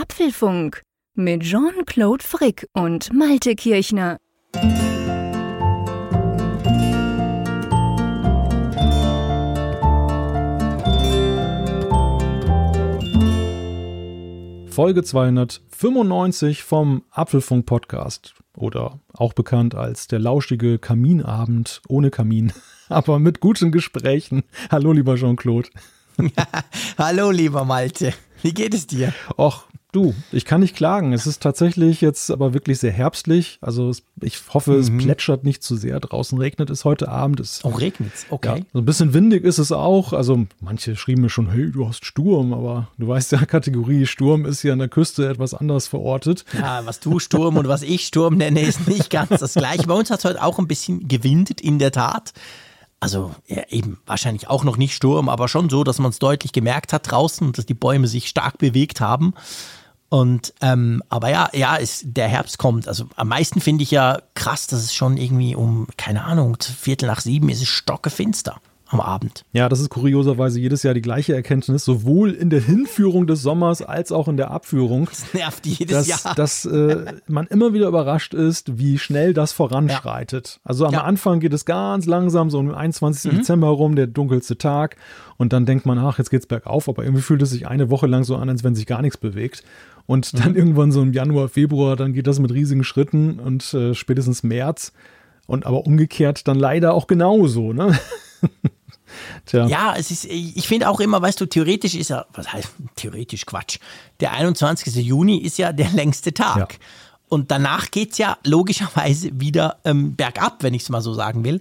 Apfelfunk mit Jean-Claude Frick und Malte Kirchner. Folge 295 vom Apfelfunk Podcast oder auch bekannt als der lauschige Kaminabend ohne Kamin, aber mit guten Gesprächen. Hallo lieber Jean-Claude. Ja, hallo lieber Malte. Wie geht es dir? Och, du, ich kann nicht klagen. Es ist tatsächlich jetzt aber wirklich sehr herbstlich. Also es, ich hoffe, mhm. es plätschert nicht zu sehr. Draußen regnet es heute Abend. Es, oh, regnet es? Okay. Ja, so ein bisschen windig ist es auch. Also manche schrieben mir schon, hey, du hast Sturm. Aber du weißt ja, Kategorie Sturm ist ja an der Küste etwas anders verortet. Ja, was du Sturm und was ich Sturm nenne, ist nicht ganz das gleiche. Bei uns hat es heute auch ein bisschen gewindet, in der Tat also ja, eben wahrscheinlich auch noch nicht Sturm, aber schon so, dass man es deutlich gemerkt hat draußen und dass die Bäume sich stark bewegt haben. Und ähm, aber ja, ja, es, der Herbst kommt. Also am meisten finde ich ja krass, dass es schon irgendwie um, keine Ahnung, Viertel nach sieben ist es stockefinster am Abend. Ja, das ist kurioserweise jedes Jahr die gleiche Erkenntnis, sowohl in der Hinführung des Sommers als auch in der Abführung. Das nervt jedes dass, Jahr. Dass äh, man immer wieder überrascht ist, wie schnell das voranschreitet. Ja. Also am ja. Anfang geht es ganz langsam, so am 21. Mhm. Dezember herum, der dunkelste Tag. Und dann denkt man, ach, jetzt geht's bergauf. Aber irgendwie fühlt es sich eine Woche lang so an, als wenn sich gar nichts bewegt. Und dann mhm. irgendwann so im Januar, Februar, dann geht das mit riesigen Schritten und äh, spätestens März. Und aber umgekehrt dann leider auch genauso, ne? Tja. Ja, es ist, ich finde auch immer, weißt du, theoretisch ist ja, was heißt theoretisch Quatsch. Der 21. Juni ist ja der längste Tag. Ja. Und danach geht es ja logischerweise wieder ähm, bergab, wenn ich es mal so sagen will.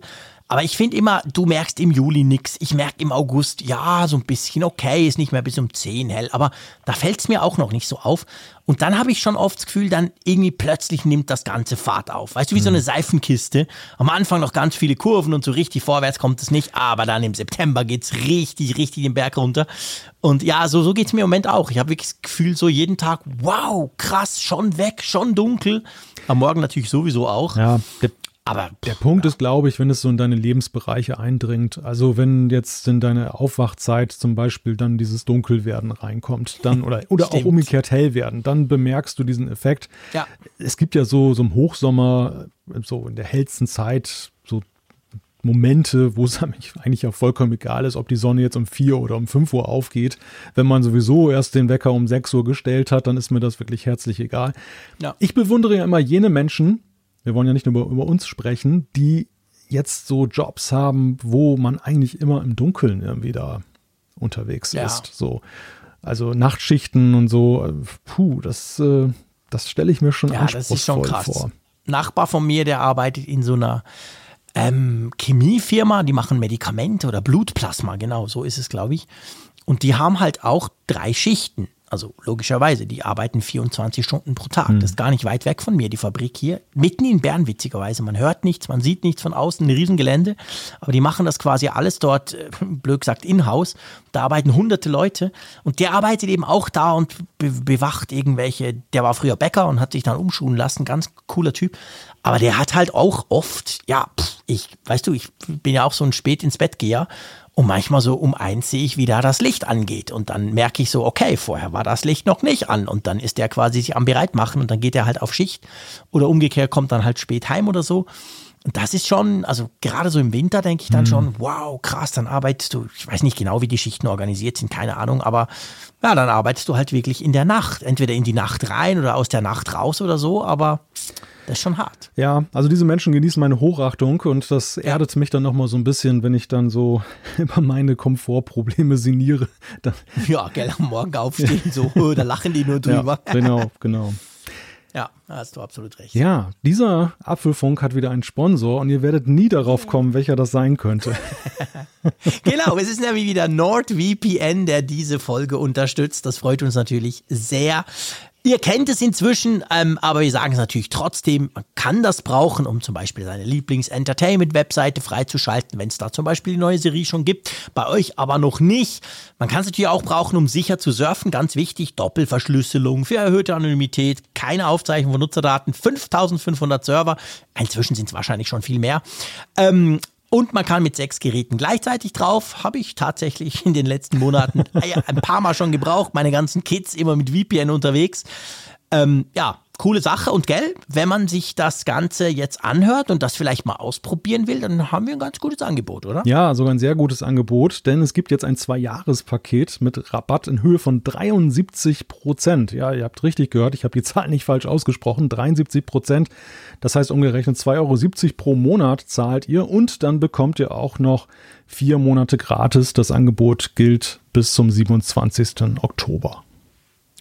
Aber ich finde immer, du merkst im Juli nichts. Ich merke im August, ja, so ein bisschen okay, ist nicht mehr bis um 10 hell, aber da fällt es mir auch noch nicht so auf. Und dann habe ich schon oft das Gefühl, dann irgendwie plötzlich nimmt das ganze Fahrt auf. Weißt du, wie mhm. so eine mhm. Seifenkiste. Am Anfang noch ganz viele Kurven und so richtig vorwärts kommt es nicht, aber dann im September geht es richtig, richtig den Berg runter. Und ja, so, so geht es mir im Moment auch. Ich habe wirklich das Gefühl, so jeden Tag, wow, krass, schon weg, schon dunkel. Am Morgen natürlich sowieso auch. Ja, aber der Punkt ist, glaube ich, wenn es so in deine Lebensbereiche eindringt, also wenn jetzt in deine Aufwachzeit zum Beispiel dann dieses Dunkelwerden reinkommt, dann oder, oder auch umgekehrt hell werden, dann bemerkst du diesen Effekt. Ja. Es gibt ja so, so im Hochsommer, so in der hellsten Zeit, so Momente, wo es eigentlich auch vollkommen egal ist, ob die Sonne jetzt um 4 oder um 5 Uhr aufgeht. Wenn man sowieso erst den Wecker um 6 Uhr gestellt hat, dann ist mir das wirklich herzlich egal. Ja. Ich bewundere ja immer jene Menschen, wir wollen ja nicht nur über, über uns sprechen, die jetzt so Jobs haben, wo man eigentlich immer im Dunkeln irgendwie da unterwegs ja. ist. So. Also Nachtschichten und so, puh, das, äh, das stelle ich mir schon ja, anspruchsvoll das ist schon krass. vor. Nachbar von mir, der arbeitet in so einer ähm, Chemiefirma, die machen Medikamente oder Blutplasma, genau, so ist es, glaube ich. Und die haben halt auch drei Schichten. Also logischerweise, die arbeiten 24 Stunden pro Tag. Mhm. Das ist gar nicht weit weg von mir, die Fabrik hier. Mitten in Bern, witzigerweise. Man hört nichts, man sieht nichts von außen, ein Riesengelände. Aber die machen das quasi alles dort, äh, blöd gesagt, in-house. Da arbeiten hunderte Leute. Und der arbeitet eben auch da und be bewacht irgendwelche. Der war früher Bäcker und hat sich dann umschulen lassen. Ganz cooler Typ. Aber der hat halt auch oft, ja, pff, ich, weißt du, ich bin ja auch so ein spät ins Bett geher und manchmal so um eins sehe ich, wie da das Licht angeht. Und dann merke ich so, okay, vorher war das Licht noch nicht an. Und dann ist der quasi sich am Bereitmachen und dann geht er halt auf Schicht. Oder umgekehrt kommt dann halt spät heim oder so. Und das ist schon, also gerade so im Winter denke ich dann mhm. schon, wow, krass, dann arbeitest du, ich weiß nicht genau, wie die Schichten organisiert sind, keine Ahnung, aber ja, dann arbeitest du halt wirklich in der Nacht. Entweder in die Nacht rein oder aus der Nacht raus oder so, aber das ist schon hart. Ja, also diese Menschen genießen meine Hochachtung und das erdet mich dann nochmal so ein bisschen, wenn ich dann so über meine Komfortprobleme sinniere. Dann ja, gell, am Morgen aufstehen, so, da lachen die nur drüber. Ja, genau, genau. Ja, hast du absolut recht. Ja, dieser Apfelfunk hat wieder einen Sponsor und ihr werdet nie darauf kommen, welcher das sein könnte. genau, es ist nämlich wieder NordVPN, der diese Folge unterstützt. Das freut uns natürlich sehr. Ihr kennt es inzwischen, ähm, aber wir sagen es natürlich trotzdem, man kann das brauchen, um zum Beispiel seine Lieblings-Entertainment-Webseite freizuschalten, wenn es da zum Beispiel die neue Serie schon gibt, bei euch aber noch nicht. Man kann es natürlich auch brauchen, um sicher zu surfen, ganz wichtig, Doppelverschlüsselung für erhöhte Anonymität, keine Aufzeichnung von Nutzerdaten, 5500 Server, inzwischen sind es wahrscheinlich schon viel mehr. Ähm, Und man kann mit sechs Geräten gleichzeitig drauf. Habe ich tatsächlich in den letzten Monaten ein paar Mal schon gebraucht. Meine ganzen Kids immer mit VPN unterwegs. Ähm, ja, coole Sache und gell, wenn man sich das Ganze jetzt anhört und das vielleicht mal ausprobieren will, dann haben wir ein ganz gutes Angebot, oder? Ja, sogar ein sehr gutes Angebot, denn es gibt jetzt ein Zwei-Jahres-Paket mit Rabatt in Höhe von 73 Prozent. Ja, ihr habt richtig gehört, ich habe die Zahl nicht falsch ausgesprochen, 73 Prozent. Das heißt umgerechnet 2,70 Euro pro Monat zahlt ihr und dann bekommt ihr auch noch vier Monate gratis. Das Angebot gilt bis zum 27. Oktober.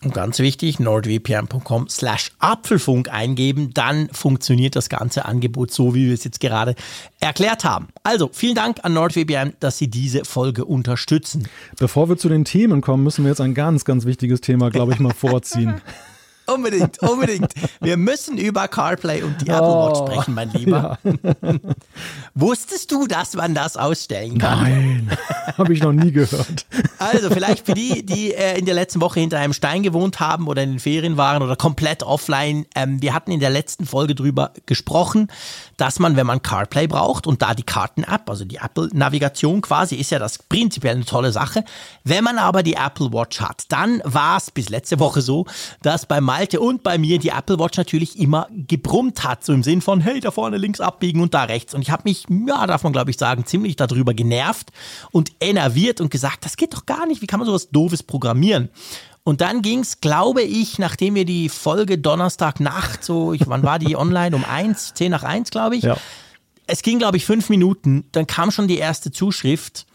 Und ganz wichtig, nordvpn.com slash Apfelfunk eingeben, dann funktioniert das ganze Angebot so, wie wir es jetzt gerade erklärt haben. Also, vielen Dank an NordVPN, dass Sie diese Folge unterstützen. Bevor wir zu den Themen kommen, müssen wir jetzt ein ganz, ganz wichtiges Thema, glaube ich, mal vorziehen. Unbedingt, unbedingt. Wir müssen über CarPlay und die Apple Watch oh, sprechen, mein Lieber. Ja. Wusstest du, dass man das ausstellen kann? Nein, habe ich noch nie gehört. Also vielleicht für die, die äh, in der letzten Woche hinter einem Stein gewohnt haben oder in den Ferien waren oder komplett offline. Ähm, wir hatten in der letzten Folge drüber gesprochen, dass man, wenn man CarPlay braucht und da die Karten-App, also die Apple-Navigation quasi, ist ja das prinzipiell eine tolle Sache. Wenn man aber die Apple Watch hat, dann war es bis letzte Woche so, dass bei Malte und bei mir die Apple Watch natürlich immer gebrummt hat, so im Sinn von, hey, da vorne links abbiegen und da rechts. Und ich habe mich, ja, darf man glaube ich sagen, ziemlich darüber genervt und enerviert und gesagt, das geht doch gar nicht, wie kann man sowas Doofes programmieren? Und dann ging es, glaube ich, nachdem wir die Folge Donnerstagnacht, so, ich, wann war die online? Um eins, zehn nach eins, glaube ich. Ja. Es ging, glaube ich, fünf Minuten. Dann kam schon die erste Zuschrift.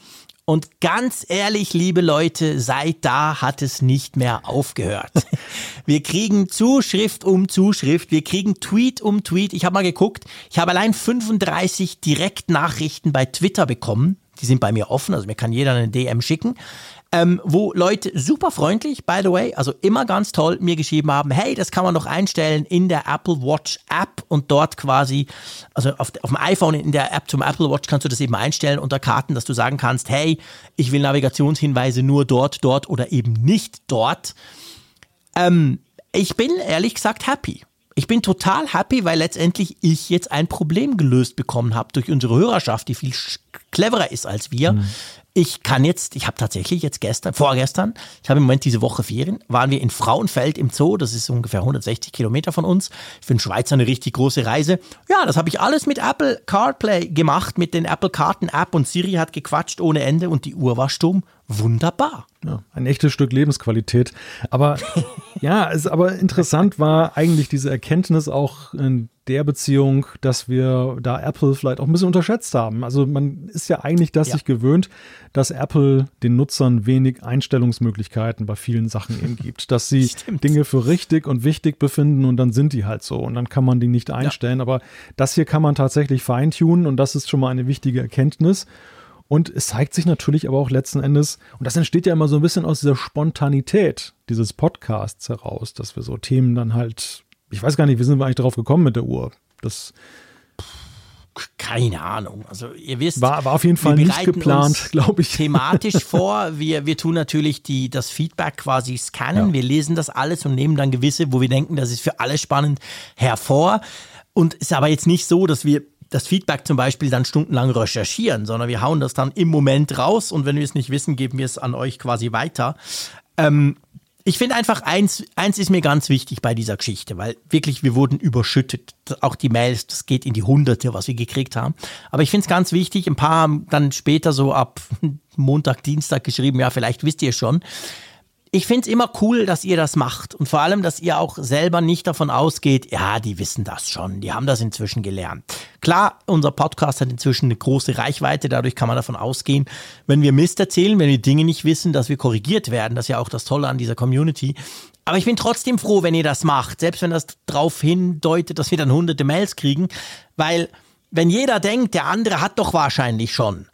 Und ganz ehrlich, liebe Leute, seit da hat es nicht mehr aufgehört. Wir kriegen Zuschrift um Zuschrift, wir kriegen Tweet um Tweet. Ich habe mal geguckt, ich habe allein 35 Direktnachrichten bei Twitter bekommen. Die sind bei mir offen, also mir kann jeder eine DM schicken ähm, wo Leute super freundlich, by the way, also immer ganz toll mir geschrieben haben, hey, das kann man doch einstellen in der Apple Watch App und dort quasi, also auf, auf dem iPhone in der App zum Apple Watch kannst du das eben einstellen unter Karten, dass du sagen kannst, hey, ich will Navigationshinweise nur dort, dort oder eben nicht dort. Ähm, ich bin ehrlich gesagt happy. Ich bin total happy, weil letztendlich ich jetzt ein Problem gelöst bekommen habe durch unsere Hörerschaft, die viel cleverer ist als wir. Mhm ich kann jetzt, ich habe tatsächlich jetzt gestern, vorgestern, ich habe im Moment diese Woche Ferien, waren wir in Frauenfeld im Zoo, das ist ungefähr 160 Kilometer von uns. Für einen Schweizer eine richtig große Reise. Ja, das habe ich alles mit Apple CarPlay gemacht, mit den Apple Karten App und Siri hat gequatscht ohne Ende und die Uhr war stumm. Wunderbar. Ja, ein echtes Stück Lebensqualität. Aber ja, es aber interessant war eigentlich diese Erkenntnis auch in der Beziehung, dass wir da Apple vielleicht auch ein bisschen unterschätzt haben. Also man ist ja eigentlich das ja. sich gewöhnt, dass Apple den Nutzern wenig Einstellungsmöglichkeiten bei vielen Sachen eben gibt, dass sie Stimmt. Dinge für richtig und wichtig befinden und dann sind die halt so und dann kann man die nicht einstellen. Ja. Aber das hier kann man tatsächlich feintunen und das ist schon mal eine wichtige Erkenntnis. Und es zeigt sich natürlich aber auch letzten Endes, und das entsteht ja immer so ein bisschen aus dieser Spontanität dieses Podcasts heraus, dass wir so Themen dann halt, ich weiß gar nicht, wie sind wir eigentlich drauf gekommen mit der Uhr? Das keine Ahnung. Also ihr wisst, war, war auf jeden Fall nicht geplant, glaube ich. Thematisch vor. Wir, wir tun natürlich die, das Feedback quasi scannen. Ja. Wir lesen das alles und nehmen dann gewisse, wo wir denken, das ist für alle spannend, hervor. Und es ist aber jetzt nicht so, dass wir das Feedback zum Beispiel dann stundenlang recherchieren, sondern wir hauen das dann im Moment raus und wenn wir es nicht wissen, geben wir es an euch quasi weiter. Ähm, ich finde einfach, eins, eins ist mir ganz wichtig bei dieser Geschichte, weil wirklich, wir wurden überschüttet. Auch die Mails, das geht in die Hunderte, was wir gekriegt haben. Aber ich finde es ganz wichtig, ein paar haben dann später so ab Montag, Dienstag geschrieben, ja, vielleicht wisst ihr schon ich finde es immer cool, dass ihr das macht und vor allem, dass ihr auch selber nicht davon ausgeht, ja, die wissen das schon, die haben das inzwischen gelernt. Klar, unser Podcast hat inzwischen eine große Reichweite, dadurch kann man davon ausgehen, wenn wir Mist erzählen, wenn wir Dinge nicht wissen, dass wir korrigiert werden. Das ist ja auch das Tolle an dieser Community. Aber ich bin trotzdem froh, wenn ihr das macht, selbst wenn das darauf hindeutet, dass wir dann hunderte Mails kriegen, weil wenn jeder denkt, der andere hat doch wahrscheinlich schon,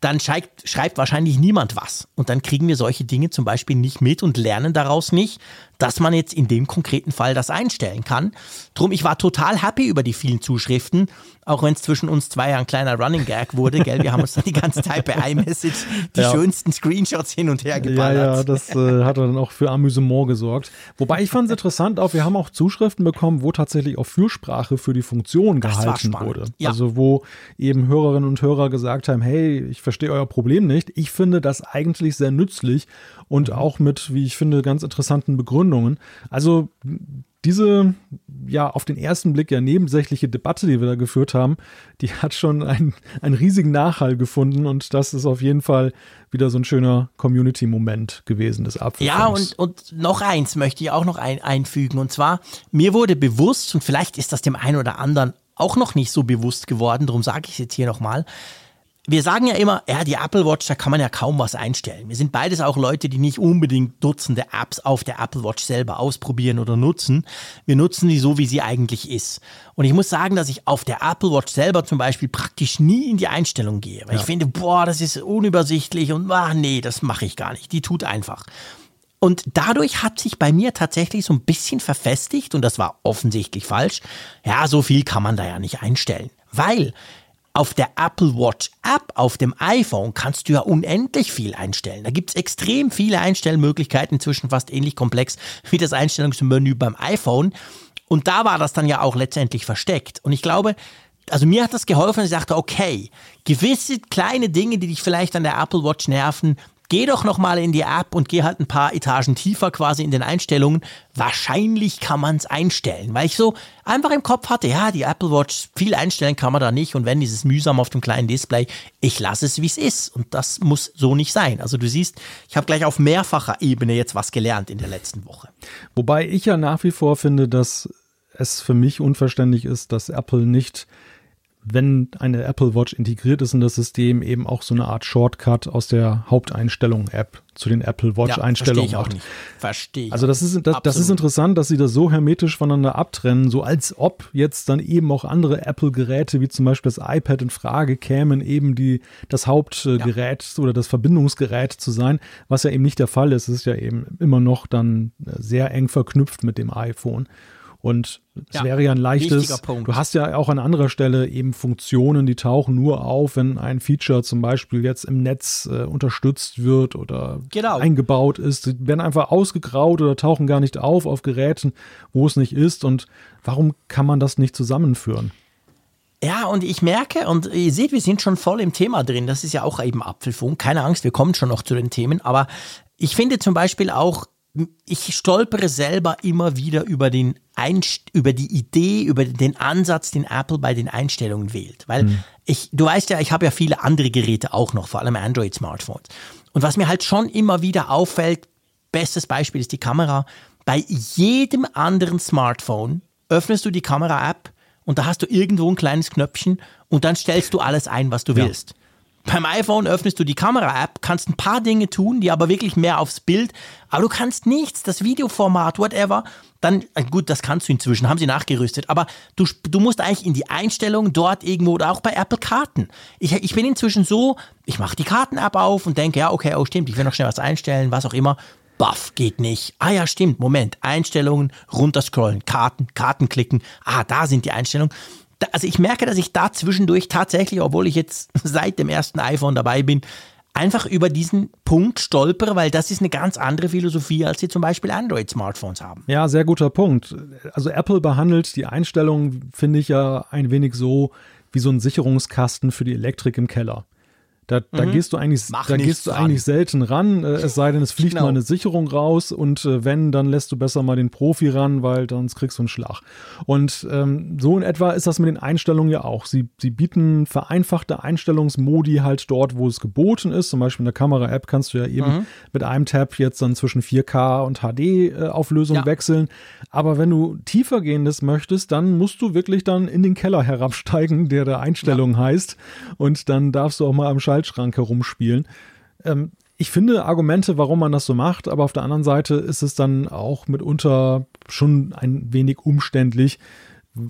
dann schreibt, schreibt wahrscheinlich niemand was. Und dann kriegen wir solche Dinge zum Beispiel nicht mit und lernen daraus nicht, dass man jetzt in dem konkreten Fall das einstellen kann. Drum, ich war total happy über die vielen Zuschriften, auch wenn es zwischen uns zwei ein kleiner Running Gag wurde, gell? Wir haben uns dann die ganze Zeit per iMessage die ja. schönsten Screenshots hin und her geballert. Ja, ja, das äh, hat dann auch für Amüsement gesorgt. Wobei ich fand es interessant, auch wir haben auch Zuschriften bekommen, wo tatsächlich auch Fürsprache für die Funktion gehalten wurde. Ja. Also wo eben Hörerinnen und Hörer gesagt haben, hey, ich verstehe euer Problem nicht. Ich finde das eigentlich sehr nützlich und mhm. auch mit, wie ich finde, ganz interessanten Begründungen. Also diese, ja, auf den ersten Blick ja nebensächliche Debatte, die wir da geführt haben, die hat schon einen, einen riesigen Nachhall gefunden und das ist auf jeden Fall wieder so ein schöner Community-Moment gewesen des Apfelfunks. Ja, und, und noch eins möchte ich auch noch ein, einfügen und zwar, mir wurde bewusst, und vielleicht ist das dem einen oder anderen auch noch nicht so bewusst geworden, darum sage ich es jetzt hier nochmal, wir sagen ja immer, ja, die Apple Watch, da kann man ja kaum was einstellen. Wir sind beides auch Leute, die nicht unbedingt Dutzende Apps auf der Apple Watch selber ausprobieren oder nutzen. Wir nutzen die so, wie sie eigentlich ist. Und ich muss sagen, dass ich auf der Apple Watch selber zum Beispiel praktisch nie in die Einstellung gehe. Weil ja. ich finde, boah, das ist unübersichtlich und ach nee, das mache ich gar nicht. Die tut einfach. Und dadurch hat sich bei mir tatsächlich so ein bisschen verfestigt, und das war offensichtlich falsch, ja, so viel kann man da ja nicht einstellen. Weil auf der Apple Watch App auf dem iPhone kannst du ja unendlich viel einstellen. Da gibt es extrem viele Einstellmöglichkeiten, inzwischen fast ähnlich komplex wie das Einstellungsmenü beim iPhone. Und da war das dann ja auch letztendlich versteckt. Und ich glaube, also mir hat das geholfen, ich dachte, okay, gewisse kleine Dinge, die dich vielleicht an der Apple Watch nerven, geh doch nochmal in die App und geh halt ein paar Etagen tiefer quasi in den Einstellungen. Wahrscheinlich kann man es einstellen, weil ich so einfach im Kopf hatte, ja, die Apple Watch, viel einstellen kann man da nicht und wenn dieses mühsam auf dem kleinen Display, ich lasse es, wie es ist und das muss so nicht sein. Also du siehst, ich habe gleich auf mehrfacher Ebene jetzt was gelernt in der letzten Woche. Wobei ich ja nach wie vor finde, dass es für mich unverständlich ist, dass Apple nicht wenn eine Apple Watch integriert ist in das System, eben auch so eine Art Shortcut aus der Haupteinstellung-App zu den Apple Watch-Einstellungen ja, macht. Verstehe ich. Also das ist, das, das, ist interessant, dass sie das so hermetisch voneinander abtrennen, so als ob jetzt dann eben auch andere Apple-Geräte, wie zum Beispiel das iPad in Frage kämen, eben die, das Hauptgerät ja. oder das Verbindungsgerät zu sein, was ja eben nicht der Fall ist. Es ist ja eben immer noch dann sehr eng verknüpft mit dem iPhone. Und es ja, wäre ja ein leichtes. Du hast ja auch an anderer Stelle eben Funktionen, die tauchen nur auf, wenn ein Feature zum Beispiel jetzt im Netz äh, unterstützt wird oder genau. eingebaut ist. Die werden einfach ausgegraut oder tauchen gar nicht auf auf Geräten, wo es nicht ist. Und warum kann man das nicht zusammenführen? Ja, und ich merke, und ihr seht, wir sind schon voll im Thema drin. Das ist ja auch eben Apfelfunk. Keine Angst, wir kommen schon noch zu den Themen. Aber ich finde zum Beispiel auch, ich stolpere selber immer wieder über, den Einst über die Idee, über den Ansatz, den Apple bei den Einstellungen wählt. Weil mhm. ich, du weißt ja, ich habe ja viele andere Geräte auch noch, vor allem Android-Smartphones. Und was mir halt schon immer wieder auffällt, bestes Beispiel ist die Kamera. Bei jedem anderen Smartphone öffnest du die Kamera-App und da hast du irgendwo ein kleines Knöpfchen und dann stellst du alles ein, was du ja. willst. Beim iPhone öffnest du die Kamera-App, kannst ein paar Dinge tun, die aber wirklich mehr aufs Bild, aber du kannst nichts, das Videoformat, whatever. Dann, äh, gut, das kannst du inzwischen, haben sie nachgerüstet, aber du, du musst eigentlich in die Einstellung dort irgendwo oder auch bei Apple Karten. Ich, ich bin inzwischen so, ich mache die Karten-App auf und denke, ja, okay, oh stimmt, ich will noch schnell was einstellen, was auch immer. Buff geht nicht. Ah ja, stimmt, Moment, Einstellungen, runterscrollen, Karten, Karten klicken. Ah, da sind die Einstellungen also ich merke, dass ich da zwischendurch tatsächlich, obwohl ich jetzt seit dem ersten iPhone dabei bin, einfach über diesen Punkt stolpere, weil das ist eine ganz andere Philosophie, als sie zum Beispiel Android-Smartphones haben. Ja, sehr guter Punkt. Also Apple behandelt die Einstellung, finde ich ja ein wenig so wie so ein Sicherungskasten für die Elektrik im Keller. Da, da mhm. gehst du eigentlich, da gehst du eigentlich selten ran, äh, es sei denn, es fliegt genau. mal eine Sicherung raus und äh, wenn, dann lässt du besser mal den Profi ran, weil sonst kriegst du einen Schlag. Und ähm, so in etwa ist das mit den Einstellungen ja auch. Sie, sie bieten vereinfachte Einstellungsmodi halt dort, wo es geboten ist. Zum Beispiel in der Kamera-App kannst du ja eben mhm. mit einem Tab jetzt dann zwischen 4K und HD-Auflösung äh, ja. wechseln. Aber wenn du tiefer gehendes möchtest, dann musst du wirklich dann in den Keller herabsteigen, der der Einstellung ja. heißt. Und dann darfst du auch mal am Schalter Schaltschrank herumspielen. Ähm, ich finde Argumente, warum man das so macht, aber auf der anderen Seite ist es dann auch mitunter schon ein wenig umständlich,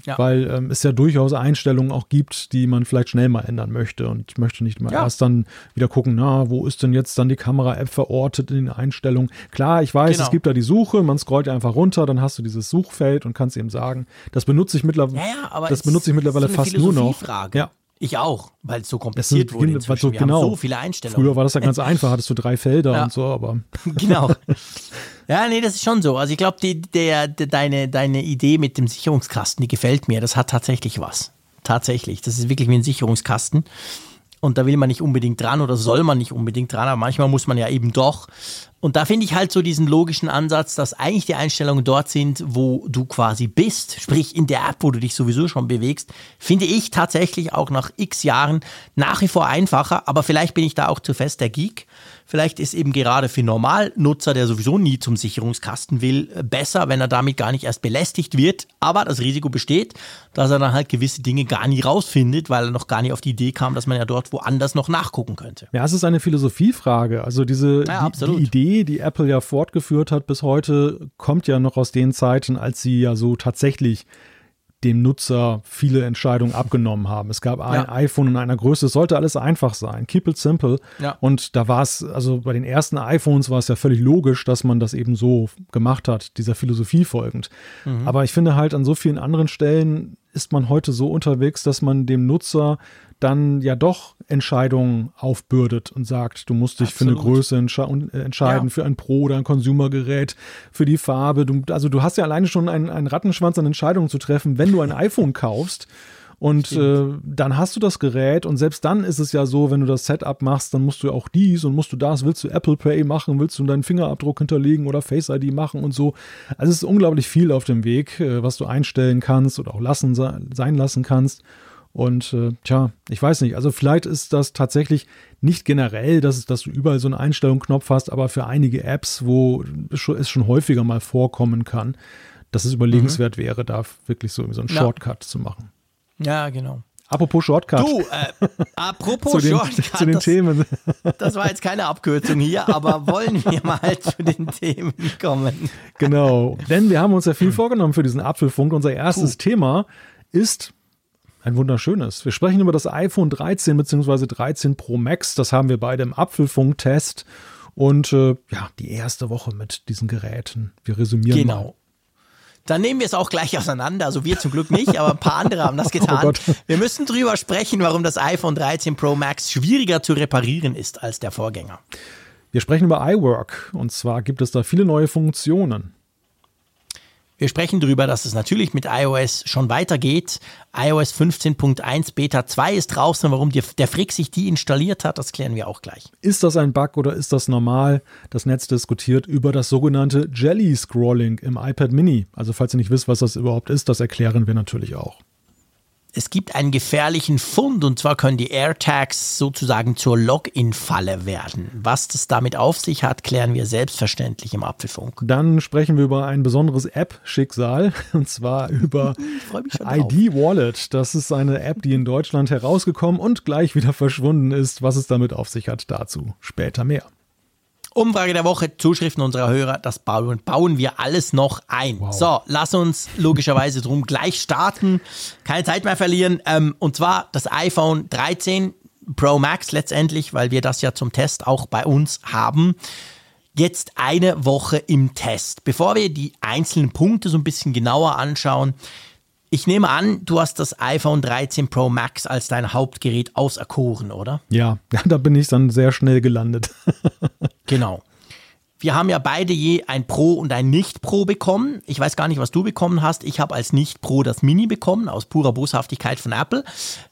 ja. weil ähm, es ja durchaus Einstellungen auch gibt, die man vielleicht schnell mal ändern möchte und möchte nicht mal ja. erst dann wieder gucken, na, wo ist denn jetzt dann die Kamera-App verortet in den Einstellungen. Klar, ich weiß, genau. es gibt da die Suche, man scrollt einfach runter, dann hast du dieses Suchfeld und kannst eben sagen, das benutze ich mittlerweile, ja, das benutze ich mittlerweile fast nur noch. Ja. Ich auch, weil es so kompliziert wurde. Inzwischen. So, Wir genau. haben so viele Einstellungen. Früher war das ja ganz einfach, hattest du drei Felder ja. und so, aber. Genau. Ja, nee, das ist schon so. Also ich glaube, die, der, der, deine, deine Idee mit dem Sicherungskasten, die gefällt mir. Das hat tatsächlich was. Tatsächlich. Das ist wirklich wie ein Sicherungskasten. Und da will man nicht unbedingt dran oder soll man nicht unbedingt dran, aber manchmal muss man ja eben doch. Und da finde ich halt so diesen logischen Ansatz, dass eigentlich die Einstellungen dort sind, wo du quasi bist, sprich in der App, wo du dich sowieso schon bewegst, finde ich tatsächlich auch nach x Jahren nach wie vor einfacher, aber vielleicht bin ich da auch zu fest der Geek. Vielleicht ist eben gerade für Normalnutzer, der sowieso nie zum Sicherungskasten will, besser, wenn er damit gar nicht erst belästigt wird. Aber das Risiko besteht, dass er dann halt gewisse Dinge gar nie rausfindet, weil er noch gar nicht auf die Idee kam, dass man ja dort woanders noch nachgucken könnte. Ja, es ist eine Philosophiefrage. Also diese ja, die, die Idee, die Apple ja fortgeführt hat bis heute, kommt ja noch aus den Zeiten, als sie ja so tatsächlich dem Nutzer viele Entscheidungen abgenommen haben. Es gab ein ja. iPhone in einer Größe, es sollte alles einfach sein. Keep it simple. Ja. Und da war es, also bei den ersten iPhones war es ja völlig logisch, dass man das eben so gemacht hat, dieser Philosophie folgend. Mhm. Aber ich finde halt an so vielen anderen Stellen ist man heute so unterwegs, dass man dem Nutzer dann ja doch Entscheidungen aufbürdet und sagt, du musst dich Absolut. für eine Größe entsche äh, entscheiden, ja. für ein Pro- oder ein Consumergerät, für die Farbe. Du, also du hast ja alleine schon einen, einen Rattenschwanz an Entscheidungen zu treffen, wenn du ein iPhone kaufst. Und äh, dann hast du das Gerät und selbst dann ist es ja so, wenn du das Setup machst, dann musst du auch dies und musst du das, willst du Apple Pay machen, willst du deinen Fingerabdruck hinterlegen oder Face ID machen und so. Also es ist unglaublich viel auf dem Weg, äh, was du einstellen kannst oder auch lassen sein lassen kannst. Und äh, tja, ich weiß nicht. Also vielleicht ist das tatsächlich nicht generell, dass, dass du überall so einen Einstellungsknopf hast, aber für einige Apps, wo es schon häufiger mal vorkommen kann, dass es überlegenswert mhm. wäre, da wirklich so, so einen ja. Shortcut zu machen. Ja, genau. Apropos Shortcut. Du, äh, apropos zu den, Shortcut. Zu den das, Themen. Das war jetzt keine Abkürzung hier, aber wollen wir mal zu den Themen kommen. Genau, denn wir haben uns ja viel vorgenommen für diesen Apfelfunk. Unser erstes Puh. Thema ist ein wunderschönes. Wir sprechen über das iPhone 13 bzw. 13 Pro Max. Das haben wir beide im Apfelfunk-Test. Und äh, ja, die erste Woche mit diesen Geräten. Wir resümieren. Genau. Mal. Dann nehmen wir es auch gleich auseinander. Also wir zum Glück nicht, aber ein paar andere haben das oh getan. Oh wir müssen drüber sprechen, warum das iPhone 13 Pro Max schwieriger zu reparieren ist als der Vorgänger. Wir sprechen über iWork. Und zwar gibt es da viele neue Funktionen. Wir sprechen darüber, dass es natürlich mit iOS schon weitergeht. iOS 15.1 Beta 2 ist draußen. Warum der Frick sich die installiert hat, das klären wir auch gleich. Ist das ein Bug oder ist das normal? Das Netz diskutiert über das sogenannte Jelly Scrolling im iPad Mini. Also falls ihr nicht wisst, was das überhaupt ist, das erklären wir natürlich auch es gibt einen gefährlichen Fund und zwar können die AirTags sozusagen zur Login-Falle werden. Was das damit auf sich hat, klären wir selbstverständlich im Apfelfunk. Dann sprechen wir über ein besonderes App-Schicksal und zwar über ID Wallet. Das ist eine App, die in Deutschland herausgekommen und gleich wieder verschwunden ist. Was es damit auf sich hat, dazu später mehr. Umfrage der Woche, Zuschriften unserer Hörer, das bauen, bauen wir alles noch ein. Wow. So, lass uns logischerweise drum gleich starten. Keine Zeit mehr verlieren. Ähm, und zwar das iPhone 13 Pro Max letztendlich, weil wir das ja zum Test auch bei uns haben. Jetzt eine Woche im Test. Bevor wir die einzelnen Punkte so ein bisschen genauer anschauen, ich nehme an, du hast das iPhone 13 Pro Max als dein Hauptgerät auserkoren, oder? Ja, da bin ich dann sehr schnell gelandet. genau. Wir haben ja beide je ein Pro und ein Nicht-Pro bekommen. Ich weiß gar nicht, was du bekommen hast. Ich habe als Nicht-Pro das Mini bekommen, aus purer Boshaftigkeit von Apple.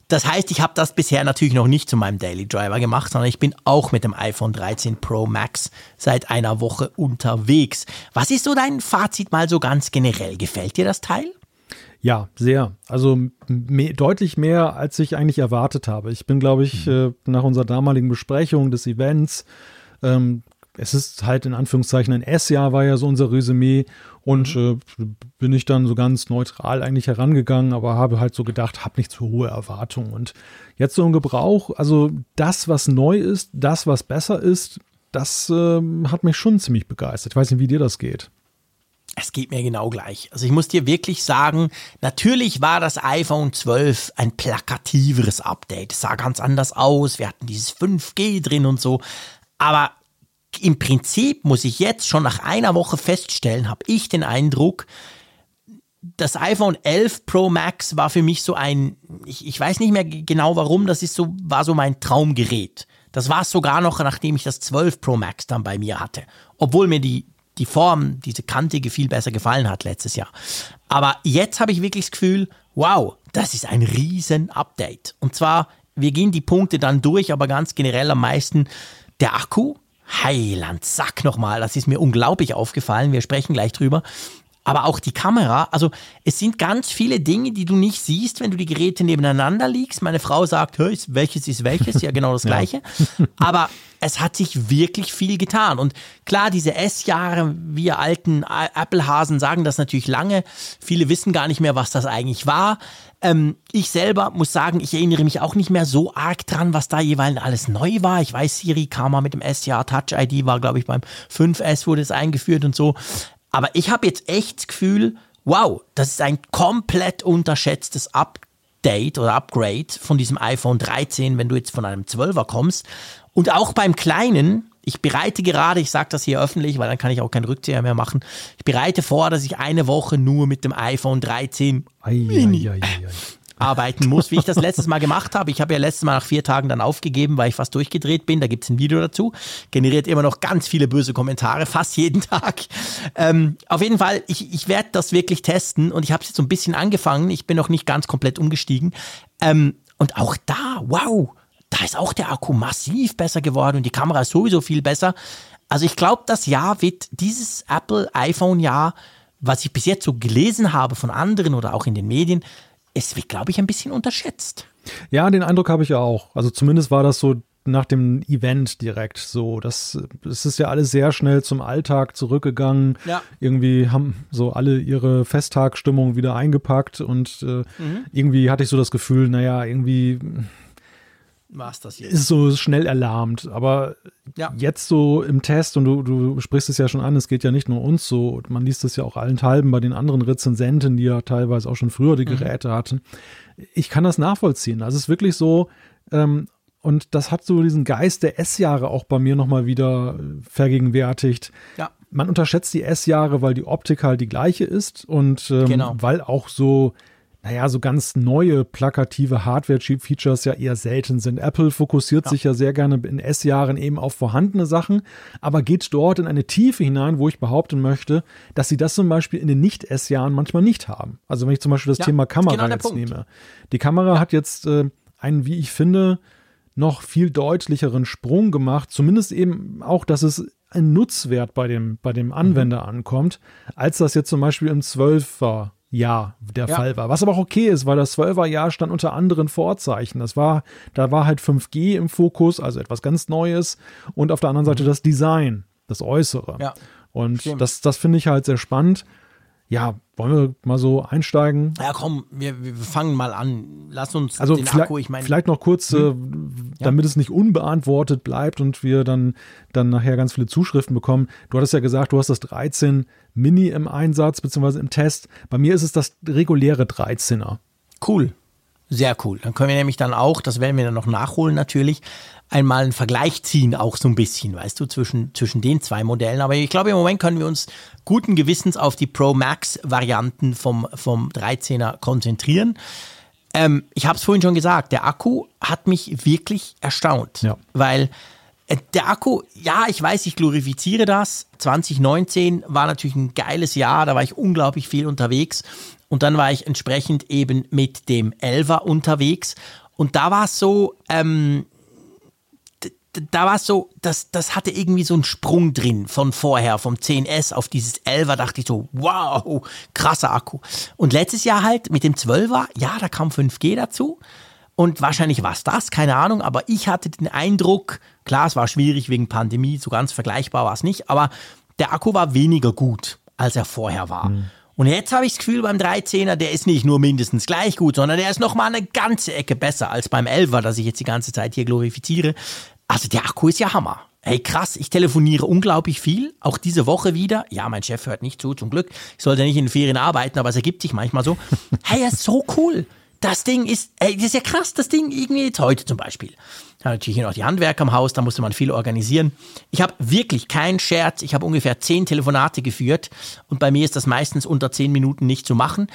Das heißt, ich habe das bisher natürlich noch nicht zu meinem Daily Driver gemacht, sondern ich bin auch mit dem iPhone 13 Pro Max seit einer Woche unterwegs. Was ist so dein Fazit mal so ganz generell? Gefällt dir das Teil? Ja, sehr. Also mehr, deutlich mehr, als ich eigentlich erwartet habe. Ich bin, glaube ich, mhm. äh, nach unserer damaligen Besprechung des Events, ähm, es ist halt in Anführungszeichen ein S-Jahr, war ja so unser Resümee. Und mhm. äh, bin ich dann so ganz neutral eigentlich herangegangen, aber habe halt so gedacht, habe nicht zu hohe Erwartungen. Und jetzt so ein Gebrauch, also das, was neu ist, das, was besser ist, das äh, hat mich schon ziemlich begeistert. Ich weiß nicht, wie dir das geht. Es geht mir genau gleich. Also ich muss dir wirklich sagen, natürlich war das iPhone 12 ein plakativeres Update. Es sah ganz anders aus. Wir hatten dieses 5G drin und so. Aber im Prinzip muss ich jetzt schon nach einer Woche feststellen, habe ich den Eindruck, das iPhone 11 Pro Max war für mich so ein, ich, ich weiß nicht mehr genau warum, das ist so, war so mein Traumgerät. Das war es sogar noch, nachdem ich das 12 Pro Max dann bei mir hatte. Obwohl mir die, die Form, diese kantige viel besser gefallen hat letztes Jahr. Aber jetzt habe ich wirklich das Gefühl, wow, das ist ein riesen Update. Und zwar, wir gehen die Punkte dann durch, aber ganz generell am meisten der Akku. Heiland, sag nochmal, das ist mir unglaublich aufgefallen. Wir sprechen gleich drüber aber auch die Kamera. Also es sind ganz viele Dinge, die du nicht siehst, wenn du die Geräte nebeneinander liegst. Meine Frau sagt, welches ist welches? Ja, genau das gleiche. Aber es hat sich wirklich viel getan. Und klar, diese S-Jahre, wir alten Apple-Hasen sagen das natürlich lange. Viele wissen gar nicht mehr, was das eigentlich war. Ähm, ich selber muss sagen, ich erinnere mich auch nicht mehr so arg dran, was da jeweils alles neu war. Ich weiß, Siri kam mal mit dem S-Jahr, Touch ID war, glaube ich, beim 5S wurde es eingeführt und so. Aber ich habe jetzt echt das Gefühl, wow, das ist ein komplett unterschätztes Update oder Upgrade von diesem iPhone 13, wenn du jetzt von einem 12er kommst. Und auch beim kleinen, ich bereite gerade, ich sage das hier öffentlich, weil dann kann ich auch keinen Rückzieher mehr machen. Ich bereite vor, dass ich eine Woche nur mit dem iPhone 13 ei, Mini, ei, ei, arbeiten muss, wie ich das letztes Mal gemacht habe. Ich habe ja letztes Mal nach vier Tagen dann aufgegeben, weil ich fast durchgedreht bin. Da gibt es ein Video dazu. Generiert immer noch ganz viele böse Kommentare, fast jeden Tag. Ähm, auf jeden Fall, ich, ich werde das wirklich testen und ich habe es jetzt so ein bisschen angefangen. Ich bin noch nicht ganz komplett umgestiegen. Ähm, und auch da, wow, da ist auch der Akku massiv besser geworden und die Kamera ist sowieso viel besser. Also ich glaube, das Jahr wird dieses Apple iPhone Jahr, was ich bis jetzt so gelesen habe von anderen oder auch in den Medien, es wird, glaube ich, ein bisschen unterschätzt. Ja, den Eindruck habe ich ja auch. Also zumindest war das so nach dem Event direkt so. Das, das ist ja alles sehr schnell zum Alltag zurückgegangen. Ja. Irgendwie haben so alle ihre Festtagsstimmung wieder eingepackt und äh, mhm. irgendwie hatte ich so das Gefühl, naja, irgendwie war's das jetzt. Ist so schnell erlahmt. Aber ja. jetzt so im Test, und du, du sprichst es ja schon an, es geht ja nicht nur uns so, man liest es ja auch allenthalben bei den anderen Rezensenten, die ja teilweise auch schon früher die mhm. Geräte mhm. hatten. Ich kann das nachvollziehen. Also es ist wirklich so, ähm, und das hat so diesen Geist der S-Jahre auch bei mir nochmal wieder vergegenwärtigt. Ja. Man unterschätzt die S-Jahre, weil die Optik halt die gleiche ist und ähm, genau. weil auch so naja, so ganz neue plakative Hardware-Features ja eher selten sind. Apple fokussiert ja. sich ja sehr gerne in S-Jahren eben auf vorhandene Sachen, aber geht dort in eine Tiefe hinein, wo ich behaupten möchte, dass sie das zum Beispiel in den Nicht-S-Jahren manchmal nicht haben. Also wenn ich zum Beispiel das ja, Thema Kamera genau jetzt nehme. Die Kamera ja. hat jetzt äh, einen, wie ich finde, noch viel deutlicheren Sprung gemacht, zumindest eben auch, dass es ein Nutzwert bei dem, bei dem Anwender mhm. ankommt, als das jetzt zum Beispiel im 12er Jahr der ja. Fall war. Was aber auch okay ist, weil das 12er Jahr stand unter anderen Vorzeichen. Das war, da war halt 5G im Fokus, also etwas ganz Neues und auf der anderen Seite mhm. das Design, das Äußere. Ja. Und Stimmt. das, das finde ich halt sehr spannend. Ja, wollen wir mal so einsteigen? Ja, komm, wir, wir fangen mal an. Lass uns also den Akku, ich meine. Vielleicht noch kurz, hm? äh, damit ja. es nicht unbeantwortet bleibt und wir dann, dann nachher ganz viele Zuschriften bekommen. Du hattest ja gesagt, du hast das 13 Mini im Einsatz, beziehungsweise im Test. Bei mir ist es das reguläre 13er. Cool. Sehr cool. Dann können wir nämlich dann auch, das werden wir dann noch nachholen natürlich, einmal einen Vergleich ziehen, auch so ein bisschen, weißt du, zwischen, zwischen den zwei Modellen. Aber ich glaube, im Moment können wir uns guten Gewissens auf die Pro Max Varianten vom, vom 13er konzentrieren. Ähm, ich habe es vorhin schon gesagt, der Akku hat mich wirklich erstaunt, ja. weil äh, der Akku, ja, ich weiß, ich glorifiziere das. 2019 war natürlich ein geiles Jahr, da war ich unglaublich viel unterwegs. Und dann war ich entsprechend eben mit dem 11er unterwegs. Und da war es so, ähm, da war es so, das, das hatte irgendwie so einen Sprung drin von vorher, vom 10S auf dieses 11er, dachte ich so, wow, krasser Akku. Und letztes Jahr halt mit dem 12er, ja, da kam 5G dazu. Und wahrscheinlich war es das, keine Ahnung, aber ich hatte den Eindruck, klar, es war schwierig wegen Pandemie, so ganz vergleichbar war es nicht, aber der Akku war weniger gut, als er vorher war. Mhm. Und jetzt habe ich das Gefühl beim 13er, der ist nicht nur mindestens gleich gut, sondern der ist nochmal eine ganze Ecke besser als beim 11er, das ich jetzt die ganze Zeit hier glorifiziere. Also der Akku ist ja Hammer. Hey, krass, ich telefoniere unglaublich viel, auch diese Woche wieder. Ja, mein Chef hört nicht zu, zum Glück. Ich sollte nicht in den Ferien arbeiten, aber es ergibt sich manchmal so. Hey, ist so cool. Das Ding ist, ey, das ist ja krass, das Ding irgendwie jetzt heute zum Beispiel. Ja, natürlich hier noch die Handwerker im Haus, da musste man viel organisieren. Ich habe wirklich keinen Scherz, ich habe ungefähr zehn Telefonate geführt und bei mir ist das meistens unter zehn Minuten nicht zu machen.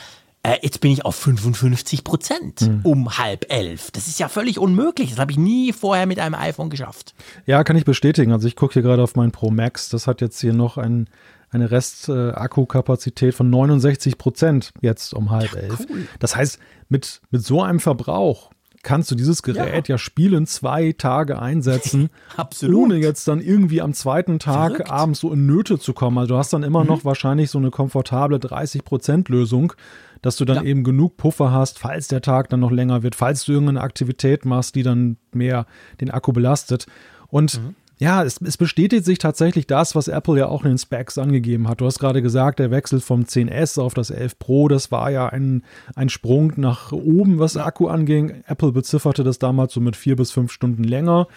Äh, jetzt bin ich auf 55 Prozent mhm. um halb elf. Das ist ja völlig unmöglich. Das habe ich nie vorher mit einem iPhone geschafft. Ja, kann ich bestätigen. Also ich gucke hier gerade auf mein Pro Max. Das hat jetzt hier noch ein, eine Rest-Akkukapazität äh, von 69 Prozent jetzt um halb ja, elf. Cool. Das heißt, mit, mit so einem Verbrauch kannst du dieses Gerät ja, ja spielen zwei Tage einsetzen, Absolut. ohne jetzt dann irgendwie am zweiten Tag Verrückt. abends so in Nöte zu kommen. Also du hast dann immer mhm. noch wahrscheinlich so eine komfortable 30% Lösung, dass du dann ja. eben genug Puffer hast, falls der Tag dann noch länger wird, falls du irgendeine Aktivität machst, die dann mehr den Akku belastet. Und mhm ja, es, es, bestätigt sich tatsächlich das, was Apple ja auch in den Specs angegeben hat. Du hast gerade gesagt, der Wechsel vom 10S auf das 11 Pro, das war ja ein, ein Sprung nach oben, was Akku anging. Apple bezifferte das damals so mit vier bis fünf Stunden länger.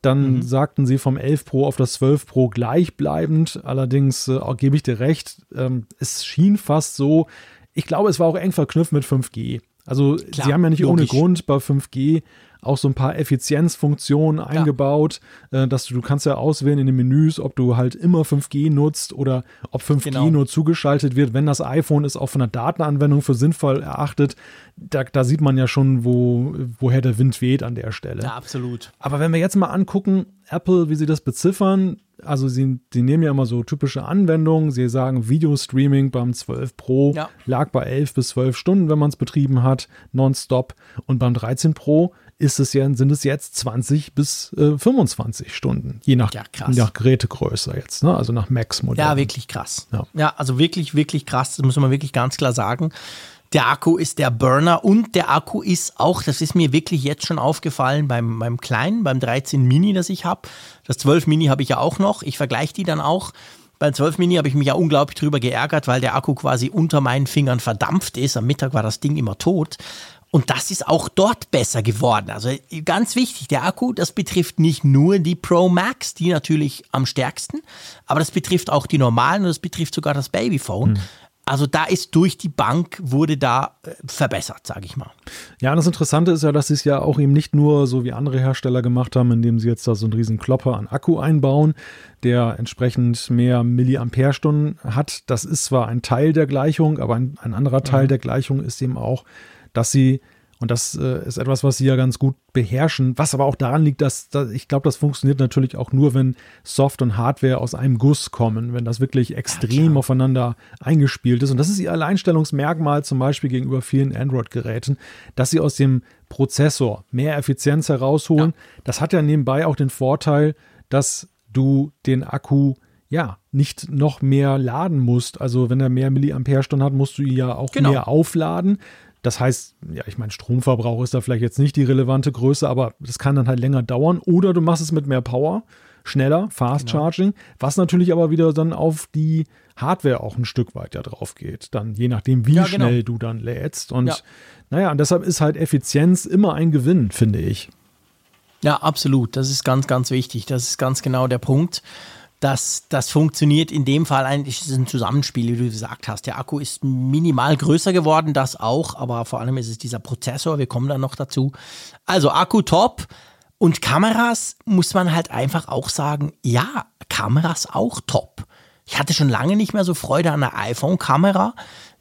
Dann mhm. sagten sie vom 11 Pro auf das 12 Pro gleichbleibend. Allerdings äh, gebe ich dir recht, ähm, es schien fast so. Ich glaube, es war auch eng verknüpft mit 5G. Also Klar, sie haben ja nicht logisch. ohne Grund bei 5G auch so ein paar Effizienzfunktionen ja. eingebaut, äh, dass du, du kannst ja auswählen in den Menüs, ob du halt immer 5G nutzt oder ob 5G genau. nur zugeschaltet wird, wenn das iPhone ist auch von der Datenanwendung für sinnvoll erachtet. Da, da sieht man ja schon, wo, woher der Wind weht an der Stelle. Ja, absolut. Aber wenn wir jetzt mal angucken, Apple, wie sie das beziffern, also sie, sie nehmen ja immer so typische Anwendungen. Sie sagen, Videostreaming beim 12 Pro ja. lag bei 11 bis 12 Stunden, wenn man es betrieben hat, nonstop. Und beim 13 Pro ist es ja, sind es jetzt 20 bis äh, 25 Stunden, je nach, ja, nach Gerätegröße jetzt, ne? also nach Max-Modell. Ja, wirklich krass. Ja. ja, also wirklich, wirklich krass, das muss man wirklich ganz klar sagen. Der Akku ist der Burner und der Akku ist auch, das ist mir wirklich jetzt schon aufgefallen beim, beim kleinen, beim 13 Mini, das ich habe. Das 12 Mini habe ich ja auch noch. Ich vergleiche die dann auch. Beim 12 Mini habe ich mich ja unglaublich drüber geärgert, weil der Akku quasi unter meinen Fingern verdampft ist. Am Mittag war das Ding immer tot. Und das ist auch dort besser geworden. Also ganz wichtig, der Akku, das betrifft nicht nur die Pro Max, die natürlich am stärksten, aber das betrifft auch die normalen und das betrifft sogar das Babyphone. Hm. Also da ist durch die Bank wurde da äh, verbessert, sage ich mal. Ja, und das Interessante ist ja, dass sie es ja auch eben nicht nur so wie andere Hersteller gemacht haben, indem sie jetzt da so einen riesen Klopper an Akku einbauen, der entsprechend mehr Milliampere-Stunden hat. Das ist zwar ein Teil der Gleichung, aber ein, ein anderer Teil mhm. der Gleichung ist eben auch, dass sie und das äh, ist etwas, was sie ja ganz gut beherrschen, was aber auch daran liegt, dass, dass ich glaube, das funktioniert natürlich auch nur, wenn Soft und Hardware aus einem Guss kommen, wenn das wirklich extrem ja, aufeinander eingespielt ist. Und das ist ihr Alleinstellungsmerkmal zum Beispiel gegenüber vielen Android-Geräten, dass sie aus dem Prozessor mehr Effizienz herausholen. Ja. Das hat ja nebenbei auch den Vorteil, dass du den Akku ja, nicht noch mehr laden musst. Also wenn er mehr Milliampere-Stunden hat, musst du ihn ja auch genau. mehr aufladen. Das heißt, ja, ich meine, Stromverbrauch ist da vielleicht jetzt nicht die relevante Größe, aber das kann dann halt länger dauern. Oder du machst es mit mehr Power, schneller, Fast genau. Charging, was natürlich aber wieder dann auf die Hardware auch ein Stück weit ja drauf geht. Dann je nachdem, wie ja, genau. schnell du dann lädst. Und ja. naja, und deshalb ist halt Effizienz immer ein Gewinn, finde ich. Ja, absolut. Das ist ganz, ganz wichtig. Das ist ganz genau der Punkt das, das funktioniert in dem Fall eigentlich, ist ein Zusammenspiel, wie du gesagt hast. Der Akku ist minimal größer geworden, das auch, aber vor allem ist es dieser Prozessor, wir kommen dann noch dazu. Also Akku top und Kameras muss man halt einfach auch sagen, ja, Kameras auch top. Ich hatte schon lange nicht mehr so Freude an einer iPhone-Kamera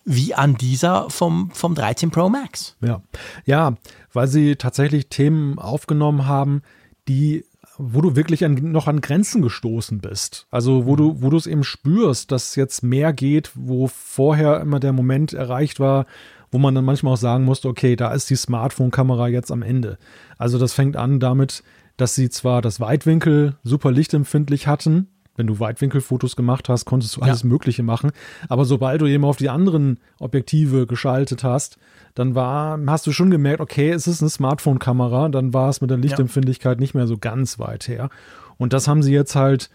wie an dieser vom, vom 13 Pro Max. Ja. ja, weil sie tatsächlich Themen aufgenommen haben, die wo du wirklich an, noch an Grenzen gestoßen bist. Also wo du, wo du es eben spürst, dass jetzt mehr geht, wo vorher immer der Moment erreicht war, wo man dann manchmal auch sagen musste, okay, da ist die Smartphone-Kamera jetzt am Ende. Also das fängt an damit, dass sie zwar das Weitwinkel super lichtempfindlich hatten, wenn du Weitwinkelfotos gemacht hast, konntest du alles ja. Mögliche machen. Aber sobald du eben auf die anderen Objektive geschaltet hast, dann war, hast du schon gemerkt, okay, es ist eine Smartphone-Kamera, dann war es mit der Lichtempfindlichkeit ja. nicht mehr so ganz weit her. Und das haben sie jetzt halt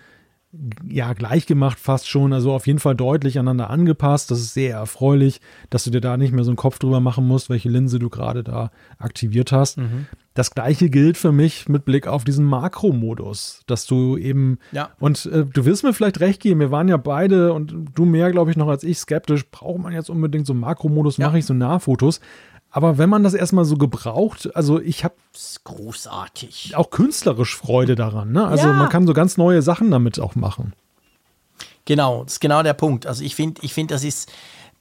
ja gleich gemacht, fast schon, also auf jeden Fall deutlich aneinander angepasst. Das ist sehr erfreulich, dass du dir da nicht mehr so einen Kopf drüber machen musst, welche Linse du gerade da aktiviert hast. Mhm. Das gleiche gilt für mich mit Blick auf diesen Makro-Modus, dass du eben, ja. und äh, du wirst mir vielleicht recht geben, wir waren ja beide und du mehr, glaube ich, noch als ich skeptisch, braucht man jetzt unbedingt so einen Makro-Modus, ja. mache ich so Nahfotos. Aber wenn man das erstmal so gebraucht, also ich habe großartig. Auch künstlerisch Freude daran. Ne? Also ja. man kann so ganz neue Sachen damit auch machen. Genau, das ist genau der Punkt. Also ich finde, ich finde, das ist,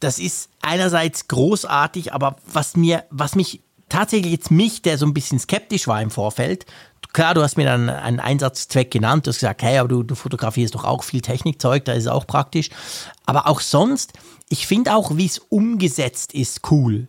das ist einerseits großartig, aber was mir, was mich tatsächlich jetzt mich, der so ein bisschen skeptisch war im Vorfeld, klar, du hast mir dann einen Einsatzzweck genannt, du hast gesagt, hey, aber du, du fotografierst doch auch viel Technikzeug, da ist es auch praktisch. Aber auch sonst, ich finde auch, wie es umgesetzt ist, cool.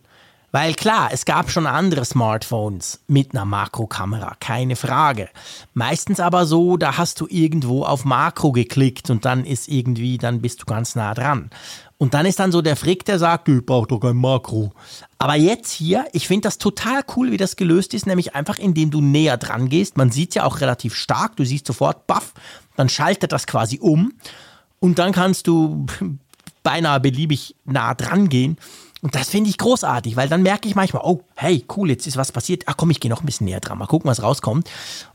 Weil klar, es gab schon andere Smartphones mit einer Makrokamera, keine Frage. Meistens aber so, da hast du irgendwo auf Makro geklickt und dann ist irgendwie, dann bist du ganz nah dran. Und dann ist dann so der Frick, der sagt, ich brauche doch kein Makro. Aber jetzt hier, ich finde das total cool, wie das gelöst ist, nämlich einfach indem du näher dran gehst. Man sieht ja auch relativ stark, du siehst sofort, baff, dann schaltet das quasi um und dann kannst du beinahe beliebig nah dran gehen. Und das finde ich großartig, weil dann merke ich manchmal, oh, hey, cool, jetzt ist was passiert. Ach komm, ich gehe noch ein bisschen näher dran, mal gucken, was rauskommt.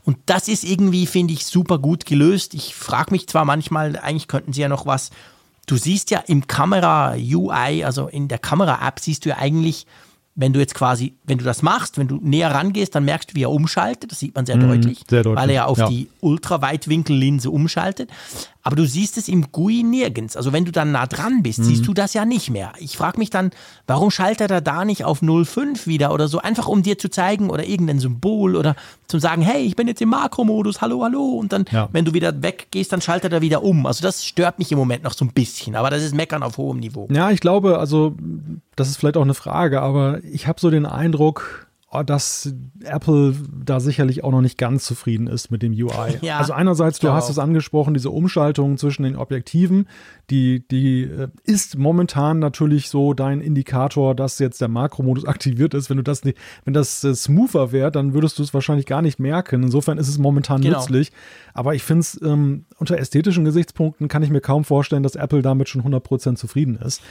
Und das ist irgendwie, finde ich, super gut gelöst. Ich frage mich zwar manchmal, eigentlich könnten sie ja noch was du siehst ja im Kamera-UI, also in der Kamera-App, siehst du ja eigentlich, wenn du jetzt quasi, wenn du das machst, wenn du näher rangehst, dann merkst du, wie er umschaltet. Das sieht man sehr, mhm, deutlich, sehr deutlich, weil er ja auf ja. die Ultraweitwinkellinse umschaltet. Aber du siehst es im GUI nirgends. Also wenn du dann nah dran bist, mhm. siehst du das ja nicht mehr. Ich frage mich dann, warum schaltet er da nicht auf 05 wieder oder so? Einfach um dir zu zeigen oder irgendein Symbol oder zum sagen, hey, ich bin jetzt im Makromodus, hallo, hallo. Und dann, ja. wenn du wieder weggehst, dann schaltet er wieder um. Also das stört mich im Moment noch so ein bisschen. Aber das ist Meckern auf hohem Niveau. Ja, ich glaube, also das ist vielleicht auch eine Frage, aber ich habe so den Eindruck, dass Apple da sicherlich auch noch nicht ganz zufrieden ist mit dem UI. Ja, also einerseits, du hast es angesprochen, diese Umschaltung zwischen den Objektiven, die, die äh, ist momentan natürlich so dein Indikator, dass jetzt der Makromodus aktiviert ist. Wenn du das nicht, wenn das äh, smoother wäre, dann würdest du es wahrscheinlich gar nicht merken. Insofern ist es momentan genau. nützlich. Aber ich finde es ähm, unter ästhetischen Gesichtspunkten kann ich mir kaum vorstellen, dass Apple damit schon 100% zufrieden ist.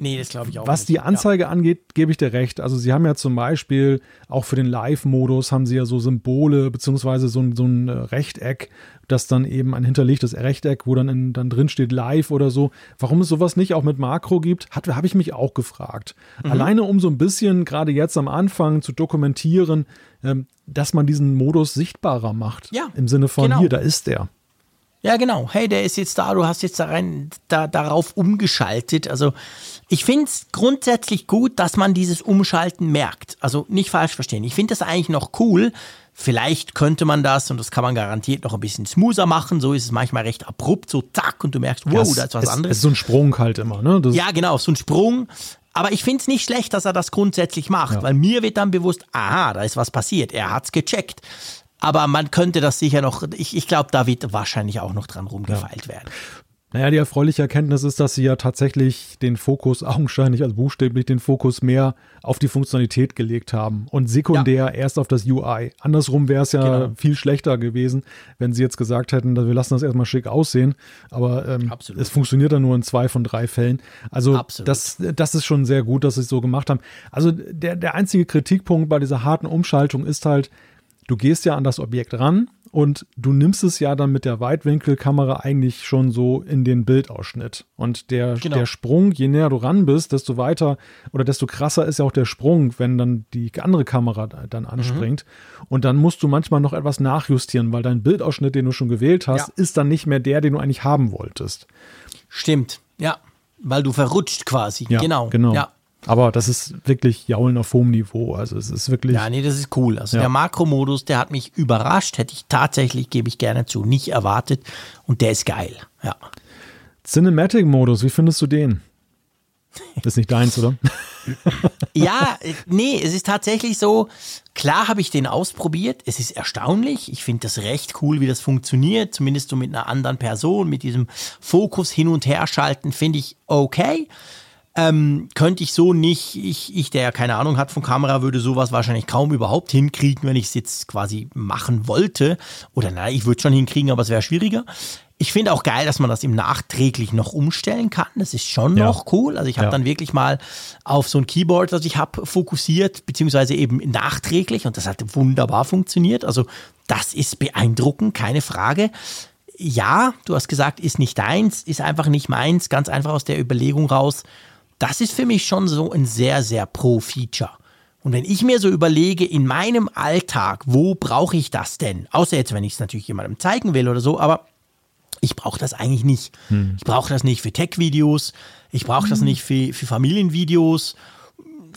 Nee, das glaube ich auch Was nicht. die Anzeige ja. angeht, gebe ich dir recht. Also sie haben ja zum Beispiel auch für den Live-Modus haben sie ja so Symbole beziehungsweise so, so ein äh, Rechteck, das dann eben ein hinterlegtes Rechteck, wo dann, in, dann drin steht Live oder so. Warum es sowas nicht auch mit Makro gibt, habe ich mich auch gefragt. Mhm. Alleine um so ein bisschen gerade jetzt am Anfang zu dokumentieren, ähm, dass man diesen Modus sichtbarer macht. Ja. Im Sinne von genau. hier, da ist der. Ja, genau. Hey, der ist jetzt da, du hast jetzt da rein, da, darauf umgeschaltet. Also ich finde es grundsätzlich gut, dass man dieses Umschalten merkt. Also nicht falsch verstehen. Ich finde das eigentlich noch cool. Vielleicht könnte man das, und das kann man garantiert noch ein bisschen smoother machen. So ist es manchmal recht abrupt, so zack, und du merkst, wow, ja, da ist was es, anderes. Es ist so ein Sprung halt immer, ne? Das ja, genau, so ein Sprung. Aber ich finde es nicht schlecht, dass er das grundsätzlich macht, ja. weil mir wird dann bewusst, aha, da ist was passiert. Er hat's gecheckt. Aber man könnte das sicher noch, ich, ich glaube, da wird wahrscheinlich auch noch dran rumgefeilt ja. werden. Naja, die erfreuliche Erkenntnis ist, dass sie ja tatsächlich den Fokus, augenscheinlich, also buchstäblich den Fokus mehr auf die Funktionalität gelegt haben und sekundär ja. erst auf das UI. Andersrum wäre es ja genau. viel schlechter gewesen, wenn sie jetzt gesagt hätten, wir lassen das erstmal schick aussehen, aber ähm, es funktioniert dann nur in zwei von drei Fällen. Also das, das ist schon sehr gut, dass sie es so gemacht haben. Also der, der einzige Kritikpunkt bei dieser harten Umschaltung ist halt, du gehst ja an das Objekt ran und du nimmst es ja dann mit der Weitwinkelkamera eigentlich schon so in den Bildausschnitt. Und der, genau. der Sprung, je näher du ran bist, desto weiter oder desto krasser ist ja auch der Sprung, wenn dann die andere Kamera dann mhm. anspringt. Mhm. Und dann musst du manchmal noch etwas nachjustieren, weil dein Bildausschnitt, den du schon gewählt hast, ja. ist dann nicht mehr der, den du eigentlich haben wolltest. Stimmt, ja. Weil du verrutscht quasi. Ja, genau. genau. Ja. Aber das ist wirklich Jaulen auf hohem Niveau. Also es ist wirklich. Ja, nee, das ist cool. Also ja. der Makromodus, der hat mich überrascht. Hätte ich tatsächlich, gebe ich gerne zu, nicht erwartet. Und der ist geil. Ja. Cinematic-Modus, wie findest du den? Das ist nicht deins, oder? ja, nee, es ist tatsächlich so. Klar habe ich den ausprobiert. Es ist erstaunlich. Ich finde das recht cool, wie das funktioniert. Zumindest so mit einer anderen Person, mit diesem Fokus hin und her schalten, finde ich okay. Ähm, könnte ich so nicht, ich, ich, der ja keine Ahnung hat von Kamera, würde sowas wahrscheinlich kaum überhaupt hinkriegen, wenn ich es jetzt quasi machen wollte. Oder nein, ich würde schon hinkriegen, aber es wäre schwieriger. Ich finde auch geil, dass man das im nachträglich noch umstellen kann. Das ist schon ja. noch cool. Also ich habe ja. dann wirklich mal auf so ein Keyboard, das ich habe, fokussiert, beziehungsweise eben nachträglich und das hat wunderbar funktioniert. Also das ist beeindruckend, keine Frage. Ja, du hast gesagt, ist nicht deins, ist einfach nicht meins, ganz einfach aus der Überlegung raus. Das ist für mich schon so ein sehr, sehr Pro-Feature. Und wenn ich mir so überlege, in meinem Alltag, wo brauche ich das denn? Außer jetzt, wenn ich es natürlich jemandem zeigen will oder so, aber ich brauche das eigentlich nicht. Hm. Ich brauche das nicht für Tech-Videos, ich brauche hm. das nicht für, für Familienvideos.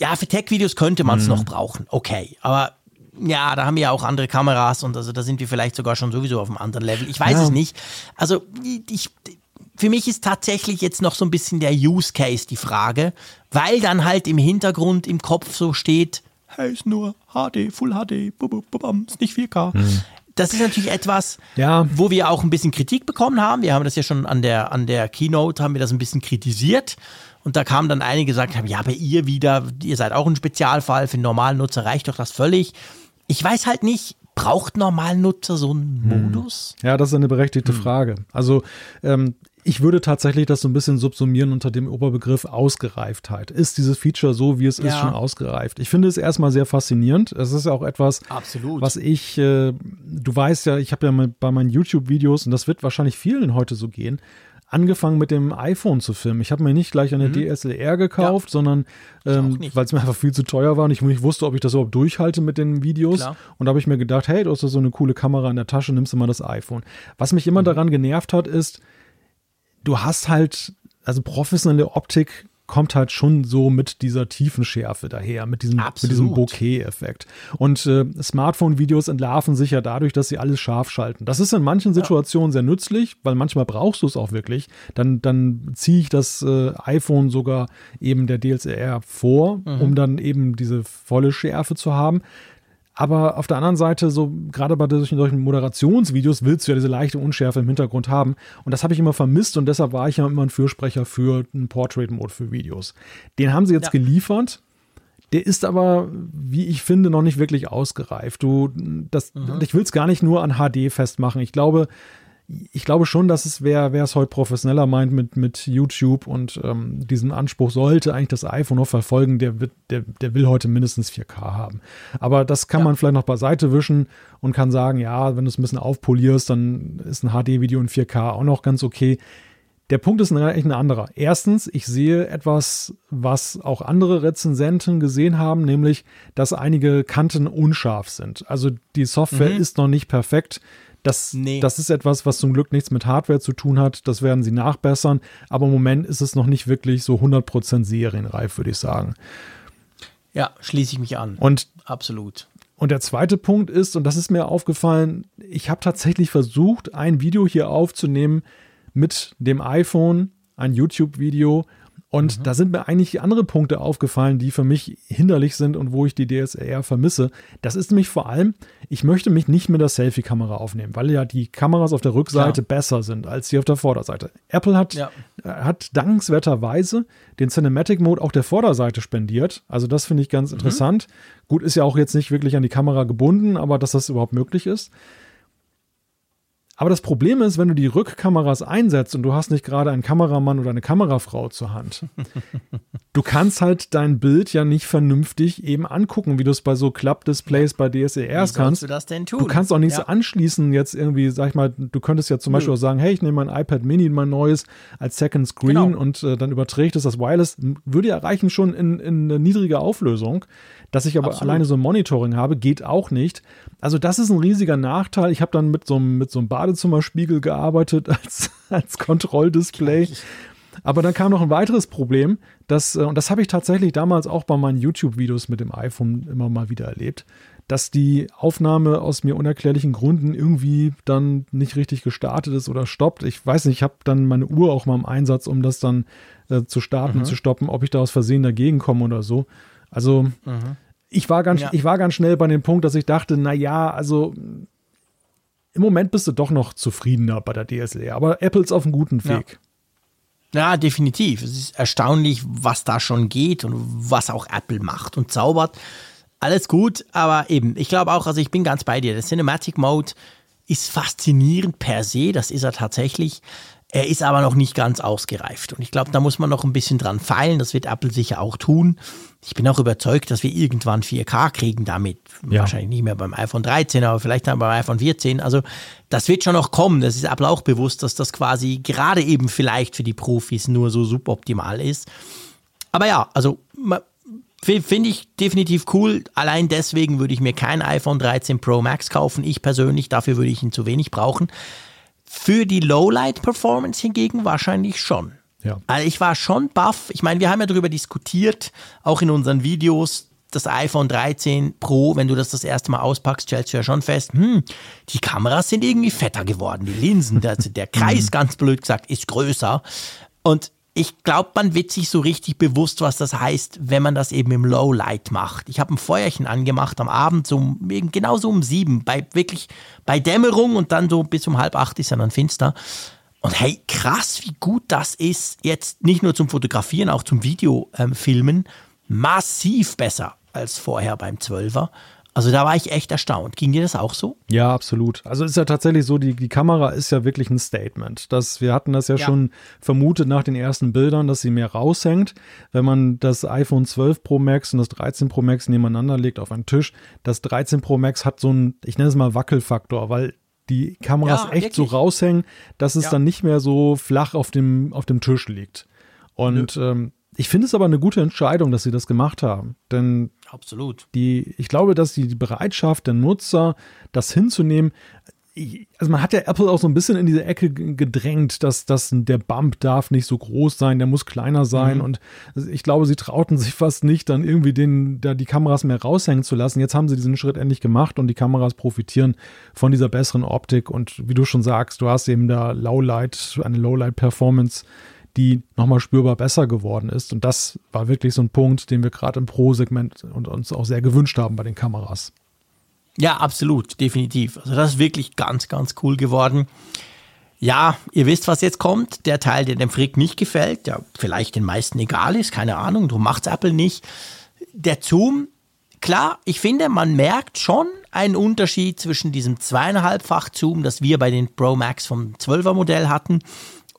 Ja, für Tech-Videos könnte man es hm. noch brauchen, okay. Aber ja, da haben wir ja auch andere Kameras und also da sind wir vielleicht sogar schon sowieso auf einem anderen Level. Ich weiß ja. es nicht. Also ich, für mich ist tatsächlich jetzt noch so ein bisschen der Use Case die Frage, weil dann halt im Hintergrund im Kopf so steht, hey, ist nur HD, Full HD, bum, bum, bum, ist nicht 4K. Mhm das ist natürlich etwas, ja. wo wir auch ein bisschen Kritik bekommen haben. Wir haben das ja schon an der, an der Keynote, haben wir das ein bisschen kritisiert. Und da kamen dann einige, gesagt haben, ja, bei ihr wieder, ihr seid auch ein Spezialfall, für einen normalen Nutzer reicht doch das völlig. Ich weiß halt nicht, braucht normalen Nutzer so einen hm. Modus? Ja, das ist eine berechtigte hm. Frage. Also ähm, ich würde tatsächlich das so ein bisschen subsumieren unter dem Oberbegriff Ausgereiftheit. Ist dieses Feature so, wie es ja. ist, schon ausgereift? Ich finde es erstmal sehr faszinierend. Es ist ja auch etwas, Absolut. was ich, äh, du weißt ja, ich habe ja bei meinen YouTube-Videos, und das wird wahrscheinlich vielen heute so gehen, angefangen mit dem iPhone zu filmen. Ich habe mir nicht gleich eine mhm. DSLR gekauft, ja. sondern ähm, weil es mir einfach viel zu teuer war und ich nicht wusste, ob ich das überhaupt durchhalte mit den Videos. Klar. Und da habe ich mir gedacht, hey, du hast so eine coole Kamera in der Tasche, nimmst du mal das iPhone. Was mich immer mhm. daran genervt hat, ist, du hast halt, also professionelle Optik kommt halt schon so mit dieser tiefen Schärfe daher, mit diesem, mit diesem Bokeh-Effekt. Und äh, Smartphone-Videos entlarven sich ja dadurch, dass sie alles scharf schalten. Das ist in manchen Situationen ja. sehr nützlich, weil manchmal brauchst du es auch wirklich. Dann, dann ziehe ich das äh, iPhone sogar eben der DSLR vor, mhm. um dann eben diese volle Schärfe zu haben. Aber auf der anderen Seite, so gerade bei solchen, solchen Moderationsvideos willst du ja diese leichte Unschärfe im Hintergrund haben. Und das habe ich immer vermisst und deshalb war ich ja immer ein Fürsprecher für einen Portrait-Mode für Videos. Den haben sie jetzt ja. geliefert. Der ist aber, wie ich finde, noch nicht wirklich ausgereift. Du, das, mhm. ich will es gar nicht nur an HD festmachen. Ich glaube, ich glaube schon, dass es, wer, es heute professioneller meint mit, mit YouTube und ähm, diesem Anspruch sollte eigentlich das iPhone noch verfolgen, der, wird, der, der will heute mindestens 4K haben. Aber das kann ja. man vielleicht noch beiseite wischen und kann sagen, ja, wenn du es ein bisschen aufpolierst, dann ist ein HD-Video in 4K auch noch ganz okay. Der Punkt ist eigentlich ein anderer. Erstens, ich sehe etwas, was auch andere Rezensenten gesehen haben, nämlich, dass einige Kanten unscharf sind. Also die Software mhm. ist noch nicht perfekt. Das, nee. das ist etwas, was zum Glück nichts mit Hardware zu tun hat. Das werden sie nachbessern. Aber im Moment ist es noch nicht wirklich so 100% serienreif, würde ich sagen. Ja, schließe ich mich an. Und absolut. Und der zweite Punkt ist, und das ist mir aufgefallen, ich habe tatsächlich versucht, ein Video hier aufzunehmen mit dem iPhone, ein YouTube-Video, und mhm. da sind mir eigentlich andere Punkte aufgefallen, die für mich hinderlich sind und wo ich die DSLR vermisse. Das ist nämlich vor allem, ich möchte mich nicht mit der Selfie-Kamera aufnehmen, weil ja die Kameras auf der Rückseite Klar. besser sind als die auf der Vorderseite. Apple hat, ja. Äh, hat dankenswerterweise den Cinematic Mode auch der Vorderseite spendiert. Also das finde ich ganz mhm. interessant. Gut, ist ja auch jetzt nicht wirklich an die Kamera gebunden, aber dass das überhaupt möglich ist. Aber das Problem ist, wenn du die Rückkameras einsetzt und du hast nicht gerade einen Kameramann oder eine Kamerafrau zur Hand, du kannst halt dein Bild ja nicht vernünftig eben angucken, wie du es bei so Klappdisplays bei DSLRs kannst. Du das denn tun? Du kannst auch nicht ja. anschließen, jetzt irgendwie, sag ich mal, du könntest ja zum Beispiel auch sagen, hey, ich nehme mein iPad Mini, mein neues, als Second Screen genau. und äh, dann überträgt es das Wireless. Würde ja reichen schon in, in eine niedrige Auflösung. Dass ich aber Absolut. alleine so ein Monitoring habe, geht auch nicht. Also das ist ein riesiger Nachteil. Ich habe dann mit so einem, mit so einem Badezimmerspiegel gearbeitet als, als Kontrolldisplay. Aber dann kam noch ein weiteres Problem, das, äh, und das habe ich tatsächlich damals auch bei meinen YouTube-Videos mit dem iPhone immer mal wieder erlebt, dass die Aufnahme aus mir unerklärlichen Gründen irgendwie dann nicht richtig gestartet ist oder stoppt. Ich weiß nicht, ich habe dann meine Uhr auch mal im Einsatz, um das dann äh, zu starten, mhm. zu stoppen, ob ich da aus Versehen dagegen komme oder so. Also mhm. ich, war ganz, ja. ich war ganz schnell bei dem Punkt, dass ich dachte, na ja, also im Moment bist du doch noch zufriedener bei der DSLR, aber Apple ist auf einem guten Weg. Ja, definitiv. Es ist erstaunlich, was da schon geht und was auch Apple macht und zaubert. Alles gut, aber eben, ich glaube auch, also ich bin ganz bei dir. Der Cinematic Mode ist faszinierend per se, das ist er tatsächlich. Er ist aber noch nicht ganz ausgereift. Und ich glaube, da muss man noch ein bisschen dran feilen. Das wird Apple sicher auch tun. Ich bin auch überzeugt, dass wir irgendwann 4K kriegen damit. Ja. Wahrscheinlich nicht mehr beim iPhone 13, aber vielleicht dann beim iPhone 14. Also das wird schon noch kommen. Das ist Apple auch bewusst, dass das quasi gerade eben vielleicht für die Profis nur so suboptimal ist. Aber ja, also finde ich definitiv cool. Allein deswegen würde ich mir kein iPhone 13 Pro Max kaufen. Ich persönlich, dafür würde ich ihn zu wenig brauchen. Für die Lowlight-Performance hingegen wahrscheinlich schon. Ja. Also ich war schon baff. Ich meine, wir haben ja darüber diskutiert, auch in unseren Videos, das iPhone 13 Pro, wenn du das das erste Mal auspackst, stellst du ja schon fest, hm, die Kameras sind irgendwie fetter geworden, die Linsen, der, der Kreis, mhm. ganz blöd gesagt, ist größer. Und ich glaube, man wird sich so richtig bewusst, was das heißt, wenn man das eben im Lowlight macht. Ich habe ein Feuerchen angemacht am Abend, so genau so um sieben, bei wirklich bei Dämmerung und dann so bis um halb acht ist ja dann finster. Und hey, krass, wie gut das ist, jetzt nicht nur zum Fotografieren, auch zum Videofilmen, ähm, massiv besser als vorher beim Zwölfer. Also da war ich echt erstaunt. Ging dir das auch so? Ja, absolut. Also ist ja tatsächlich so, die, die Kamera ist ja wirklich ein Statement. Das, wir hatten das ja, ja, schon vermutet nach den ersten Bildern, dass sie mehr raushängt. Wenn man das iPhone 12 Pro Max und das 13 Pro Max nebeneinander legt auf einen Tisch, das 13 Pro Max hat so einen, ich nenne es mal Wackelfaktor, weil die Kameras ja, echt wirklich? so raushängen, dass es ja. dann nicht mehr so flach auf dem, auf dem Tisch liegt. Und ähm, ich finde es aber eine gute Entscheidung, dass sie das gemacht haben. Denn Absolut. Die, ich glaube, dass die, die Bereitschaft der Nutzer, das hinzunehmen, also man hat ja Apple auch so ein bisschen in diese Ecke gedrängt, dass, dass der Bump darf nicht so groß sein, der muss kleiner sein. Mhm. Und ich glaube, sie trauten sich fast nicht, dann irgendwie den, da die Kameras mehr raushängen zu lassen. Jetzt haben sie diesen Schritt endlich gemacht und die Kameras profitieren von dieser besseren Optik. Und wie du schon sagst, du hast eben da Lowlight, eine Lowlight-Performance die nochmal spürbar besser geworden ist. Und das war wirklich so ein Punkt, den wir gerade im Pro-Segment und uns auch sehr gewünscht haben bei den Kameras. Ja, absolut, definitiv. Also das ist wirklich ganz, ganz cool geworden. Ja, ihr wisst, was jetzt kommt. Der Teil, der dem Frick nicht gefällt, der vielleicht den meisten egal ist, keine Ahnung, darum macht Apple nicht. Der Zoom, klar, ich finde, man merkt schon einen Unterschied zwischen diesem zweieinhalbfach Zoom, das wir bei den Pro Max vom 12er Modell hatten,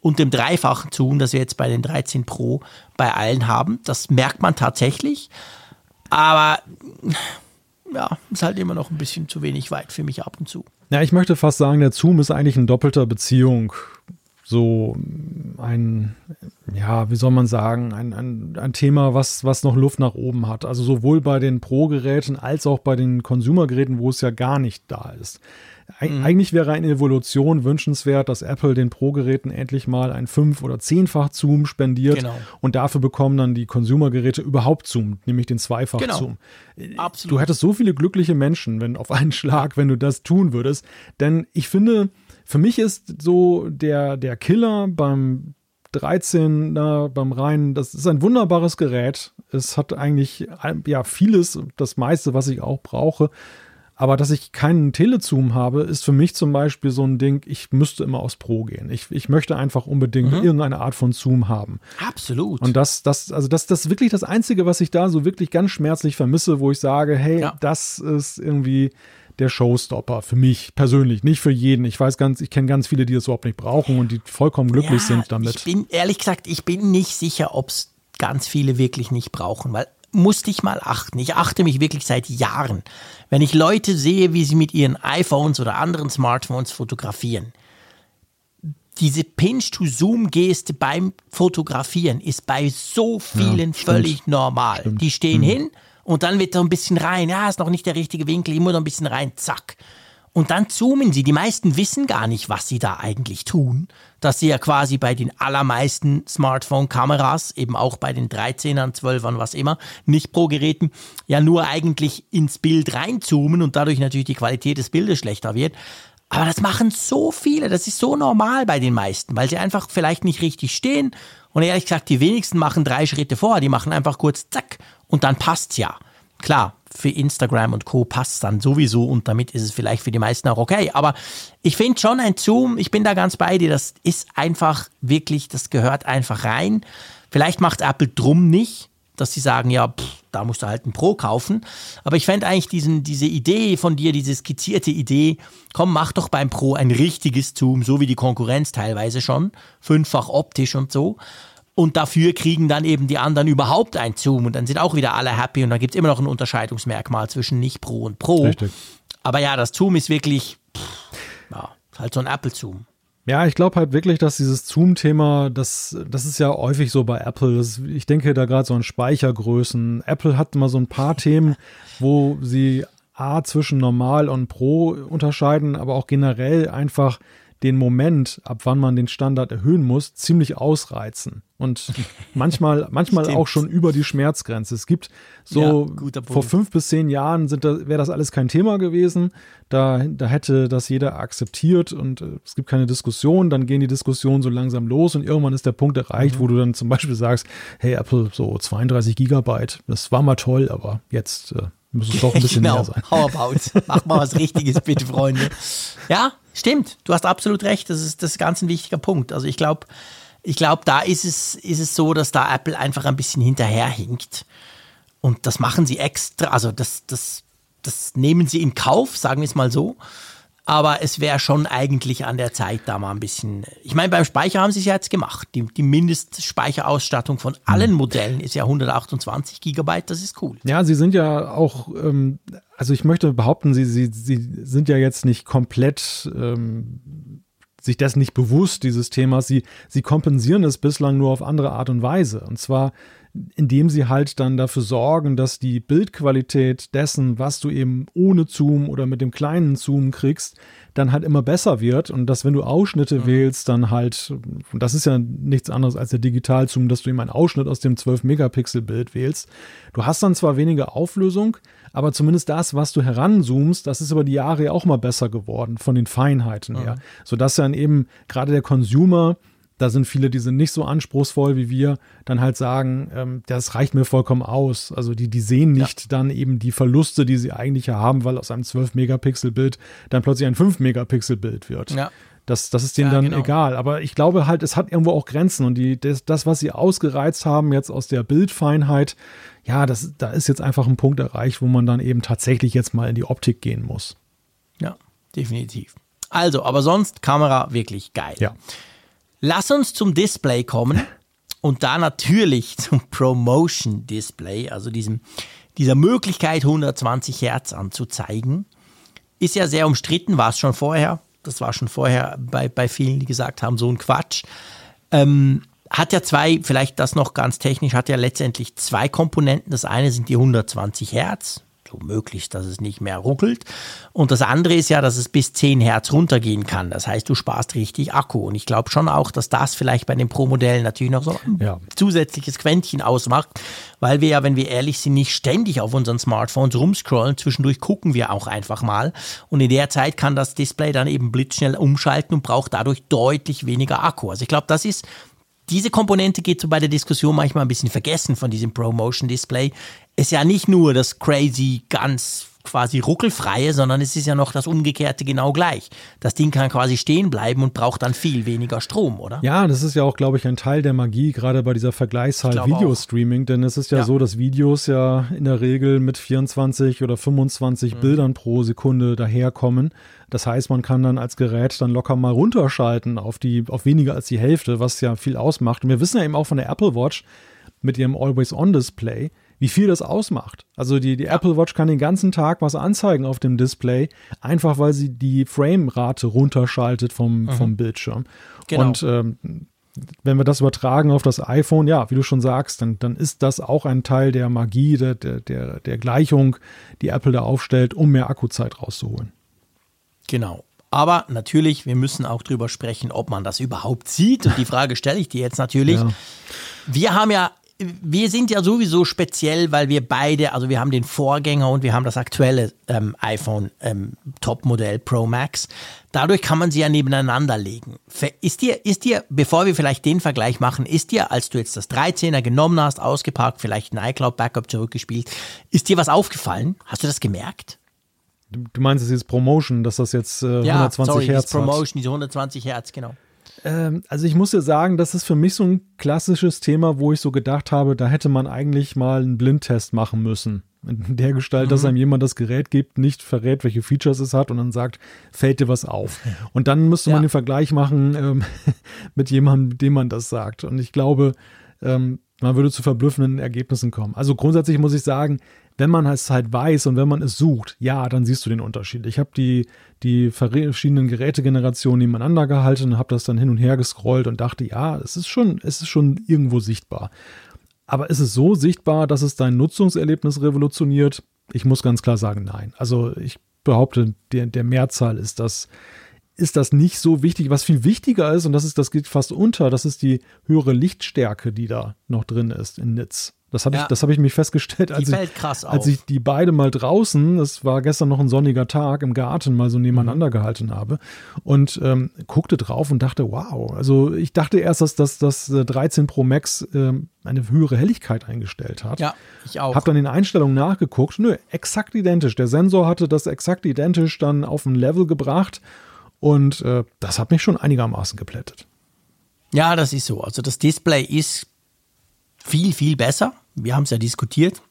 und dem dreifachen Zoom, das wir jetzt bei den 13 Pro bei allen haben. Das merkt man tatsächlich. Aber ja, ist halt immer noch ein bisschen zu wenig weit für mich ab und zu. Ja, ich möchte fast sagen, der Zoom ist eigentlich in doppelter Beziehung. So ein, ja, wie soll man sagen, ein, ein, ein Thema, was, was noch Luft nach oben hat. Also sowohl bei den Pro-Geräten als auch bei den Consumer-Geräten, wo es ja gar nicht da ist. Mhm. Eigentlich wäre eine Evolution wünschenswert, dass Apple den Pro-Geräten endlich mal ein fünf- oder zehnfach Zoom spendiert genau. und dafür bekommen dann die Consumer-Geräte überhaupt Zoom, nämlich den zweifach Zoom. Genau. Absolut. Du hättest so viele glückliche Menschen, wenn auf einen Schlag, wenn du das tun würdest. Denn ich finde, für mich ist so der, der Killer beim 13er beim Rhein, das ist ein wunderbares Gerät. Es hat eigentlich ja vieles, das meiste, was ich auch brauche. Aber dass ich keinen Telezoom habe, ist für mich zum Beispiel so ein Ding, ich müsste immer aufs Pro gehen. Ich, ich möchte einfach unbedingt mhm. irgendeine Art von Zoom haben. Absolut. Und das, das, also das, das ist wirklich das Einzige, was ich da so wirklich ganz schmerzlich vermisse, wo ich sage, hey, ja. das ist irgendwie der Showstopper für mich persönlich, nicht für jeden. Ich weiß ganz, ich kenne ganz viele, die das überhaupt nicht brauchen und die vollkommen glücklich ja, sind damit. Ich bin ehrlich gesagt, ich bin nicht sicher, ob es ganz viele wirklich nicht brauchen, weil musste ich mal achten. Ich achte mich wirklich seit Jahren. Wenn ich Leute sehe, wie sie mit ihren iPhones oder anderen Smartphones fotografieren, diese Pinch-to-Zoom-Geste beim Fotografieren ist bei so vielen ja, völlig normal. Stimmt. Die stehen mhm. hin und dann wird da ein bisschen rein. Ja, ist noch nicht der richtige Winkel, immer noch ein bisschen rein, zack. Und dann zoomen sie. Die meisten wissen gar nicht, was sie da eigentlich tun. Dass sie ja quasi bei den allermeisten Smartphone-Kameras, eben auch bei den 13ern, 12ern, was immer, nicht pro Geräten, ja nur eigentlich ins Bild reinzoomen und dadurch natürlich die Qualität des Bildes schlechter wird. Aber das machen so viele. Das ist so normal bei den meisten, weil sie einfach vielleicht nicht richtig stehen. Und ehrlich gesagt, die wenigsten machen drei Schritte vor. Die machen einfach kurz zack und dann passt's ja. Klar, für Instagram und Co. passt dann sowieso und damit ist es vielleicht für die meisten auch okay. Aber ich finde schon ein Zoom, ich bin da ganz bei dir, das ist einfach wirklich, das gehört einfach rein. Vielleicht macht Apple drum nicht, dass sie sagen, ja, pff, da musst du halt ein Pro kaufen. Aber ich fände eigentlich diesen, diese Idee von dir, diese skizzierte Idee, komm, mach doch beim Pro ein richtiges Zoom, so wie die Konkurrenz teilweise schon, fünffach optisch und so. Und dafür kriegen dann eben die anderen überhaupt ein Zoom und dann sind auch wieder alle happy und dann gibt es immer noch ein Unterscheidungsmerkmal zwischen nicht Pro und Pro. Richtig. Aber ja, das Zoom ist wirklich, pff, ja, halt so ein Apple-Zoom. Ja, ich glaube halt wirklich, dass dieses Zoom-Thema, das, das ist ja häufig so bei Apple. Das, ich denke da gerade so an Speichergrößen. Apple hat immer so ein paar Themen, wo sie A zwischen Normal und Pro unterscheiden, aber auch generell einfach den Moment, ab wann man den Standard erhöhen muss, ziemlich ausreizen. Und manchmal, manchmal auch schon über die Schmerzgrenze. Es gibt so, ja, vor fünf bis zehn Jahren da, wäre das alles kein Thema gewesen. Da, da hätte das jeder akzeptiert und äh, es gibt keine Diskussion. Dann gehen die Diskussionen so langsam los und irgendwann ist der Punkt erreicht, mhm. wo du dann zum Beispiel sagst, hey Apple, so 32 Gigabyte, das war mal toll, aber jetzt äh, muss es doch ein bisschen genau. mehr sein. How about? Mach mal was Richtiges, bitte, Freunde. Ja, stimmt. Du hast absolut recht. Das ist, das ist ganz ein wichtiger Punkt. Also ich glaube, ich glaube, da ist es, ist es so, dass da Apple einfach ein bisschen hinterherhinkt. Und das machen sie extra, also das, das, das nehmen sie in Kauf, sagen wir es mal so. Aber es wäre schon eigentlich an der Zeit, da mal ein bisschen. Ich meine, beim Speicher haben sie es ja jetzt gemacht. Die, die Mindestspeicherausstattung von allen mhm. Modellen ist ja 128 Gigabyte, das ist cool. Ja, sie sind ja auch, ähm, also ich möchte behaupten, sie, sie, sie sind ja jetzt nicht komplett ähm, sich dessen nicht bewusst, dieses Themas. Sie, sie kompensieren es bislang nur auf andere Art und Weise. Und zwar indem sie halt dann dafür sorgen, dass die Bildqualität dessen, was du eben ohne Zoom oder mit dem kleinen Zoom kriegst, dann halt immer besser wird und dass wenn du Ausschnitte mhm. wählst, dann halt, und das ist ja nichts anderes als der Digitalzoom, dass du eben einen Ausschnitt aus dem 12-Megapixel-Bild wählst. Du hast dann zwar weniger Auflösung, aber zumindest das, was du heranzoomst, das ist über die Jahre ja auch mal besser geworden von den Feinheiten mhm. her, sodass dann eben gerade der Consumer da sind viele, die sind nicht so anspruchsvoll wie wir, dann halt sagen, ähm, das reicht mir vollkommen aus. Also die, die sehen nicht ja. dann eben die Verluste, die sie eigentlich haben, weil aus einem 12-Megapixel-Bild dann plötzlich ein 5-Megapixel-Bild wird. Ja. Das, das ist denen ja, dann genau. egal. Aber ich glaube halt, es hat irgendwo auch Grenzen. Und die, das, das, was sie ausgereizt haben jetzt aus der Bildfeinheit, ja, das, da ist jetzt einfach ein Punkt erreicht, wo man dann eben tatsächlich jetzt mal in die Optik gehen muss. Ja, definitiv. Also, aber sonst Kamera wirklich geil. Ja. Lass uns zum Display kommen und da natürlich zum Promotion Display, also diesem, dieser Möglichkeit 120 Hertz anzuzeigen. Ist ja sehr umstritten, war es schon vorher. Das war schon vorher bei, bei vielen, die gesagt haben, so ein Quatsch. Ähm, hat ja zwei, vielleicht das noch ganz technisch, hat ja letztendlich zwei Komponenten. Das eine sind die 120 Hertz, so möglichst, dass es nicht mehr ruckelt. Und das andere ist ja, dass es bis 10 Hertz runtergehen kann. Das heißt, du sparst richtig Akku. Und ich glaube schon auch, dass das vielleicht bei den Pro-Modellen natürlich noch so ein ja. zusätzliches Quäntchen ausmacht, weil wir ja, wenn wir ehrlich sind, nicht ständig auf unseren Smartphones rumscrollen. Zwischendurch gucken wir auch einfach mal. Und in der Zeit kann das Display dann eben blitzschnell umschalten und braucht dadurch deutlich weniger Akku. Also ich glaube, das ist diese Komponente geht so bei der Diskussion manchmal ein bisschen vergessen von diesem Promotion Display. Ist ja nicht nur das crazy, ganz quasi ruckelfreie, sondern es ist ja noch das Umgekehrte genau gleich. Das Ding kann quasi stehen bleiben und braucht dann viel weniger Strom, oder? Ja, das ist ja auch, glaube ich, ein Teil der Magie, gerade bei dieser Vergleichszahl Videostreaming, denn es ist ja, ja, so, dass Videos ja in der Regel mit 24 oder 25 mhm. Bildern pro Sekunde daherkommen. Das heißt, man kann dann als Gerät dann locker mal runterschalten auf die, auf weniger als die Hälfte, was ja viel ausmacht. Und wir wissen ja eben auch von der Apple Watch mit ihrem Always-On-Display, wie viel das ausmacht. Also die, die Apple Watch kann den ganzen Tag was anzeigen auf dem Display, einfach weil sie die Framerate runterschaltet vom, mhm. vom Bildschirm. Genau. Und ähm, wenn wir das übertragen auf das iPhone, ja, wie du schon sagst, dann, dann ist das auch ein Teil der Magie, der, der, der Gleichung, die Apple da aufstellt, um mehr Akkuzeit rauszuholen. Genau. Aber natürlich, wir müssen auch drüber sprechen, ob man das überhaupt sieht. Und die Frage stelle ich dir jetzt natürlich. Ja. Wir haben ja wir sind ja sowieso speziell, weil wir beide, also wir haben den Vorgänger und wir haben das aktuelle ähm, iPhone ähm, Topmodell Pro Max. Dadurch kann man sie ja nebeneinander legen. Ist dir, ist dir, bevor wir vielleicht den Vergleich machen, ist dir, als du jetzt das 13er genommen hast, ausgepackt, vielleicht ein iCloud Backup zurückgespielt, ist dir was aufgefallen? Hast du das gemerkt? Du meinst dieses Promotion, dass das jetzt äh, ja, 120 sorry, Hertz Promotion, diese 120 Hertz, genau. Ähm, also ich muss dir sagen, das ist für mich so ein klassisches Thema, wo ich so gedacht habe, da hätte man eigentlich mal einen Blindtest machen müssen. In der Gestalt, mhm. dass einem jemand das Gerät gibt, nicht verrät, welche Features es hat und dann sagt, fällt dir was auf. Und dann müsste ja. man den Vergleich machen ähm, mit jemandem, dem man das sagt. Und ich glaube, ähm, man würde zu verblüffenden Ergebnissen kommen. Also grundsätzlich muss ich sagen, wenn man es halt weiß und wenn man es sucht, ja, dann siehst du den Unterschied. Ich habe die, die verschiedenen Gerätegenerationen nebeneinander gehalten und habe das dann hin und her gescrollt und dachte, ja, es ist schon, es ist schon irgendwo sichtbar. Aber ist es so sichtbar, dass es dein Nutzungserlebnis revolutioniert? Ich muss ganz klar sagen, nein. Also ich behaupte, der, der Mehrzahl ist das, ist das nicht so wichtig. Was viel wichtiger ist, und das ist, das geht fast unter, das ist die höhere Lichtstärke, die da noch drin ist in Nitz. Das habe ja. ich, hab ich mich festgestellt, als, ich, als ich die beide mal draußen, es war gestern noch ein sonniger Tag, im Garten mal so nebeneinander mhm. gehalten habe und ähm, guckte drauf und dachte, wow. Also ich dachte erst, dass das, das 13 Pro Max ähm, eine höhere Helligkeit eingestellt hat. Ja, ich auch. Habe dann in Einstellungen nachgeguckt. Nö, exakt identisch. Der Sensor hatte das exakt identisch dann auf ein Level gebracht und äh, das hat mich schon einigermaßen geplättet. Ja, das ist so. Also das Display ist viel, viel besser. Wir haben es ja diskutiert.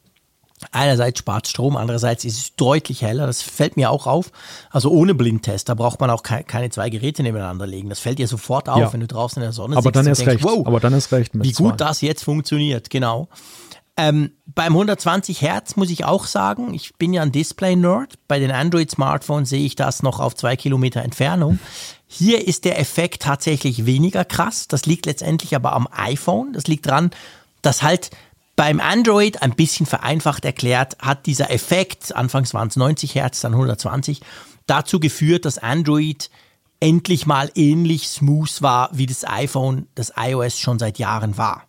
Einerseits spart Strom, andererseits ist es deutlich heller. Das fällt mir auch auf. Also ohne Blindtest, da braucht man auch keine zwei Geräte nebeneinander legen. Das fällt dir sofort auf, ja. wenn du draußen in der Sonne Aber sitzt. Dann erst denkst, recht. Wow, Aber dann ist recht. wie gut das jetzt funktioniert, genau. Ähm, beim 120 Hertz muss ich auch sagen, ich bin ja ein Display-Nerd. Bei den Android-Smartphones sehe ich das noch auf zwei Kilometer Entfernung. Hier ist der Effekt tatsächlich weniger krass. Das liegt letztendlich aber am iPhone. Das liegt daran, dass halt beim Android, ein bisschen vereinfacht erklärt, hat dieser Effekt, anfangs waren es 90 Hertz, dann 120, dazu geführt, dass Android endlich mal ähnlich smooth war, wie das iPhone, das iOS schon seit Jahren war.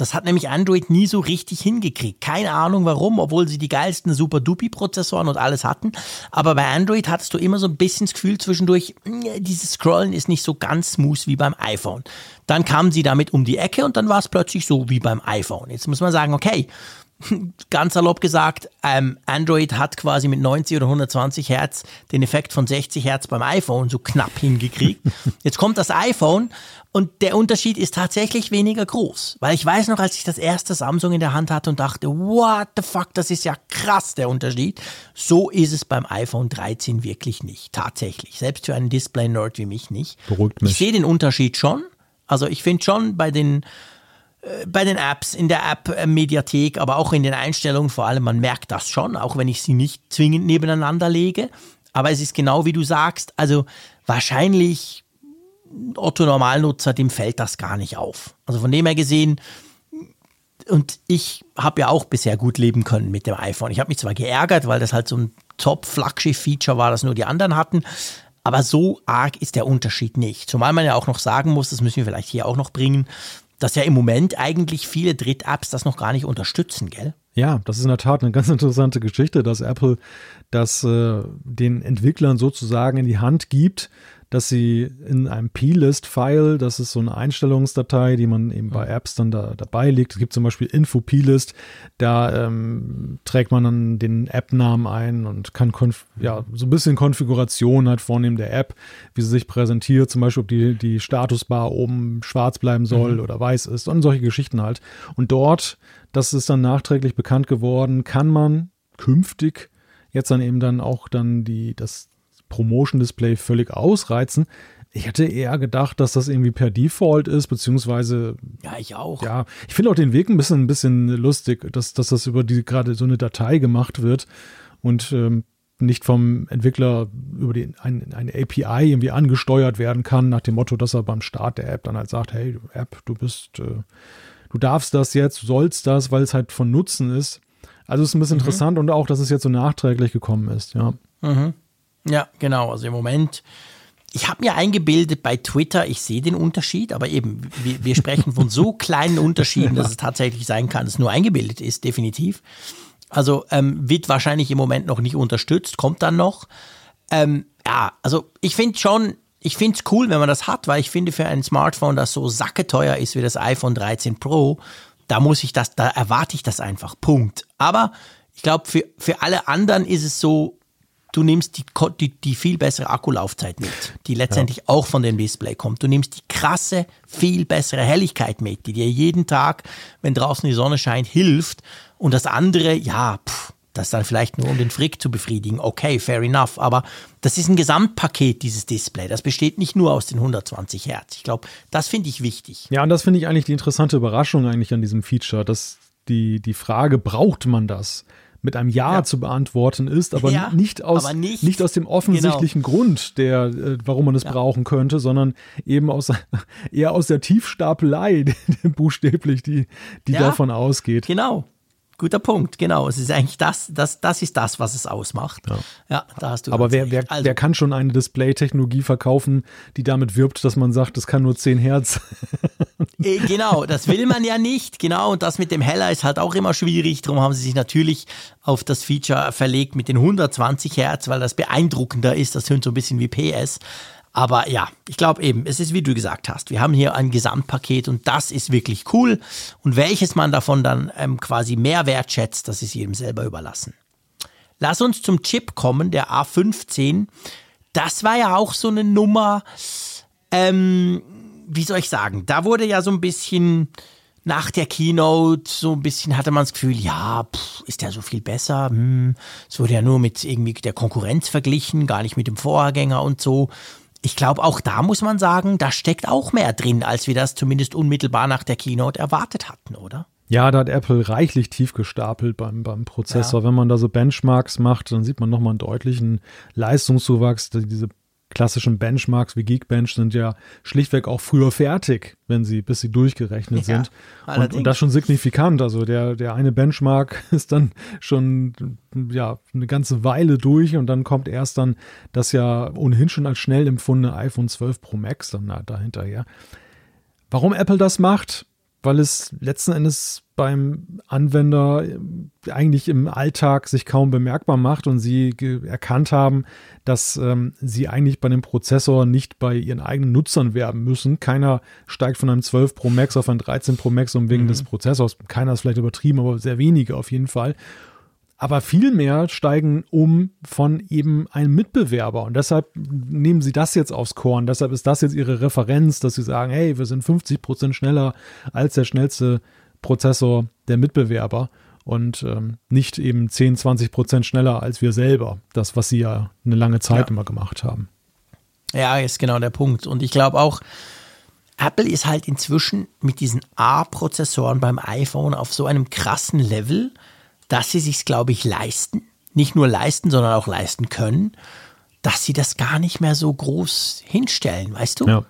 Das hat nämlich Android nie so richtig hingekriegt. Keine Ahnung warum, obwohl sie die geilsten Super-Dupi-Prozessoren und alles hatten. Aber bei Android hattest du immer so ein bisschen das Gefühl zwischendurch, dieses Scrollen ist nicht so ganz smooth wie beim iPhone. Dann kamen sie damit um die Ecke und dann war es plötzlich so wie beim iPhone. Jetzt muss man sagen, okay, ganz salopp gesagt, ähm, Android hat quasi mit 90 oder 120 Hertz den Effekt von 60 Hertz beim iPhone so knapp hingekriegt. Jetzt kommt das iPhone und der Unterschied ist tatsächlich weniger groß. Weil ich weiß noch, als ich das erste Samsung in der Hand hatte und dachte, what the fuck, das ist ja krass der Unterschied. So ist es beim iPhone 13 wirklich nicht. Tatsächlich. Selbst für einen Display-Nerd wie mich nicht. Beruhigt mich. Ich sehe den Unterschied schon. Also ich finde schon bei den bei den Apps, in der App-Mediathek, aber auch in den Einstellungen vor allem, man merkt das schon, auch wenn ich sie nicht zwingend nebeneinander lege. Aber es ist genau wie du sagst, also wahrscheinlich Otto Normalnutzer, dem fällt das gar nicht auf. Also von dem her gesehen, und ich habe ja auch bisher gut leben können mit dem iPhone. Ich habe mich zwar geärgert, weil das halt so ein Top-Flaggschiff-Feature war, das nur die anderen hatten, aber so arg ist der Unterschied nicht. Zumal man ja auch noch sagen muss, das müssen wir vielleicht hier auch noch bringen, dass ja im Moment eigentlich viele Dritt-Apps das noch gar nicht unterstützen, gell? Ja, das ist in der Tat eine ganz interessante Geschichte, dass Apple das äh, den Entwicklern sozusagen in die Hand gibt, dass sie in einem Plist-File, das ist so eine Einstellungsdatei, die man eben bei mhm. Apps dann da dabei legt. Es gibt zum Beispiel Info-Plist, da ähm, trägt man dann den App-Namen ein und kann ja, so ein bisschen Konfiguration halt vornehmen der App, wie sie sich präsentiert, zum Beispiel, ob die, die Statusbar oben schwarz bleiben soll mhm. oder weiß ist und solche Geschichten halt. Und dort, das ist dann nachträglich bekannt geworden, kann man künftig jetzt dann eben dann auch dann die, das, Promotion-Display völlig ausreizen. Ich hätte eher gedacht, dass das irgendwie per Default ist, beziehungsweise. Ja, ich auch. Ja, ich finde auch den Weg ein bisschen, ein bisschen lustig, dass, dass das über die gerade so eine Datei gemacht wird und ähm, nicht vom Entwickler über die, ein, eine API irgendwie angesteuert werden kann, nach dem Motto, dass er beim Start der App dann halt sagt, hey, App, du bist, äh, du darfst das jetzt, du sollst das, weil es halt von Nutzen ist. Also ist ein bisschen mhm. interessant und auch, dass es jetzt so nachträglich gekommen ist, ja. Mhm. Ja, genau. Also im Moment ich habe mir eingebildet bei Twitter, ich sehe den Unterschied, aber eben, wir, wir sprechen von so kleinen Unterschieden, dass es tatsächlich sein kann, dass es nur eingebildet ist, definitiv. Also ähm, wird wahrscheinlich im Moment noch nicht unterstützt, kommt dann noch. Ähm, ja, also ich finde schon, ich finde es cool, wenn man das hat, weil ich finde, für ein Smartphone, das so sacketeuer ist wie das iPhone 13 Pro, da muss ich das, da erwarte ich das einfach. Punkt. Aber ich glaube, für, für alle anderen ist es so, du nimmst die, die, die viel bessere Akkulaufzeit mit, die letztendlich ja. auch von dem Display kommt. Du nimmst die krasse, viel bessere Helligkeit mit, die dir jeden Tag, wenn draußen die Sonne scheint, hilft. Und das andere, ja, pff, das dann vielleicht nur um den Frick zu befriedigen. Okay, fair enough. Aber das ist ein Gesamtpaket, dieses Display. Das besteht nicht nur aus den 120 Hertz. Ich glaube, das finde ich wichtig. Ja, und das finde ich eigentlich die interessante Überraschung eigentlich an diesem Feature, dass die, die Frage, braucht man das? Mit einem Ja, ja, zu beantworten ist, aber, ja, nicht, aus, aber nicht, nicht, aus dem offensichtlichen genau. Grund, der, äh, warum man es ja. brauchen könnte, sondern eben aus, eher aus der Tiefstapelei, buchstäblich, die, die davon ausgeht. Genau. Guter Punkt, genau. Es ist eigentlich das, das, das ist das, was es ausmacht. Ja, ja da hast du. Aber wer, wer, also, wer kann schon eine Display-Technologie verkaufen, die damit wirbt, dass man sagt, das kann nur 10 Hertz? Äh, genau, das will man ja nicht. Genau, und das mit dem Heller ist halt auch immer schwierig. Darum haben sie sich natürlich auf das Feature verlegt mit den 120 Hertz, weil das beeindruckender ist. Das tönt so ein bisschen wie PS. Aber ja, ich glaube eben, es ist wie du gesagt hast, wir haben hier ein Gesamtpaket und das ist wirklich cool. Und welches man davon dann ähm, quasi mehr wertschätzt, das ist jedem selber überlassen. Lass uns zum Chip kommen, der A15. Das war ja auch so eine Nummer, ähm, wie soll ich sagen, da wurde ja so ein bisschen nach der Keynote so ein bisschen hatte man das Gefühl, ja, pff, ist der so viel besser? Hm, es wurde ja nur mit irgendwie der Konkurrenz verglichen, gar nicht mit dem Vorgänger und so ich glaube, auch da muss man sagen, da steckt auch mehr drin, als wir das zumindest unmittelbar nach der Keynote erwartet hatten, oder? Ja, da hat Apple reichlich tief gestapelt beim, beim Prozessor. Ja. Wenn man da so Benchmarks macht, dann sieht man nochmal einen deutlichen Leistungszuwachs. Diese klassischen Benchmarks wie Geekbench sind ja schlichtweg auch früher fertig, wenn sie, bis sie durchgerechnet ja, sind. Und, und, das schon signifikant. Also der, der eine Benchmark ist dann schon ja eine ganze Weile durch und dann kommt erst dann das ja ohnehin schon als schnell empfundene iPhone 12 Pro Max dann dahinterher. Warum Apple das macht, weil es letzten Endes beim Anwender äh, eigentlich im Alltag sich kaum bemerkbar macht und sie erkannt haben, dass ähm, sie eigentlich bei dem Prozessor nicht bei ihren eigenen Nutzern werben müssen. Keiner steigt von einem 12 Pro Max auf ein 13 Pro Max um wegen mhm. des Prozessors. Keiner ist vielleicht übertrieben, aber sehr wenige auf jeden Fall aber vielmehr steigen um von eben einem Mitbewerber. Und deshalb nehmen sie das jetzt aufs Korn. Deshalb ist das jetzt ihre Referenz, dass sie sagen, hey, wir sind 50 Prozent schneller als der schnellste Prozessor der Mitbewerber und ähm, nicht eben 10, 20 Prozent schneller als wir selber. Das, was sie ja eine lange Zeit ja. immer gemacht haben. Ja, ist genau der Punkt. Und ich glaube auch, Apple ist halt inzwischen mit diesen A-Prozessoren beim iPhone auf so einem krassen Level, dass sie sich, glaube ich, leisten, nicht nur leisten, sondern auch leisten können, dass sie das gar nicht mehr so groß hinstellen, weißt du? Ja.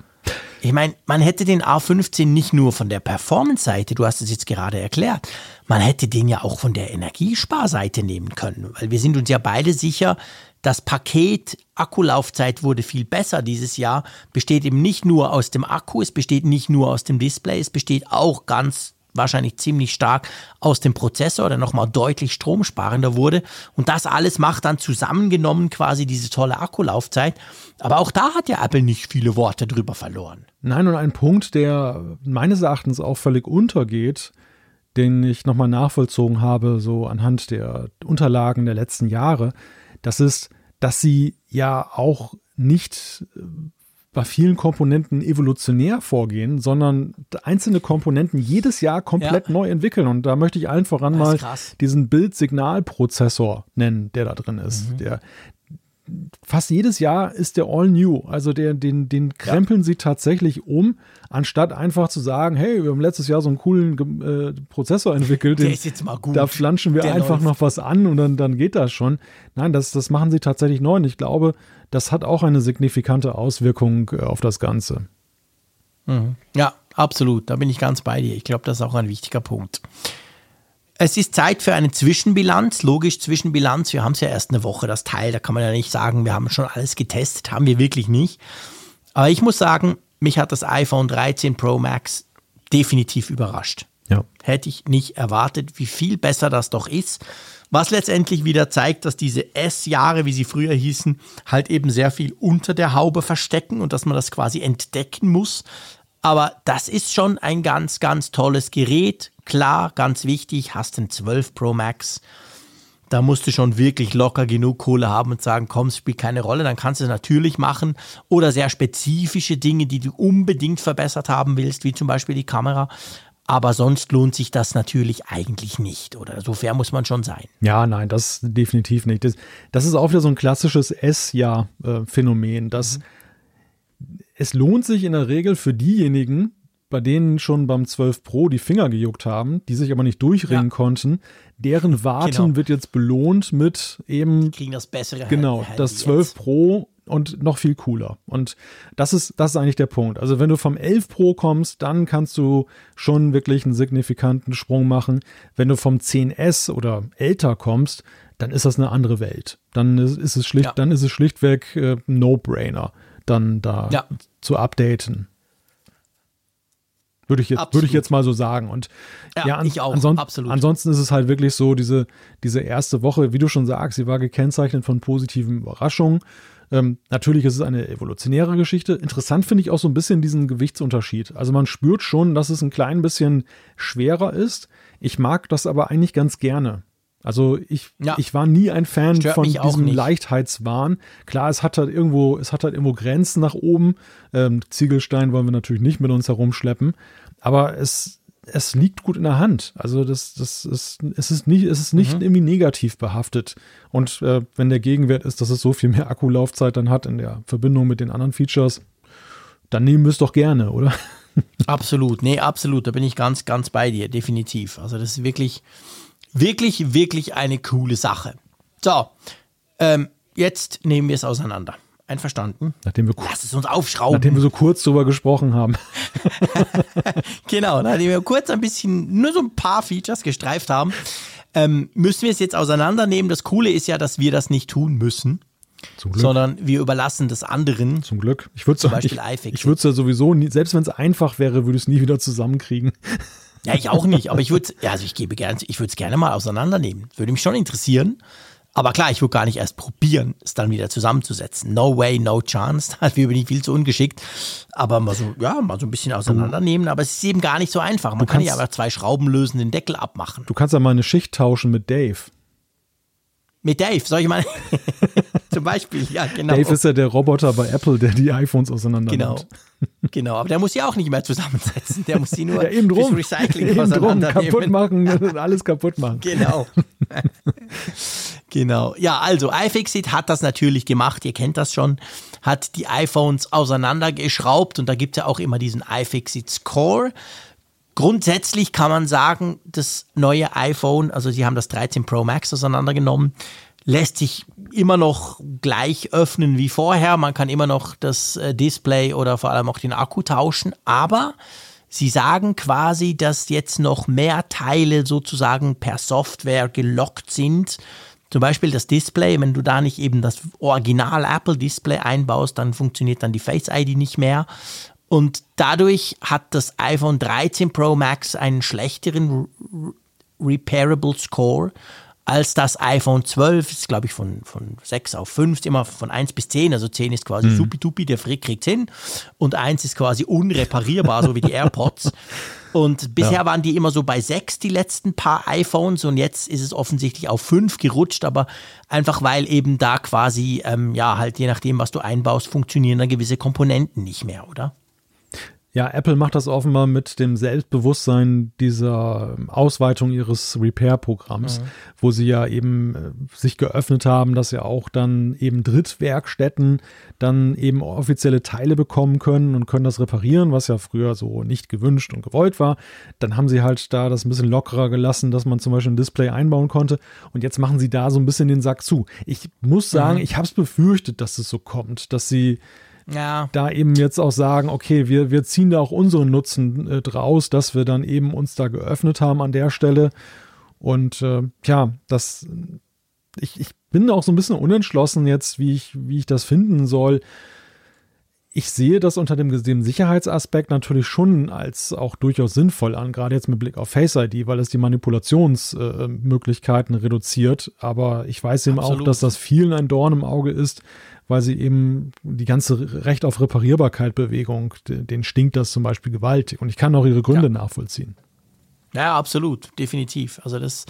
Ich meine, man hätte den A15 nicht nur von der Performance-Seite, du hast es jetzt gerade erklärt, man hätte den ja auch von der Energiesparseite nehmen können, weil wir sind uns ja beide sicher, das Paket Akkulaufzeit wurde viel besser dieses Jahr, besteht eben nicht nur aus dem Akku, es besteht nicht nur aus dem Display, es besteht auch ganz wahrscheinlich ziemlich stark aus dem Prozessor, der nochmal deutlich stromsparender wurde. Und das alles macht dann zusammengenommen quasi diese tolle Akkulaufzeit. Aber auch da hat ja Apple nicht viele Worte drüber verloren. Nein, und ein Punkt, der meines Erachtens auch völlig untergeht, den ich nochmal nachvollzogen habe, so anhand der Unterlagen der letzten Jahre, das ist, dass sie ja auch nicht bei vielen Komponenten evolutionär vorgehen, sondern einzelne Komponenten jedes Jahr komplett ja. neu entwickeln. Und da möchte ich allen voran mal krass. diesen Bild-Signal-Prozessor nennen, der da drin ist. Mhm. Der, fast jedes Jahr ist der all new. Also der, den, den krempeln ja. sie tatsächlich um, anstatt einfach zu sagen, hey, wir haben letztes Jahr so einen coolen äh, Prozessor entwickelt. Der ist jetzt mal gut. Da flanschen wir der einfach läuft. noch was an und dann, dann geht das schon. Nein, das, das machen sie tatsächlich neu. Und ich glaube, das hat auch eine signifikante Auswirkung äh, auf das Ganze. Mhm. Ja, absolut. Da bin ich ganz bei dir. Ich glaube, das ist auch ein wichtiger Punkt. es ist Zeit für eine Zwischenbilanz. Logisch, Zwischenbilanz. Wir haben es ja erst eine Woche, das Teil. Da kann man ja nicht sagen, wir haben schon alles getestet. Haben wir wirklich nicht. Aber ich muss sagen, mich hat das iPhone 13 Pro Max definitiv überrascht. Ja. Hätte ich nicht erwartet, wie viel besser das doch ist. Was letztendlich wieder zeigt, dass diese S-Jahre, wie sie früher hießen, halt eben sehr viel unter der Haube verstecken und dass man das quasi entdecken muss. Aber das ist schon ein ganz, ganz tolles Gerät. Klar, ganz wichtig, hast den 12 Pro Max. Da musst du schon wirklich locker genug Kohle haben und sagen, komm, es spielt keine Rolle. Dann kannst du es natürlich machen. Oder sehr spezifische Dinge, die du unbedingt verbessert haben willst, wie zum Beispiel die Kamera. Aber sonst lohnt sich das natürlich eigentlich nicht. Oder so fair muss man schon sein. Ja, nein, das definitiv nicht. Das, das ist auch wieder so ein klassisches S-Jahr-Phänomen, dass mhm es lohnt sich in der Regel für diejenigen, bei denen schon beim 12 Pro die Finger gejuckt haben, die sich aber nicht durchringen ja. konnten, deren Warten genau. wird jetzt belohnt mit eben. Die kriegen das bessere. Genau, das 12 jetzt. Pro und noch viel cooler. Und das ist, das ist eigentlich der Punkt. Also wenn du vom 11 Pro kommst, dann kannst du schon wirklich einen signifikanten Sprung machen. Wenn du vom 10S oder älter kommst, dann ist das eine andere Welt. Dann ist es schlicht, ja. dann ist es schlichtweg äh, No-Brainer dann da ja. zu updaten. Würde ich, jetzt, würde ich jetzt mal so sagen. Und ja, ja an, ich auch. Anson Absolut. ansonsten ist es halt wirklich so, diese, diese erste Woche, wie du schon sagst, sie war gekennzeichnet von positiven Überraschungen. Ähm, natürlich ist es eine evolutionäre Geschichte. Interessant finde ich auch so ein bisschen diesen Gewichtsunterschied. Also man spürt schon, dass es ein klein bisschen schwerer ist. Ich mag das aber eigentlich ganz gerne. Also ich, ja. ich war nie ein Fan Stört von diesem Leichtheitswahn. Klar, es hat halt irgendwo, es hat halt irgendwo Grenzen nach oben. Ähm, Ziegelstein wollen wir natürlich nicht mit uns herumschleppen, aber es, es liegt gut in der Hand. Also das, das ist, es ist nicht, es ist nicht mhm. irgendwie negativ behaftet. Und äh, wenn der Gegenwert ist, dass es so viel mehr Akkulaufzeit dann hat in der Verbindung mit den anderen Features, dann nehmen wir es doch gerne, oder? Absolut, nee, absolut. Da bin ich ganz, ganz bei dir, definitiv. Also das ist wirklich, Wirklich, wirklich eine coole Sache. So, ähm, jetzt nehmen wir es auseinander. Einverstanden? Nachdem wir, Lass es uns aufschrauben. Nachdem wir so kurz drüber gesprochen haben. genau, nachdem wir kurz ein bisschen, nur so ein paar Features gestreift haben, ähm, müssen wir es jetzt auseinandernehmen. Das Coole ist ja, dass wir das nicht tun müssen. Sondern wir überlassen das anderen. Zum Glück. Ich würde es ich, ich würde es ja sowieso, nie, selbst wenn es einfach wäre, würde ich es nie wieder zusammenkriegen. Ja, ich auch nicht, aber ich würde also ich gebe gerne, ich würde es gerne mal auseinandernehmen. Würde mich schon interessieren. Aber klar, ich würde gar nicht erst probieren, es dann wieder zusammenzusetzen. No way, no chance. Dafür bin ich viel zu ungeschickt. Aber mal so, ja, mal so ein bisschen auseinandernehmen. Aber es ist eben gar nicht so einfach. Man kann ja aber zwei Schrauben lösen, den Deckel abmachen. Du kannst ja mal eine Schicht tauschen mit Dave. Mit Dave, soll ich mal? Zum Beispiel, ja, genau. Dave ist ja der Roboter bei Apple, der die iPhones auseinander Genau. Nimmt. Genau, aber der muss sie auch nicht mehr zusammensetzen. Der muss sie nur ja, eben drum, Recycling eben drum, kaputt machen, alles kaputt machen. Genau. genau. Ja, also iFixit hat das natürlich gemacht, ihr kennt das schon, hat die iPhones auseinandergeschraubt und da gibt es ja auch immer diesen iFixit Score. Grundsätzlich kann man sagen, das neue iPhone, also sie haben das 13 Pro Max auseinandergenommen, lässt sich immer noch gleich öffnen wie vorher. Man kann immer noch das äh, Display oder vor allem auch den Akku tauschen, aber sie sagen quasi, dass jetzt noch mehr Teile sozusagen per Software gelockt sind. Zum Beispiel das Display, wenn du da nicht eben das Original Apple Display einbaust, dann funktioniert dann die Face ID nicht mehr. Und dadurch hat das iPhone 13 Pro Max einen schlechteren Repairable Score als das iPhone 12. ist, glaube ich, von, von 6 auf 5, immer von 1 bis 10. Also 10 ist quasi mhm. supi-dupi, der Frick kriegt hin. Und 1 ist quasi unreparierbar, so wie die AirPods. Und bisher ja. waren die immer so bei 6, die letzten paar iPhones. Und jetzt ist es offensichtlich auf 5 gerutscht, aber einfach weil eben da quasi, ähm, ja, halt je nachdem, was du einbaust, funktionieren da gewisse Komponenten nicht mehr, oder? Ja, Apple macht das offenbar mit dem Selbstbewusstsein dieser Ausweitung ihres Repair-Programms, mhm. wo sie ja eben äh, sich geöffnet haben, dass ja auch dann eben Drittwerkstätten dann eben offizielle Teile bekommen können und können das reparieren, was ja früher so nicht gewünscht und gewollt war. Dann haben sie halt da das ein bisschen lockerer gelassen, dass man zum Beispiel ein Display einbauen konnte. Und jetzt machen sie da so ein bisschen den Sack zu. Ich muss sagen, mhm. ich habe es befürchtet, dass es so kommt, dass sie ja. da eben jetzt auch sagen, okay, wir, wir ziehen da auch unseren Nutzen äh, draus, dass wir dann eben uns da geöffnet haben an der Stelle. Und äh, ja, das, ich, ich bin auch so ein bisschen unentschlossen jetzt, wie ich, wie ich das finden soll. Ich sehe das unter dem, dem Sicherheitsaspekt natürlich schon als auch durchaus sinnvoll an, gerade jetzt mit Blick auf Face ID, weil es die Manipulationsmöglichkeiten äh, reduziert. Aber ich weiß eben Absolut. auch, dass das vielen ein Dorn im Auge ist, weil sie eben die ganze Recht auf Reparierbarkeit Bewegung, den stinkt das zum Beispiel gewaltig. Und ich kann auch ihre Gründe ja. nachvollziehen. Ja, absolut, definitiv. Also das,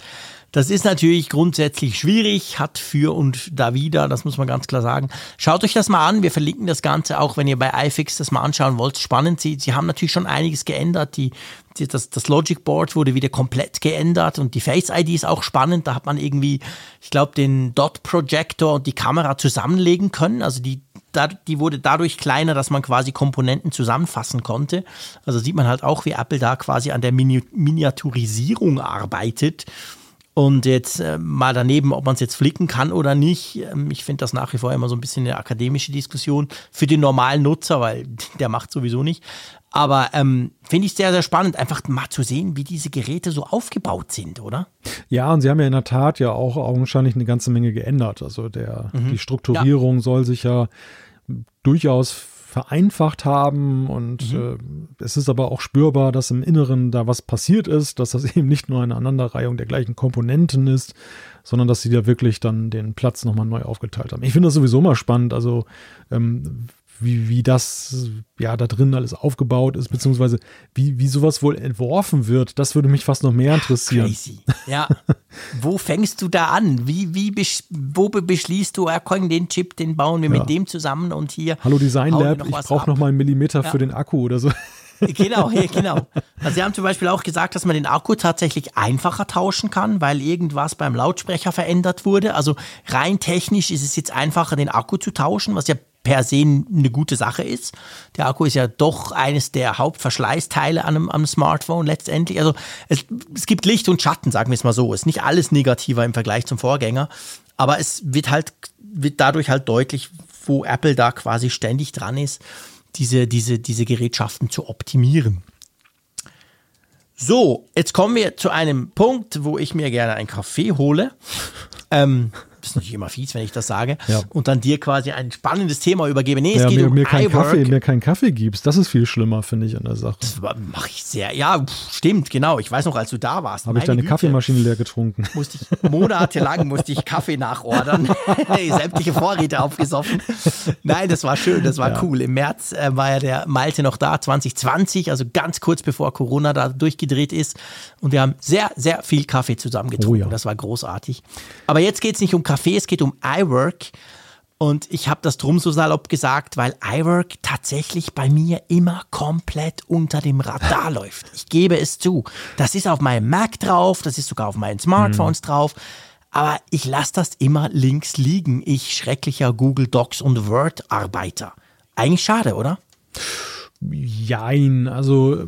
das ist natürlich grundsätzlich schwierig, hat für und da wieder, das muss man ganz klar sagen. Schaut euch das mal an, wir verlinken das Ganze auch, wenn ihr bei iFix das mal anschauen wollt. Spannend, sie, sie haben natürlich schon einiges geändert. Die, die, das, das Logic Board wurde wieder komplett geändert und die Face ID ist auch spannend. Da hat man irgendwie, ich glaube, den Dot Projector und die Kamera zusammenlegen können. Also die, die wurde dadurch kleiner, dass man quasi Komponenten zusammenfassen konnte. Also sieht man halt auch, wie Apple da quasi an der Mini Miniaturisierung arbeitet. Und jetzt äh, mal daneben, ob man es jetzt flicken kann oder nicht. Ähm, ich finde das nach wie vor immer so ein bisschen eine akademische Diskussion für den normalen Nutzer, weil der macht sowieso nicht. Aber ähm, finde ich sehr, sehr spannend, einfach mal zu sehen, wie diese Geräte so aufgebaut sind, oder? Ja, und sie haben ja in der Tat ja auch augenscheinlich eine ganze Menge geändert. Also der, mhm. die Strukturierung ja. soll sich ja durchaus vereinfacht haben und mhm. äh, es ist aber auch spürbar, dass im Inneren da was passiert ist, dass das eben nicht nur eine Aneinanderreihung der gleichen Komponenten ist, sondern dass sie da wirklich dann den Platz nochmal neu aufgeteilt haben. Ich finde das sowieso mal spannend, also ähm, wie, wie das ja da drin alles aufgebaut ist, beziehungsweise wie, wie sowas wohl entworfen wird, das würde mich fast noch mehr interessieren. Crazy. Ja. wo fängst du da an? Wie, wie besch wo beschließt du, ah, den Chip, den bauen wir ja. mit dem zusammen und hier. Hallo Design Lab, ich brauche noch mal einen Millimeter ja. für den Akku oder so. Genau, ja, genau. Also sie haben zum Beispiel auch gesagt, dass man den Akku tatsächlich einfacher tauschen kann, weil irgendwas beim Lautsprecher verändert wurde. Also rein technisch ist es jetzt einfacher, den Akku zu tauschen, was ja per se eine gute Sache ist. Der Akku ist ja doch eines der Hauptverschleißteile an einem, am Smartphone letztendlich. Also es, es gibt Licht und Schatten, sagen wir es mal so. Ist nicht alles negativer im Vergleich zum Vorgänger, aber es wird halt wird dadurch halt deutlich, wo Apple da quasi ständig dran ist, diese, diese, diese Gerätschaften zu optimieren. So, jetzt kommen wir zu einem Punkt, wo ich mir gerne einen Kaffee hole. Ähm, ist natürlich immer fies, wenn ich das sage, ja. und dann dir quasi ein spannendes Thema übergebe. Nee, es ja, geht mir, um mir keinen Kaffee, mir keinen Kaffee gibst, das ist viel schlimmer, finde ich, an der Sache. Das mache ich sehr, ja, stimmt, genau. Ich weiß noch, als du da warst. Habe ich deine Güte, Kaffeemaschine leer getrunken. Musste ich, monatelang musste ich Kaffee nachordern, sämtliche Vorräte aufgesoffen. Nein, das war schön, das war ja. cool. Im März äh, war ja der Malte noch da, 2020, also ganz kurz bevor Corona da durchgedreht ist. Und wir haben sehr, sehr viel Kaffee zusammen getrunken. Oh, das war großartig. Aber jetzt geht es nicht um Kaffee, es geht um iWork. Und ich habe das drum so salopp gesagt, weil iWork tatsächlich bei mir immer komplett unter dem Radar läuft. Ich gebe es zu. Das ist auf meinem Mac drauf, das ist sogar auf meinen Smartphones mhm. drauf. Aber ich lasse das immer links liegen. Ich schrecklicher Google Docs und Word Arbeiter. Eigentlich schade, oder? Jein, also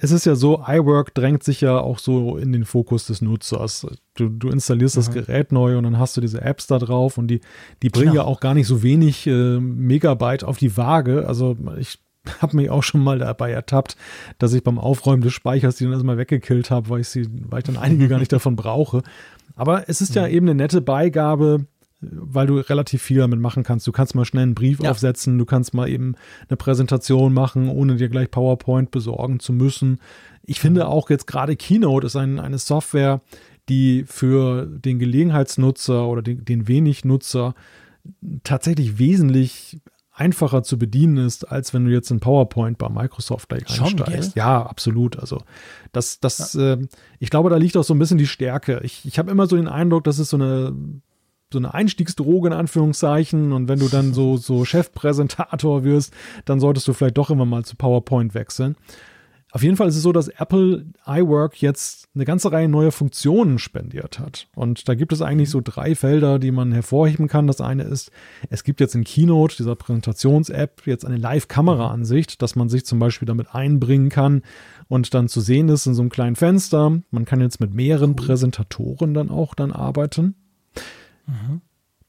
es ist ja so, iWork drängt sich ja auch so in den Fokus des Nutzers. Du, du installierst mhm. das Gerät neu und dann hast du diese Apps da drauf und die, die bringen genau. ja auch gar nicht so wenig äh, Megabyte auf die Waage. Also ich habe mich auch schon mal dabei ertappt, dass ich beim Aufräumen des Speichers die dann erstmal weggekillt habe, weil ich sie, weil ich dann einige gar nicht davon brauche. Aber es ist ja eben eine nette Beigabe, weil du relativ viel damit machen kannst. Du kannst mal schnell einen Brief ja. aufsetzen, du kannst mal eben eine Präsentation machen, ohne dir gleich PowerPoint besorgen zu müssen. Ich finde auch jetzt gerade Keynote ist ein, eine Software, die für den Gelegenheitsnutzer oder den, den wenig Nutzer tatsächlich wesentlich einfacher zu bedienen ist, als wenn du jetzt in PowerPoint bei Microsoft gleich einsteigst. Ja, absolut. Also das, das, ja. äh, ich glaube, da liegt auch so ein bisschen die Stärke. Ich, ich habe immer so den Eindruck, dass es so eine so eine Einstiegsdroge in Anführungszeichen. Und wenn du dann so, so Chefpräsentator wirst, dann solltest du vielleicht doch immer mal zu PowerPoint wechseln. Auf jeden Fall ist es so, dass Apple iWork jetzt eine ganze Reihe neuer Funktionen spendiert hat. Und da gibt es eigentlich so drei Felder, die man hervorheben kann. Das eine ist, es gibt jetzt in Keynote, dieser Präsentations-App, jetzt eine Live-Kamera-Ansicht, dass man sich zum Beispiel damit einbringen kann und dann zu sehen ist in so einem kleinen Fenster. Man kann jetzt mit mehreren Präsentatoren dann auch dann arbeiten.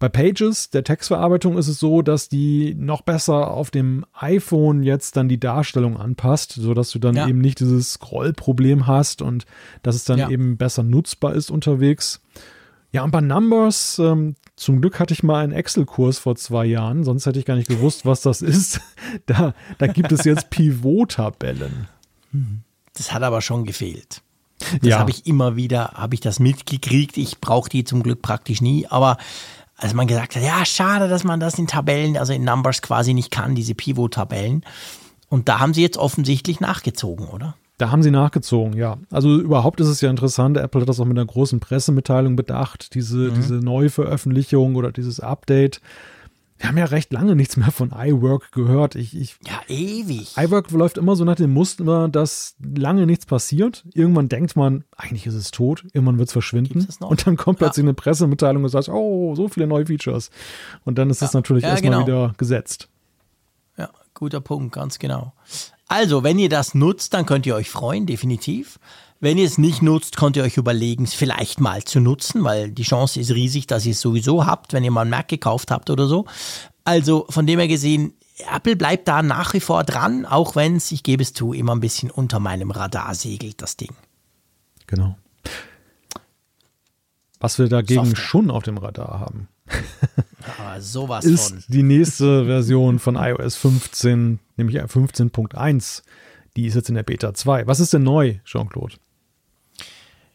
Bei Pages, der Textverarbeitung, ist es so, dass die noch besser auf dem iPhone jetzt dann die Darstellung anpasst, sodass du dann ja. eben nicht dieses Scrollproblem hast und dass es dann ja. eben besser nutzbar ist unterwegs. Ja, und bei Numbers, ähm, zum Glück hatte ich mal einen Excel-Kurs vor zwei Jahren, sonst hätte ich gar nicht gewusst, was das ist. Da, da gibt es jetzt Pivot-Tabellen. Das hat aber schon gefehlt. Das ja. habe ich immer wieder, habe ich das mitgekriegt. Ich brauche die zum Glück praktisch nie, aber als man gesagt hat, ja, schade, dass man das in Tabellen, also in Numbers quasi nicht kann, diese Pivot-Tabellen. Und da haben sie jetzt offensichtlich nachgezogen, oder? Da haben sie nachgezogen, ja. Also überhaupt ist es ja interessant, Apple hat das auch mit einer großen Pressemitteilung bedacht, diese, mhm. diese Neuveröffentlichung oder dieses Update. Wir haben ja recht lange nichts mehr von iWork gehört. Ich, ich, ja, ewig. iWork läuft immer so nach dem Muster, dass lange nichts passiert. Irgendwann denkt man, eigentlich ist es tot, irgendwann wird es verschwinden. Und dann kommt plötzlich ja. eine Pressemitteilung und sagt, oh, so viele neue Features. Und dann ist es ja. natürlich ja, erstmal genau. wieder gesetzt. Ja, guter Punkt, ganz genau. Also, wenn ihr das nutzt, dann könnt ihr euch freuen, definitiv. Wenn ihr es nicht nutzt, könnt ihr euch überlegen, es vielleicht mal zu nutzen, weil die Chance ist riesig, dass ihr es sowieso habt, wenn ihr mal einen Mac gekauft habt oder so. Also von dem her gesehen, Apple bleibt da nach wie vor dran, auch wenn es, ich gebe es zu, immer ein bisschen unter meinem Radar segelt, das Ding. Genau. Was wir dagegen Software. schon auf dem Radar haben, Aber sowas ist von. die nächste Version von iOS 15, nämlich 15.1. Die ist jetzt in der Beta 2. Was ist denn neu, Jean-Claude?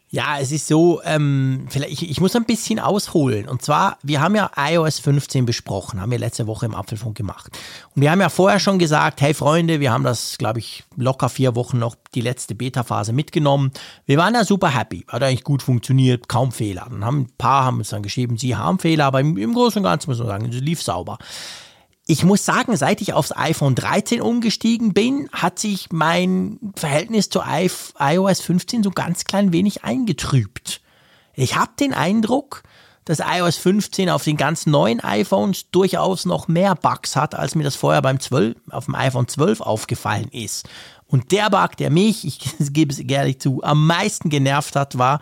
Ja, es ist so, ähm, vielleicht, ich, ich muss ein bisschen ausholen. Und zwar, wir haben ja iOS 15 besprochen, haben wir letzte Woche im Apfelfunk gemacht. Und wir haben ja vorher schon gesagt, hey Freunde, wir haben das, glaube ich, locker vier Wochen noch die letzte Beta-Phase mitgenommen. Wir waren ja super happy, hat eigentlich gut funktioniert, kaum Fehler. Dann haben ein paar haben uns dann geschrieben, sie haben Fehler, aber im, im Großen und Ganzen muss man sagen, es lief sauber. Ich muss sagen, seit ich aufs iPhone 13 umgestiegen bin, hat sich mein Verhältnis zu iOS 15 so ganz klein wenig eingetrübt. Ich habe den Eindruck, dass iOS 15 auf den ganz neuen iPhones durchaus noch mehr Bugs hat, als mir das vorher beim 12, auf dem iPhone 12 aufgefallen ist. Und der Bug, der mich, ich gebe es ehrlich zu, am meisten genervt hat, war,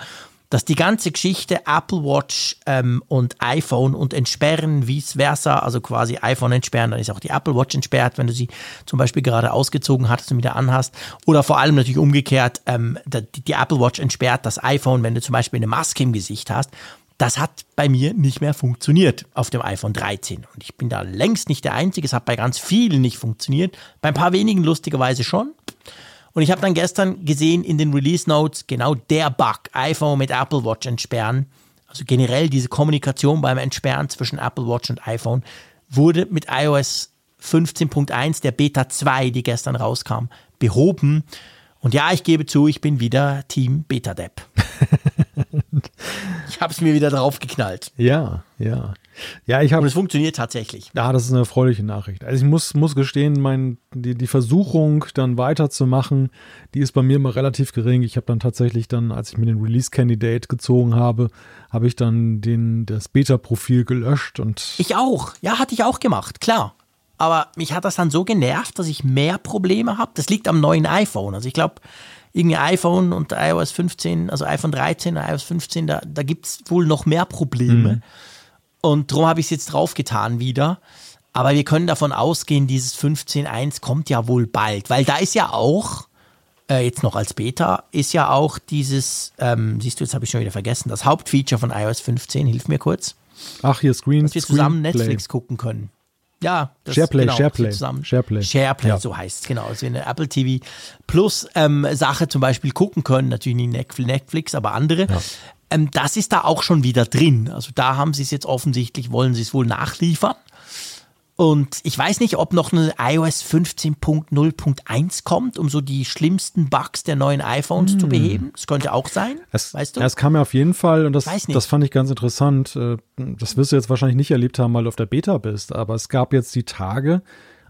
dass die ganze Geschichte Apple Watch ähm, und iPhone und entsperren, vice versa, also quasi iPhone entsperren, dann ist auch die Apple Watch entsperrt, wenn du sie zum Beispiel gerade ausgezogen hattest und wieder anhast. Oder vor allem natürlich umgekehrt, ähm, die, die Apple Watch entsperrt das iPhone, wenn du zum Beispiel eine Maske im Gesicht hast. Das hat bei mir nicht mehr funktioniert auf dem iPhone 13. Und ich bin da längst nicht der Einzige. Es hat bei ganz vielen nicht funktioniert. Bei ein paar wenigen lustigerweise schon. Und ich habe dann gestern gesehen in den Release Notes genau der Bug, iPhone mit Apple Watch entsperren. Also generell diese Kommunikation beim Entsperren zwischen Apple Watch und iPhone wurde mit iOS 15.1, der Beta 2, die gestern rauskam, behoben. Und ja, ich gebe zu, ich bin wieder Team Beta Depp. ich habe es mir wieder draufgeknallt. Ja, ja. Ja, ich habe. Und es funktioniert tatsächlich. Ja, das ist eine erfreuliche Nachricht. Also ich muss, muss gestehen, mein, die, die Versuchung, dann weiterzumachen, die ist bei mir immer relativ gering. Ich habe dann tatsächlich dann, als ich mir den Release Candidate gezogen habe, habe ich dann den, das Beta-Profil gelöscht und. Ich auch. Ja, hatte ich auch gemacht, klar. Aber mich hat das dann so genervt, dass ich mehr Probleme habe. Das liegt am neuen iPhone. Also ich glaube, irgendwie iPhone und iOS 15, also iPhone 13 und iOS 15, da, da gibt es wohl noch mehr Probleme. Mhm. Und darum habe ich es jetzt draufgetan wieder. Aber wir können davon ausgehen, dieses 15.1 kommt ja wohl bald, weil da ist ja auch, äh, jetzt noch als Beta, ist ja auch dieses, ähm, siehst du, jetzt habe ich schon wieder vergessen, das Hauptfeature von iOS 15, hilf mir kurz. Ach, hier Screen. Dass wir zusammen Netflix Play. gucken können. Ja, das, Shareplay, genau, Shareplay, zusammen. Shareplay. Shareplay, ja. so heißt es, genau. Also eine Apple TV Plus ähm, Sache zum Beispiel gucken können, natürlich nicht Netflix, aber andere. Ja. Ähm, das ist da auch schon wieder drin. Also da haben sie es jetzt offensichtlich, wollen sie es wohl nachliefern. Und ich weiß nicht, ob noch eine iOS 15.0.1 kommt, um so die schlimmsten Bugs der neuen iPhones hm. zu beheben. Das könnte auch sein. Es, weißt du? Es kam ja auf jeden Fall, und das, das fand ich ganz interessant. Äh, das wirst du jetzt wahrscheinlich nicht erlebt haben, weil du auf der Beta bist. Aber es gab jetzt die Tage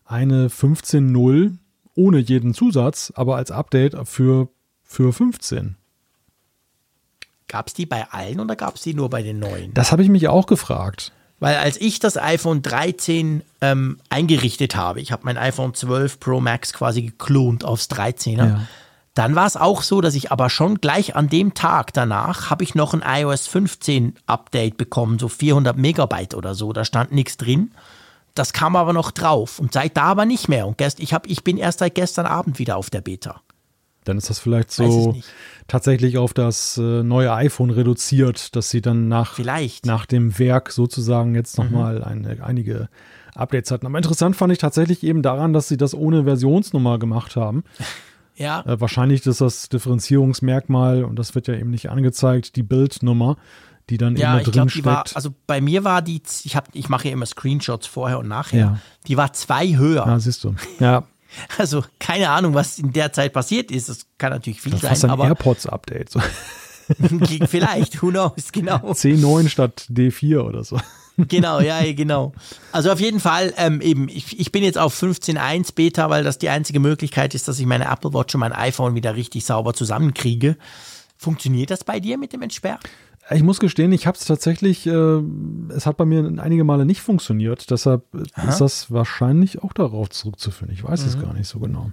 eine 15.0 ohne jeden Zusatz, aber als Update für, für 15. Gab es die bei allen oder gab es die nur bei den neuen? Das habe ich mich auch gefragt. Weil als ich das iPhone 13 ähm, eingerichtet habe, ich habe mein iPhone 12 Pro Max quasi geklont aufs 13er, ja. Dann war es auch so, dass ich aber schon gleich an dem Tag danach habe ich noch ein iOS 15 Update bekommen, so 400 Megabyte oder so. Da stand nichts drin. Das kam aber noch drauf und seit da aber nicht mehr. Und gest, ich, hab, ich bin erst seit gestern Abend wieder auf der Beta. Dann ist das vielleicht so tatsächlich auf das äh, neue iPhone reduziert, dass sie dann nach, vielleicht. nach dem Werk sozusagen jetzt nochmal mhm. eine, einige Updates hatten. Aber interessant fand ich tatsächlich eben daran, dass sie das ohne Versionsnummer gemacht haben. Ja. Äh, wahrscheinlich ist das Differenzierungsmerkmal, und das wird ja eben nicht angezeigt, die Bildnummer, die dann ja, immer drin glaub, steckt. War, also bei mir war die, ich, hab, ich mache ja immer Screenshots vorher und nachher, ja. die war zwei höher. Ja, siehst du. Ja. Also keine Ahnung, was in der Zeit passiert ist. Das kann natürlich viel das sein. Das ist ein AirPods-Update. So. Vielleicht, who knows, genau. C9 statt D4 oder so. Genau, ja, genau. Also auf jeden Fall, ähm, eben, ich, ich bin jetzt auf 15.1 Beta, weil das die einzige Möglichkeit ist, dass ich meine Apple Watch und mein iPhone wieder richtig sauber zusammenkriege. Funktioniert das bei dir mit dem Entsperren? Ich muss gestehen, ich habe es tatsächlich, äh, es hat bei mir einige Male nicht funktioniert. Deshalb Aha. ist das wahrscheinlich auch darauf zurückzuführen. Ich weiß mhm. es gar nicht so genau.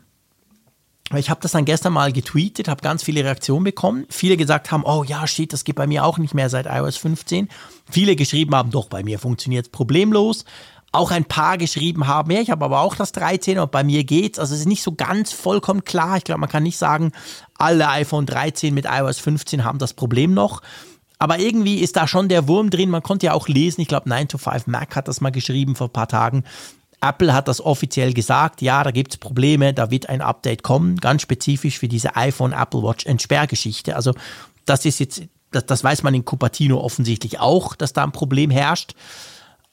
Ich habe das dann gestern mal getweetet, habe ganz viele Reaktionen bekommen. Viele gesagt haben, oh ja, steht, das geht bei mir auch nicht mehr seit iOS 15. Viele geschrieben haben, doch, bei mir funktioniert es problemlos. Auch ein paar geschrieben haben, ja, ich habe aber auch das 13 und bei mir geht's. Also es ist nicht so ganz vollkommen klar. Ich glaube, man kann nicht sagen, alle iPhone 13 mit iOS 15 haben das Problem noch. Aber irgendwie ist da schon der Wurm drin. Man konnte ja auch lesen, ich glaube 9 to 5 Mac hat das mal geschrieben vor ein paar Tagen. Apple hat das offiziell gesagt, ja, da gibt es Probleme, da wird ein Update kommen, ganz spezifisch für diese iPhone Apple Watch Entsperrgeschichte. Also das ist jetzt, das, das weiß man in Cupertino offensichtlich auch, dass da ein Problem herrscht.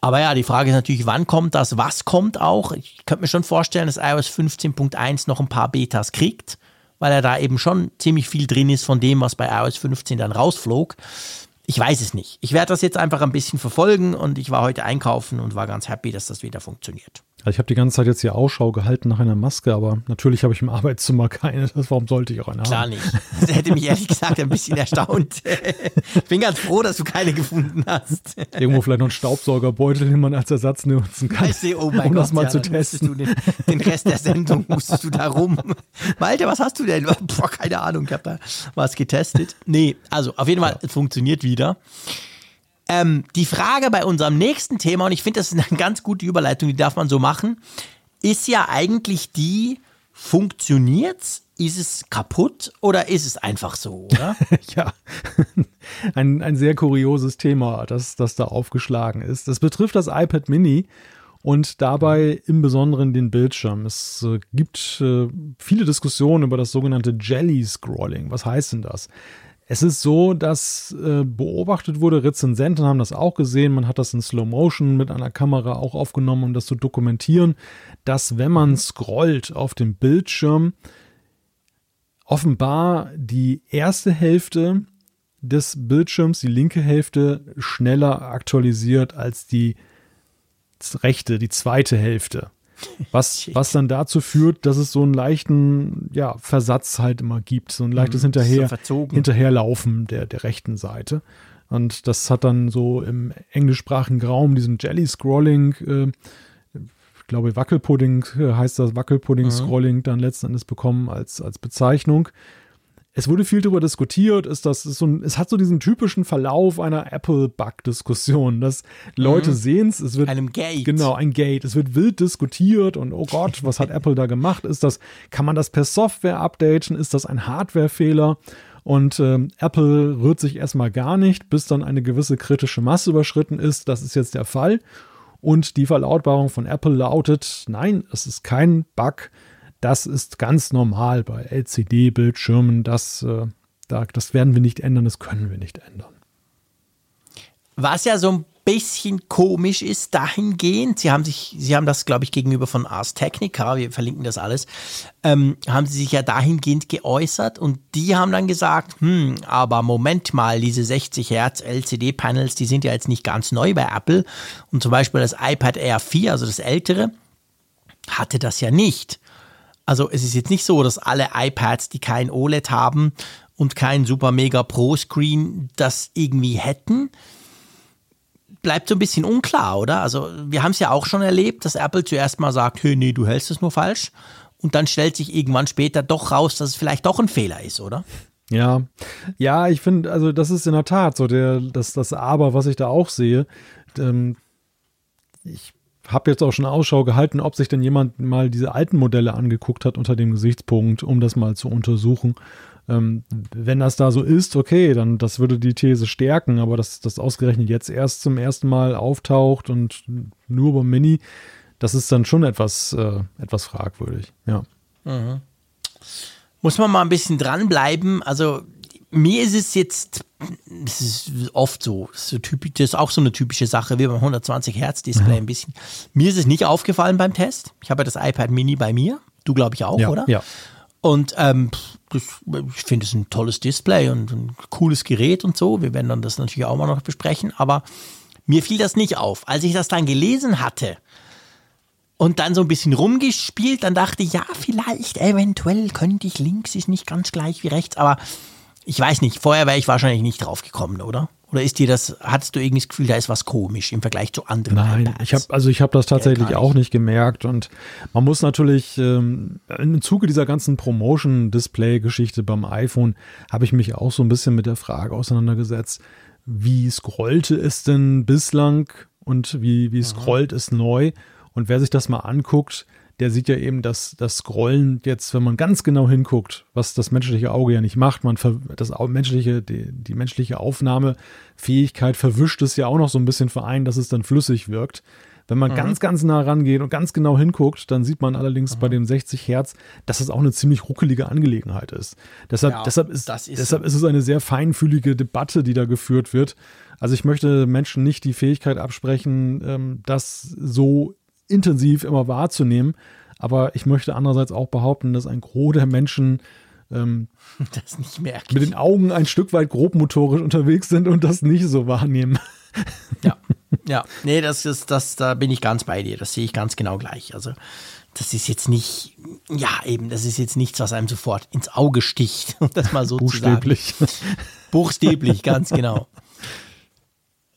Aber ja, die Frage ist natürlich, wann kommt das, was kommt auch? Ich könnte mir schon vorstellen, dass iOS 15.1 noch ein paar Betas kriegt weil er da eben schon ziemlich viel drin ist von dem, was bei iOS 15 dann rausflog. Ich weiß es nicht. Ich werde das jetzt einfach ein bisschen verfolgen und ich war heute einkaufen und war ganz happy, dass das wieder funktioniert. Also ich habe die ganze Zeit jetzt hier Ausschau gehalten nach einer Maske, aber natürlich habe ich im Arbeitszimmer keine. Das, warum sollte ich auch eine Klar haben? nicht. Das hätte mich ehrlich gesagt ein bisschen erstaunt. Ich bin ganz froh, dass du keine gefunden hast. Irgendwo vielleicht noch einen Staubsaugerbeutel, den man als Ersatz nutzen kann. Weißt du, oh mein um Gott, das mal ja, zu testen. Den, den, Rest der Sendung musstest du da rum. Malte, was hast du denn? Boah, keine Ahnung, ich habe da was getestet. Nee, also auf jeden Fall, es funktioniert wieder. Ähm, die Frage bei unserem nächsten Thema, und ich finde, das ist eine ganz gute Überleitung, die darf man so machen, ist ja eigentlich die, funktioniert's? Ist es kaputt oder ist es einfach so, oder? ja, ein, ein sehr kurioses Thema, das, das da aufgeschlagen ist. Das betrifft das iPad Mini und dabei im Besonderen den Bildschirm. Es äh, gibt äh, viele Diskussionen über das sogenannte Jelly Scrolling. Was heißt denn das? Es ist so, dass äh, beobachtet wurde, Rezensenten haben das auch gesehen, man hat das in Slow Motion mit einer Kamera auch aufgenommen, um das zu dokumentieren, dass wenn man scrollt auf dem Bildschirm, offenbar die erste Hälfte des Bildschirms, die linke Hälfte, schneller aktualisiert als die rechte, die zweite Hälfte. Was, was dann dazu führt, dass es so einen leichten ja, Versatz halt immer gibt, so ein leichtes mhm, Hinterher, so Hinterherlaufen der, der rechten Seite. Und das hat dann so im englischsprachigen Raum diesen Jelly-Scrolling, äh, ich glaube Wackelpudding äh, heißt das, Wackelpudding-Scrolling mhm. dann letzten Endes bekommen als, als Bezeichnung es wurde viel darüber diskutiert, ist das ist so ein, es hat so diesen typischen Verlauf einer Apple-Bug-Diskussion, dass Leute mhm. sehen es, es wird einem Gate. Genau, ein Gate. Es wird wild diskutiert und oh Gott, was hat Apple da gemacht? Ist das, kann man das per Software updaten? Ist das ein Hardware-Fehler? Und äh, Apple rührt sich erstmal gar nicht, bis dann eine gewisse kritische Masse überschritten ist. Das ist jetzt der Fall. Und die Verlautbarung von Apple lautet, nein, es ist kein Bug das ist ganz normal bei LCD-Bildschirmen. Das, äh, da, das werden wir nicht ändern, das können wir nicht ändern. Was ja so ein bisschen komisch ist dahingehend, Sie haben sich, Sie haben das, glaube ich, gegenüber von Ars Technica, wir verlinken das alles, ähm, haben Sie sich ja dahingehend geäußert und die haben dann gesagt, hm, aber Moment mal, diese 60 Hertz LCD-Panels, die sind ja jetzt nicht ganz neu bei Apple und zum Beispiel das iPad Air 4, also das ältere, hatte das ja nicht. Also es ist jetzt nicht so, dass alle iPads, die kein OLED haben und kein super mega Pro Screen, das irgendwie hätten. Bleibt so ein bisschen unklar, oder? Also wir haben es ja auch schon erlebt, dass Apple zuerst mal sagt, hey, nee, du hältst es nur falsch. und dann stellt sich irgendwann später doch raus, dass es vielleicht doch ein Fehler ist, oder? Ja, ja, ich finde, also das ist in der Tat so der, das, das Aber, was ich da auch sehe. Ähm, ich habe jetzt auch schon Ausschau gehalten, ob sich denn jemand mal diese alten Modelle angeguckt hat unter dem Gesichtspunkt, um das mal zu untersuchen. Ähm, wenn das da so ist, okay, dann das würde die These stärken, aber dass das ausgerechnet jetzt erst zum ersten Mal auftaucht und nur beim Mini, das ist dann schon etwas, äh, etwas fragwürdig, ja. Mhm. Muss man mal ein bisschen dranbleiben. Also mir ist es jetzt, das ist oft so, das ist, so typisch, das ist auch so eine typische Sache wie beim 120 Hertz Display ein bisschen. Mir ist es nicht aufgefallen beim Test. Ich habe ja das iPad Mini bei mir. Du glaube ich auch, ja, oder? Ja. Und ähm, das, ich finde es ein tolles Display und ein cooles Gerät und so. Wir werden dann das natürlich auch mal noch besprechen. Aber mir fiel das nicht auf. Als ich das dann gelesen hatte, und dann so ein bisschen rumgespielt. Dann dachte ich, ja, vielleicht, eventuell könnte ich links, ist nicht ganz gleich wie rechts, aber ich weiß nicht, vorher wäre ich wahrscheinlich nicht drauf gekommen, oder? Oder ist dir das, hattest du irgendwie das Gefühl, da ist was komisch im Vergleich zu anderen? Nein, iPads? ich habe also ich habe das tatsächlich ja, auch nicht gemerkt und man muss natürlich ähm, im Zuge dieser ganzen Promotion-Display-Geschichte beim iPhone habe ich mich auch so ein bisschen mit der Frage auseinandergesetzt, wie scrollte es denn bislang und wie wie scrollt es neu? Und wer sich das mal anguckt, der sieht ja eben, dass das Scrollen jetzt, wenn man ganz genau hinguckt, was das menschliche Auge ja nicht macht, man das menschliche, die, die menschliche Aufnahmefähigkeit verwischt es ja auch noch so ein bisschen verein, dass es dann flüssig wirkt. Wenn man mhm. ganz, ganz nah rangeht und ganz genau hinguckt, dann sieht man allerdings mhm. bei dem 60 Hertz, dass es auch eine ziemlich ruckelige Angelegenheit ist. Deshalb, ja, deshalb, ist, ist, deshalb ist es eine sehr feinfühlige Debatte, die da geführt wird. Also ich möchte Menschen nicht die Fähigkeit absprechen, ähm, das so intensiv immer wahrzunehmen. Aber ich möchte andererseits auch behaupten, dass ein Gros der Menschen ähm, das nicht merkt. mit den Augen ein Stück weit grobmotorisch unterwegs sind und das nicht so wahrnehmen. Ja, ja, nee, das ist, das, da bin ich ganz bei dir. Das sehe ich ganz genau gleich. Also, das ist jetzt nicht, ja, eben, das ist jetzt nichts, was einem sofort ins Auge sticht, um das mal so Buchstäblich. zu sagen. Buchstäblich, ganz genau.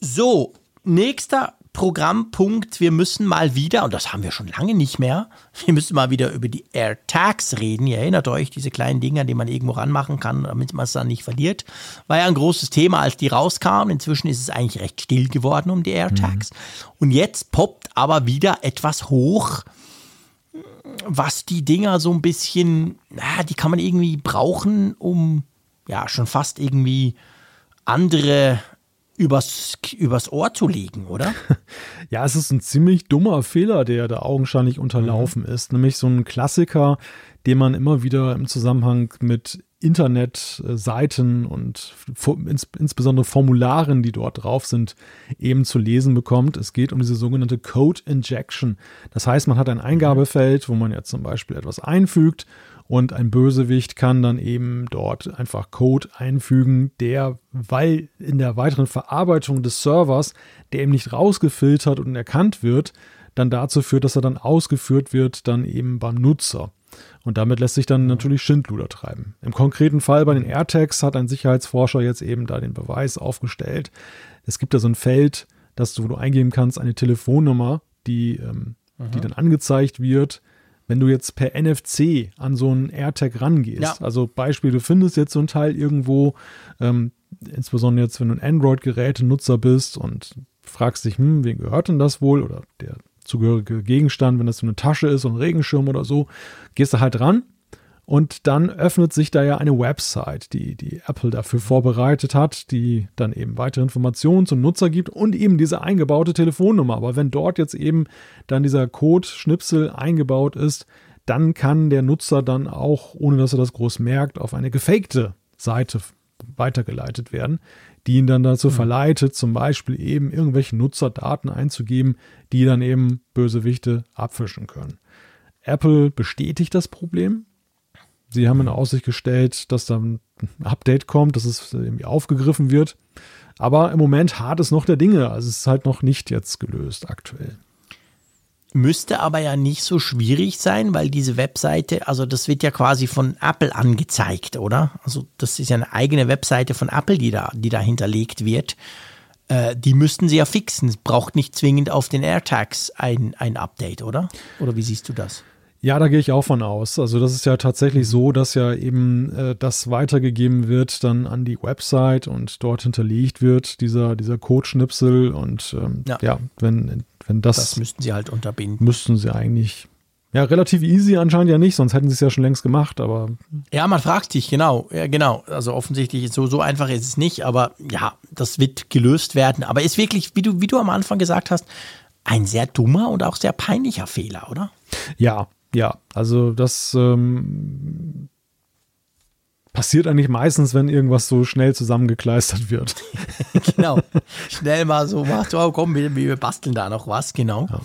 So, nächster Programmpunkt, wir müssen mal wieder, und das haben wir schon lange nicht mehr, wir müssen mal wieder über die AirTags reden. Ihr erinnert euch, diese kleinen Dinger, die man irgendwo ranmachen kann, damit man es dann nicht verliert. War ja ein großes Thema, als die rauskamen. Inzwischen ist es eigentlich recht still geworden um die AirTags. Mhm. Und jetzt poppt aber wieder etwas hoch, was die Dinger so ein bisschen, na, die kann man irgendwie brauchen, um ja schon fast irgendwie andere übers, übers Ohr zu legen, oder? ja, es ist ein ziemlich dummer Fehler, der da augenscheinlich unterlaufen mhm. ist. Nämlich so ein Klassiker, den man immer wieder im Zusammenhang mit Internetseiten und ins, insbesondere Formularen, die dort drauf sind, eben zu lesen bekommt. Es geht um diese sogenannte Code Injection. Das heißt, man hat ein Eingabefeld, wo man jetzt zum Beispiel etwas einfügt und ein Bösewicht kann dann eben dort einfach Code einfügen, der, weil in der weiteren Verarbeitung des Servers, der eben nicht rausgefiltert und erkannt wird, dann dazu führt, dass er dann ausgeführt wird, dann eben beim Nutzer. Und damit lässt sich dann natürlich Schindluder treiben. Im konkreten Fall bei den AirTags hat ein Sicherheitsforscher jetzt eben da den Beweis aufgestellt. Es gibt da so ein Feld, dass du, wo du eingeben kannst, eine Telefonnummer, die, ähm, die dann angezeigt wird, wenn du jetzt per NFC an so einen AirTag rangehst, ja. also Beispiel, du findest jetzt so ein Teil irgendwo, ähm, insbesondere jetzt, wenn du ein Android-Gerätenutzer bist und fragst dich, hm, wem gehört denn das wohl oder der zugehörige Gegenstand, wenn das so eine Tasche ist, so ein Regenschirm oder so, gehst du halt ran und dann öffnet sich da ja eine Website, die, die Apple dafür vorbereitet hat, die dann eben weitere Informationen zum Nutzer gibt und eben diese eingebaute Telefonnummer. Aber wenn dort jetzt eben dann dieser Code-Schnipsel eingebaut ist, dann kann der Nutzer dann auch, ohne dass er das groß merkt, auf eine gefakte Seite weitergeleitet werden, die ihn dann dazu mhm. verleitet, zum Beispiel eben irgendwelche Nutzerdaten einzugeben, die dann eben Bösewichte abfischen können. Apple bestätigt das Problem, Sie haben in Aussicht gestellt, dass dann ein Update kommt, dass es irgendwie aufgegriffen wird. Aber im Moment hart ist noch der Dinge. Also es ist halt noch nicht jetzt gelöst aktuell. Müsste aber ja nicht so schwierig sein, weil diese Webseite, also das wird ja quasi von Apple angezeigt, oder? Also das ist ja eine eigene Webseite von Apple, die da, die da hinterlegt wird. Äh, die müssten sie ja fixen. Es braucht nicht zwingend auf den AirTags ein, ein Update, oder? Oder wie siehst du das? Ja, da gehe ich auch von aus. Also das ist ja tatsächlich so, dass ja eben äh, das weitergegeben wird dann an die Website und dort hinterlegt wird, dieser, dieser Codeschnipsel. Und ähm, ja. ja, wenn, wenn das. Das müssten sie halt unterbinden. Müssten sie eigentlich. Ja, relativ easy anscheinend ja nicht, sonst hätten sie es ja schon längst gemacht, aber. Ja, man fragt sich, genau, ja, genau. Also offensichtlich so, so einfach ist es nicht, aber ja, das wird gelöst werden. Aber ist wirklich, wie du, wie du am Anfang gesagt hast, ein sehr dummer und auch sehr peinlicher Fehler, oder? Ja, ja, also das ähm, passiert eigentlich meistens, wenn irgendwas so schnell zusammengekleistert wird. genau. Schnell mal so macht, oh komm, wir, wir basteln da noch was, genau. Ja.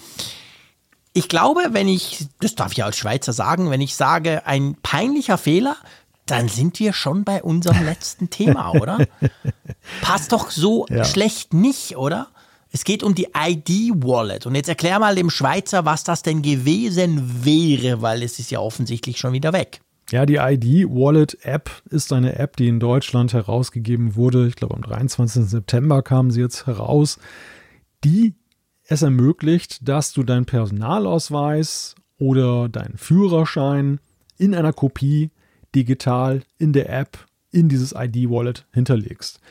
Ich glaube, wenn ich, das darf ich als Schweizer sagen, wenn ich sage, ein peinlicher Fehler, dann sind wir schon bei unserem letzten Thema, oder? Passt doch so ja. schlecht nicht, oder? Es geht um die ID-Wallet. Und jetzt erklär mal dem Schweizer, was das denn gewesen wäre, weil es ist ja offensichtlich schon wieder weg. Ja, die ID-Wallet-App ist eine App, die in Deutschland herausgegeben wurde. Ich glaube, am 23. September kam sie jetzt heraus. Die es ermöglicht, dass du deinen Personalausweis oder deinen Führerschein in einer Kopie digital in der App in dieses ID-Wallet hinterlegst.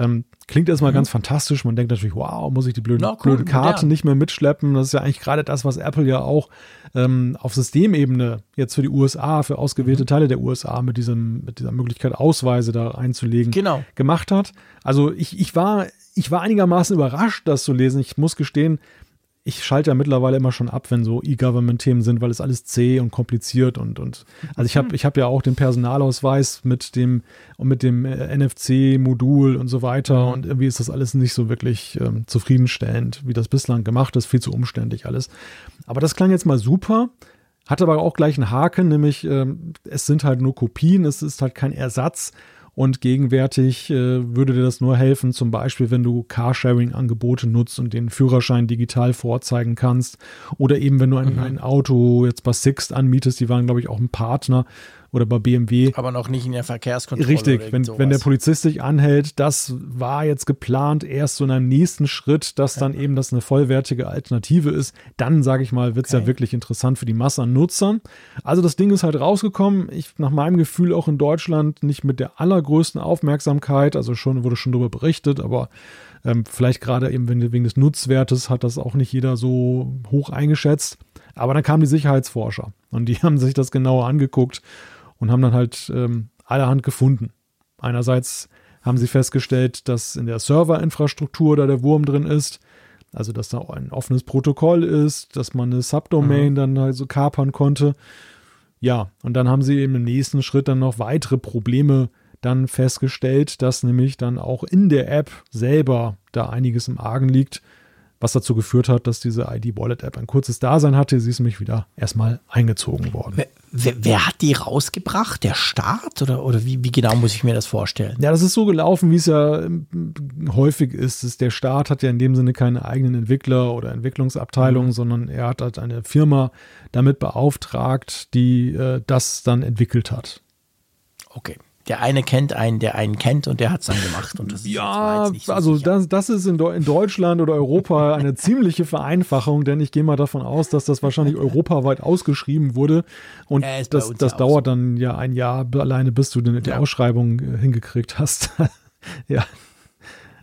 Ähm, klingt erstmal mhm. ganz fantastisch. Man denkt natürlich, wow, muss ich die blöde, cool, blöde Karte nicht mehr mitschleppen. Das ist ja eigentlich gerade das, was Apple ja auch ähm, auf Systemebene jetzt für die USA, für ausgewählte mhm. Teile der USA mit, diesem, mit dieser Möglichkeit, Ausweise da einzulegen, genau. gemacht hat. Also ich, ich, war, ich war einigermaßen überrascht, das zu lesen. Ich muss gestehen, ich schalte ja mittlerweile immer schon ab, wenn so E-Government-Themen sind, weil es alles zäh und kompliziert und, und also ich habe mhm. ich hab ja auch den Personalausweis mit dem und mit dem äh, NFC-Modul und so weiter mhm. und irgendwie ist das alles nicht so wirklich ähm, zufriedenstellend, wie das bislang gemacht ist, viel zu umständlich alles. Aber das klang jetzt mal super, hat aber auch gleich einen Haken, nämlich ähm, es sind halt nur Kopien, es ist halt kein Ersatz und gegenwärtig äh, würde dir das nur helfen, zum Beispiel, wenn du Carsharing-Angebote nutzt und den Führerschein digital vorzeigen kannst. Oder eben, wenn du ein, mhm. ein Auto jetzt bei Sixt anmietest, die waren, glaube ich, auch ein Partner oder bei BMW. Aber noch nicht in der Verkehrskontrolle. Richtig, wenn, wenn der Polizist sich anhält, das war jetzt geplant, erst so in einem nächsten Schritt, dass dann eben das eine vollwertige Alternative ist. Dann, sage ich mal, wird es okay. ja wirklich interessant für die Masse an Nutzern. Also das Ding ist halt rausgekommen. Ich, nach meinem Gefühl auch in Deutschland nicht mit der allergrößten Aufmerksamkeit. Also schon wurde schon darüber berichtet, aber ähm, vielleicht gerade eben wegen des Nutzwertes hat das auch nicht jeder so hoch eingeschätzt. Aber dann kamen die Sicherheitsforscher und die haben sich das genauer angeguckt und haben dann halt ähm, allerhand gefunden. Einerseits haben sie festgestellt, dass in der Serverinfrastruktur da der Wurm drin ist, also dass da ein offenes Protokoll ist, dass man eine Subdomain mhm. dann halt so kapern konnte. Ja, und dann haben sie eben im nächsten Schritt dann noch weitere Probleme dann festgestellt, dass nämlich dann auch in der App selber da einiges im Argen liegt was dazu geführt hat, dass diese ID-Wallet-App ein kurzes Dasein hatte. Sie ist nämlich wieder erstmal eingezogen worden. Wer, wer, wer, hat die rausgebracht? Der Staat? Oder, oder wie, wie, genau muss ich mir das vorstellen? Ja, das ist so gelaufen, wie es ja ähm, häufig ist. ist. Der Staat hat ja in dem Sinne keine eigenen Entwickler oder Entwicklungsabteilungen, mhm. sondern er hat halt eine Firma damit beauftragt, die äh, das dann entwickelt hat. Okay der eine kennt einen, der einen kennt und der hat es dann gemacht. Und das ja, so also das, das, ist in, in, Deutschland oder Europa eine ziemliche Vereinfachung, denn ich gehe mal davon aus, dass das wahrscheinlich europaweit ausgeschrieben wurde. Und das, das dauert so. dann ja ein Jahr alleine, bis du die, die ja. Ausschreibung äh, hingekriegt hast. ja.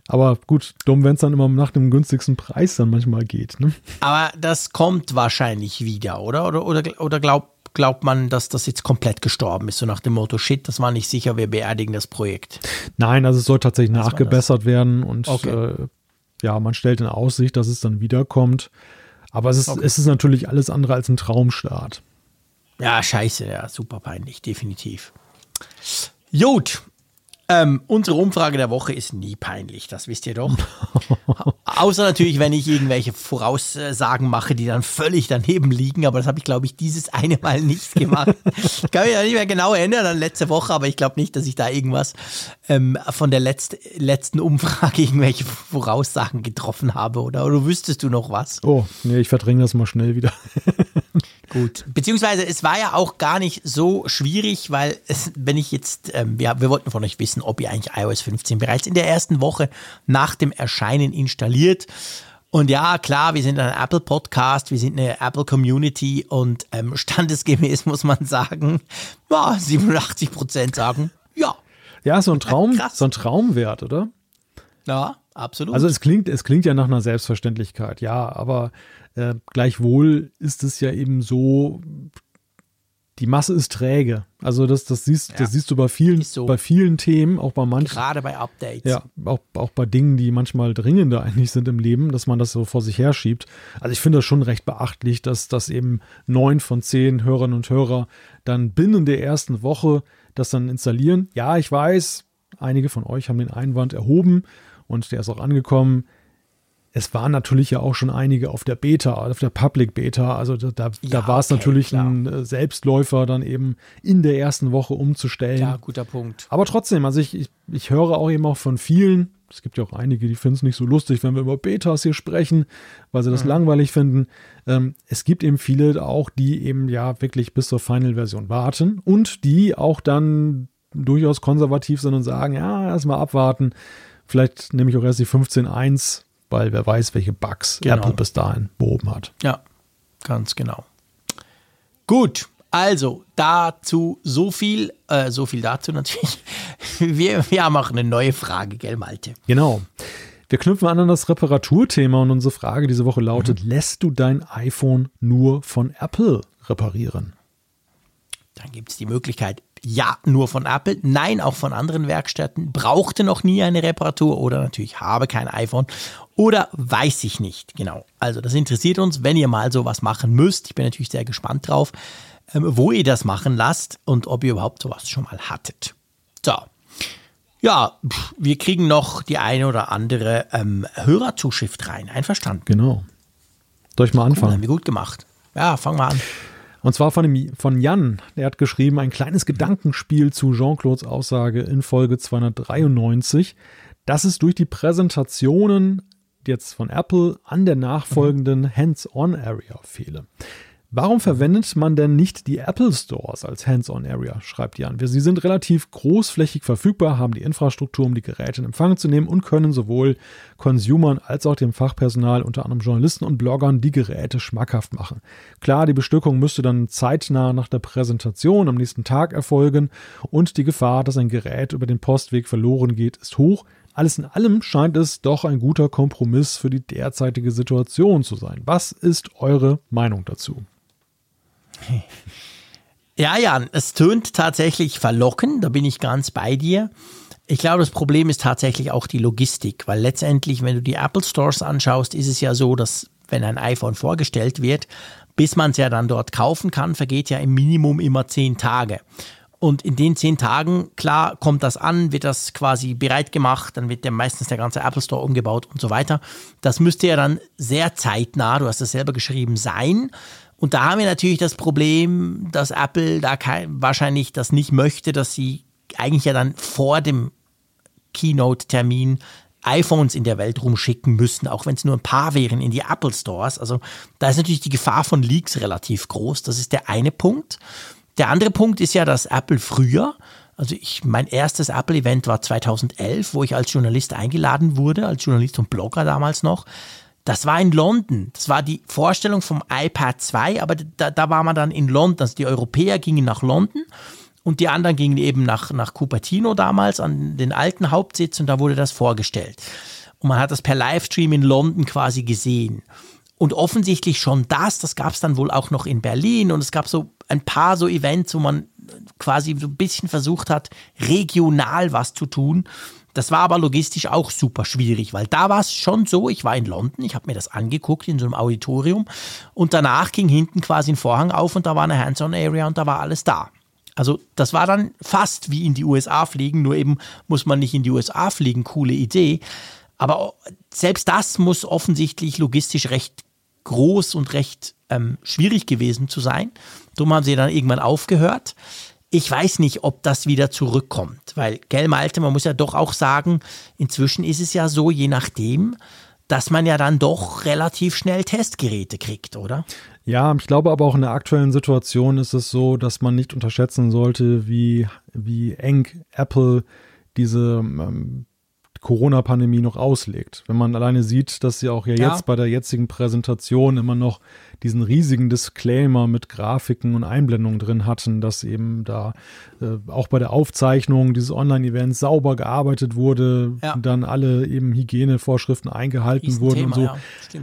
Aber gut, dumm, wenn es dann immer nach dem günstigsten Preis dann manchmal geht. Ne? Aber das kommt wahrscheinlich wieder, oder? Oder, oder, oder glaubt glaubt man, dass das jetzt komplett gestorben ist, so nach dem Motto, shit, das war nicht sicher, wir beerdigen das Projekt? Nein, also es soll tatsächlich Was nachgebessert werden und okay. äh, ja, man stellt in Aussicht, dass es dann wiederkommt. Aber es ist, okay. es ist natürlich alles andere als ein Traumstart. Ja, scheiße, ja, super peinlich, definitiv. Gut, ähm, unsere Umfrage der Woche ist nie peinlich, das wisst ihr doch. Außer natürlich, wenn ich irgendwelche Voraussagen mache, die dann völlig daneben liegen, aber das habe ich, glaube ich, dieses eine Mal nicht gemacht. ich kann mich ja nicht mehr genau erinnern an letzte Woche, aber ich glaube nicht, dass ich da irgendwas ähm, von der letzt, letzten Umfrage irgendwelche Voraussagen getroffen habe, oder? Oder wüsstest du noch was? Oh, nee, ich verdränge das mal schnell wieder. Gut. Beziehungsweise es war ja auch gar nicht so schwierig, weil es, wenn ich jetzt, ähm, wir, wir wollten von euch wissen, ob ihr eigentlich iOS 15 bereits in der ersten Woche nach dem Erscheinen installiert. Und ja, klar, wir sind ein Apple-Podcast, wir sind eine Apple-Community und ähm, standesgemäß muss man sagen, ja, 87 Prozent sagen, ja. Ja, so ein Traum, ja, so ein Traumwert, oder? Ja, absolut. Also es klingt, es klingt ja nach einer Selbstverständlichkeit, ja, aber äh, gleichwohl ist es ja eben so, die Masse ist träge. Also das, das, siehst, ja. das siehst du bei vielen, so. bei vielen Themen, auch bei manchen. Gerade bei Updates. Ja, auch, auch bei Dingen, die manchmal dringender eigentlich sind im Leben, dass man das so vor sich herschiebt. Also ich finde das schon recht beachtlich, dass, dass eben neun von zehn Hörerinnen und Hörer dann binnen der ersten Woche das dann installieren. Ja, ich weiß, einige von euch haben den Einwand erhoben und der ist auch angekommen es waren natürlich ja auch schon einige auf der Beta, auf der Public Beta. Also da, da, ja, da war es okay, natürlich klar. ein äh, Selbstläufer, dann eben in der ersten Woche umzustellen. Ja, guter Punkt. Aber trotzdem, also ich, ich, ich höre auch eben auch von vielen, es gibt ja auch einige, die finden es nicht so lustig, wenn wir über Betas hier sprechen, weil sie das mhm. langweilig finden. Ähm, es gibt eben viele auch, die eben ja wirklich bis zur Final-Version warten und die auch dann durchaus konservativ sind und sagen, ja, erstmal abwarten. Vielleicht nehme ich auch erst die 15.1 weil wer weiß, welche Bugs genau. Apple bis dahin behoben hat. Ja, ganz genau. Gut, also dazu so viel, äh, so viel dazu natürlich. Wir, wir haben auch eine neue Frage, gell, Malte? Genau. Wir knüpfen an an das Reparaturthema und unsere Frage diese Woche lautet: mhm. Lässt du dein iPhone nur von Apple reparieren? Dann gibt es die Möglichkeit, ja, nur von Apple, nein, auch von anderen Werkstätten, brauchte noch nie eine Reparatur oder natürlich habe kein iPhone oder weiß ich nicht. Genau. Also das interessiert uns, wenn ihr mal sowas machen müsst. Ich bin natürlich sehr gespannt drauf, ähm, wo ihr das machen lasst und ob ihr überhaupt sowas schon mal hattet. So. Ja, wir kriegen noch die eine oder andere ähm, Hörerzuschrift rein. Einverstanden? Genau. Soll ich mal anfangen? Cool, haben wir gut gemacht. Ja, fangen wir an. Und zwar von, dem, von Jan. Der hat geschrieben, ein kleines Gedankenspiel zu Jean-Claudes Aussage in Folge 293, dass es durch die Präsentationen jetzt von Apple an der nachfolgenden Hands-on-Area fehle. Warum verwendet man denn nicht die Apple Stores als Hands-on-Area? schreibt Jan. Sie sind relativ großflächig verfügbar, haben die Infrastruktur, um die Geräte in Empfang zu nehmen und können sowohl Consumern als auch dem Fachpersonal, unter anderem Journalisten und Bloggern, die Geräte schmackhaft machen. Klar, die Bestückung müsste dann zeitnah nach der Präsentation am nächsten Tag erfolgen und die Gefahr, dass ein Gerät über den Postweg verloren geht, ist hoch. Alles in allem scheint es doch ein guter Kompromiss für die derzeitige Situation zu sein. Was ist eure Meinung dazu? Ja, Jan, es tönt tatsächlich verlockend, da bin ich ganz bei dir. Ich glaube, das Problem ist tatsächlich auch die Logistik, weil letztendlich, wenn du die Apple Stores anschaust, ist es ja so, dass wenn ein iPhone vorgestellt wird, bis man es ja dann dort kaufen kann, vergeht ja im Minimum immer zehn Tage. Und in den zehn Tagen, klar, kommt das an, wird das quasi bereit gemacht, dann wird ja meistens der ganze Apple Store umgebaut und so weiter. Das müsste ja dann sehr zeitnah, du hast es selber geschrieben, sein. Und da haben wir natürlich das Problem, dass Apple da kein, wahrscheinlich das nicht möchte, dass sie eigentlich ja dann vor dem Keynote-Termin iPhones in der Welt rumschicken müssen, auch wenn es nur ein paar wären in die Apple Stores. Also da ist natürlich die Gefahr von Leaks relativ groß. Das ist der eine Punkt. Der andere Punkt ist ja, dass Apple früher, also ich, mein erstes Apple-Event war 2011, wo ich als Journalist eingeladen wurde, als Journalist und Blogger damals noch. Das war in London. Das war die Vorstellung vom iPad 2, aber da, da war man dann in London. Also die Europäer gingen nach London und die anderen gingen eben nach, nach Cupertino damals an den alten Hauptsitz und da wurde das vorgestellt. Und man hat das per Livestream in London quasi gesehen. Und offensichtlich schon das, das gab es dann wohl auch noch in Berlin und es gab so ein paar so Events, wo man quasi so ein bisschen versucht hat, regional was zu tun. Das war aber logistisch auch super schwierig, weil da war es schon so, ich war in London, ich habe mir das angeguckt in so einem Auditorium und danach ging hinten quasi ein Vorhang auf und da war eine Hands-on-Area und da war alles da. Also das war dann fast wie in die USA fliegen, nur eben muss man nicht in die USA fliegen, coole Idee. Aber selbst das muss offensichtlich logistisch recht groß und recht ähm, schwierig gewesen zu sein. Darum haben sie dann irgendwann aufgehört ich weiß nicht, ob das wieder zurückkommt, weil, gell, Malte, man muss ja doch auch sagen, inzwischen ist es ja so, je nachdem, dass man ja dann doch relativ schnell Testgeräte kriegt, oder? Ja, ich glaube aber auch in der aktuellen Situation ist es so, dass man nicht unterschätzen sollte, wie, wie eng Apple diese ähm, Corona-Pandemie noch auslegt. Wenn man alleine sieht, dass sie auch ja, ja, jetzt bei der jetzigen Präsentation immer noch diesen riesigen Disclaimer mit Grafiken und Einblendungen drin hatten, dass eben da äh, auch bei der Aufzeichnung dieses Online-Events sauber gearbeitet wurde, ja. dann alle eben Hygienevorschriften eingehalten wurden Thema, und so. Ja,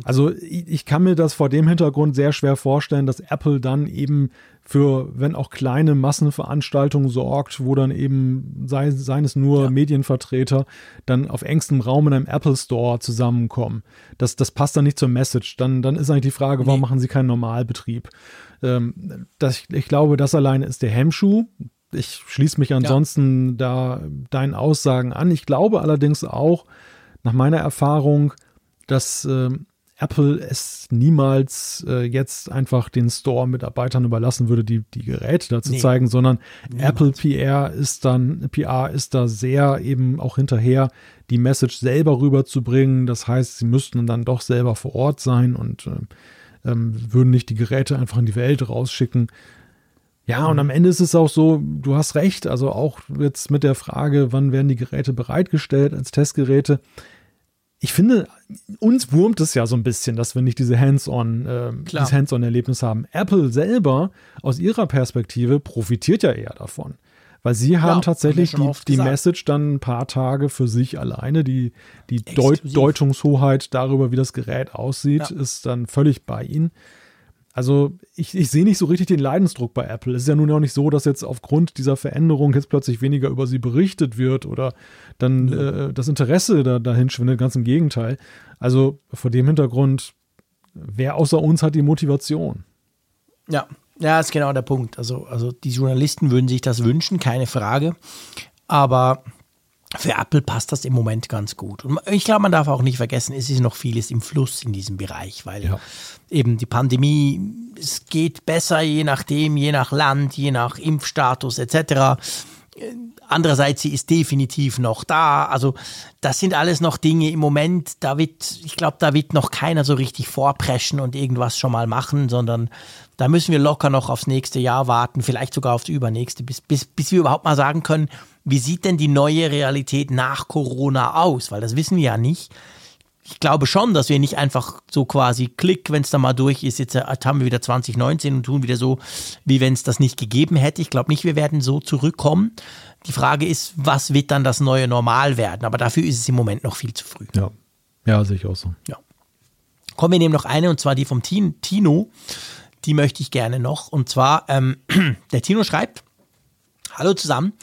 also ich, ich kann mir das vor dem Hintergrund sehr schwer vorstellen, dass Apple dann eben für, wenn auch kleine Massenveranstaltungen sorgt, wo dann eben, sei, seien es nur ja. Medienvertreter, dann auf engstem Raum in einem Apple Store zusammenkommen. Das, das passt dann nicht zur Message. Dann, dann ist eigentlich die Frage, warum nee. machen sie keinen Normalbetrieb? Ähm, das, ich glaube, das alleine ist der Hemmschuh. Ich schließe mich ansonsten ja. da deinen Aussagen an. Ich glaube allerdings auch, nach meiner Erfahrung, dass äh, Apple es niemals äh, jetzt einfach den Store-Mitarbeitern überlassen würde, die, die Geräte dazu nee. zeigen, sondern Niemals. Apple PR ist dann, PR ist da sehr eben auch hinterher, die Message selber rüberzubringen. Das heißt, sie müssten dann doch selber vor Ort sein und äh, ähm, würden nicht die Geräte einfach in die Welt rausschicken. Ja, und am Ende ist es auch so, du hast recht, also auch jetzt mit der Frage, wann werden die Geräte bereitgestellt als Testgeräte ich finde, uns wurmt es ja so ein bisschen, dass wir nicht diese Hands-on, äh, dieses Hands-on-Erlebnis haben. Apple selber aus ihrer Perspektive profitiert ja eher davon. Weil sie haben ja, tatsächlich die, die Message dann ein paar Tage für sich alleine. Die, die Deut Deutungshoheit darüber, wie das Gerät aussieht, ja. ist dann völlig bei ihnen. Also ich, ich sehe nicht so richtig den Leidensdruck bei Apple. Es ist ja nun auch nicht so, dass jetzt aufgrund dieser Veränderung jetzt plötzlich weniger über sie berichtet wird oder dann äh, das Interesse da, dahin schwindet. Ganz im Gegenteil. Also vor dem Hintergrund, wer außer uns hat die Motivation? Ja, ja, ist genau der Punkt. Also, also die Journalisten würden sich das wünschen, keine Frage. Aber für Apple passt das im Moment ganz gut. Und ich glaube, man darf auch nicht vergessen, es ist noch vieles im Fluss in diesem Bereich, weil ja. eben die Pandemie, es geht besser je nachdem, je nach Land, je nach Impfstatus etc. Andererseits, sie ist definitiv noch da. Also, das sind alles noch Dinge im Moment, da wird, ich glaube, da wird noch keiner so richtig vorpreschen und irgendwas schon mal machen, sondern da müssen wir locker noch aufs nächste Jahr warten, vielleicht sogar aufs übernächste, bis, bis, bis wir überhaupt mal sagen können, wie sieht denn die neue Realität nach Corona aus? Weil das wissen wir ja nicht. Ich glaube schon, dass wir nicht einfach so quasi klick, wenn es da mal durch ist, jetzt haben wir wieder 2019 und tun wieder so, wie wenn es das nicht gegeben hätte. Ich glaube nicht, wir werden so zurückkommen. Die Frage ist, was wird dann das neue Normal werden? Aber dafür ist es im Moment noch viel zu früh. Ja, ja sehe ich auch so. Ja. Kommen wir nehmen noch eine und zwar die vom Tino. Die möchte ich gerne noch. Und zwar, ähm, der Tino schreibt, Hallo zusammen.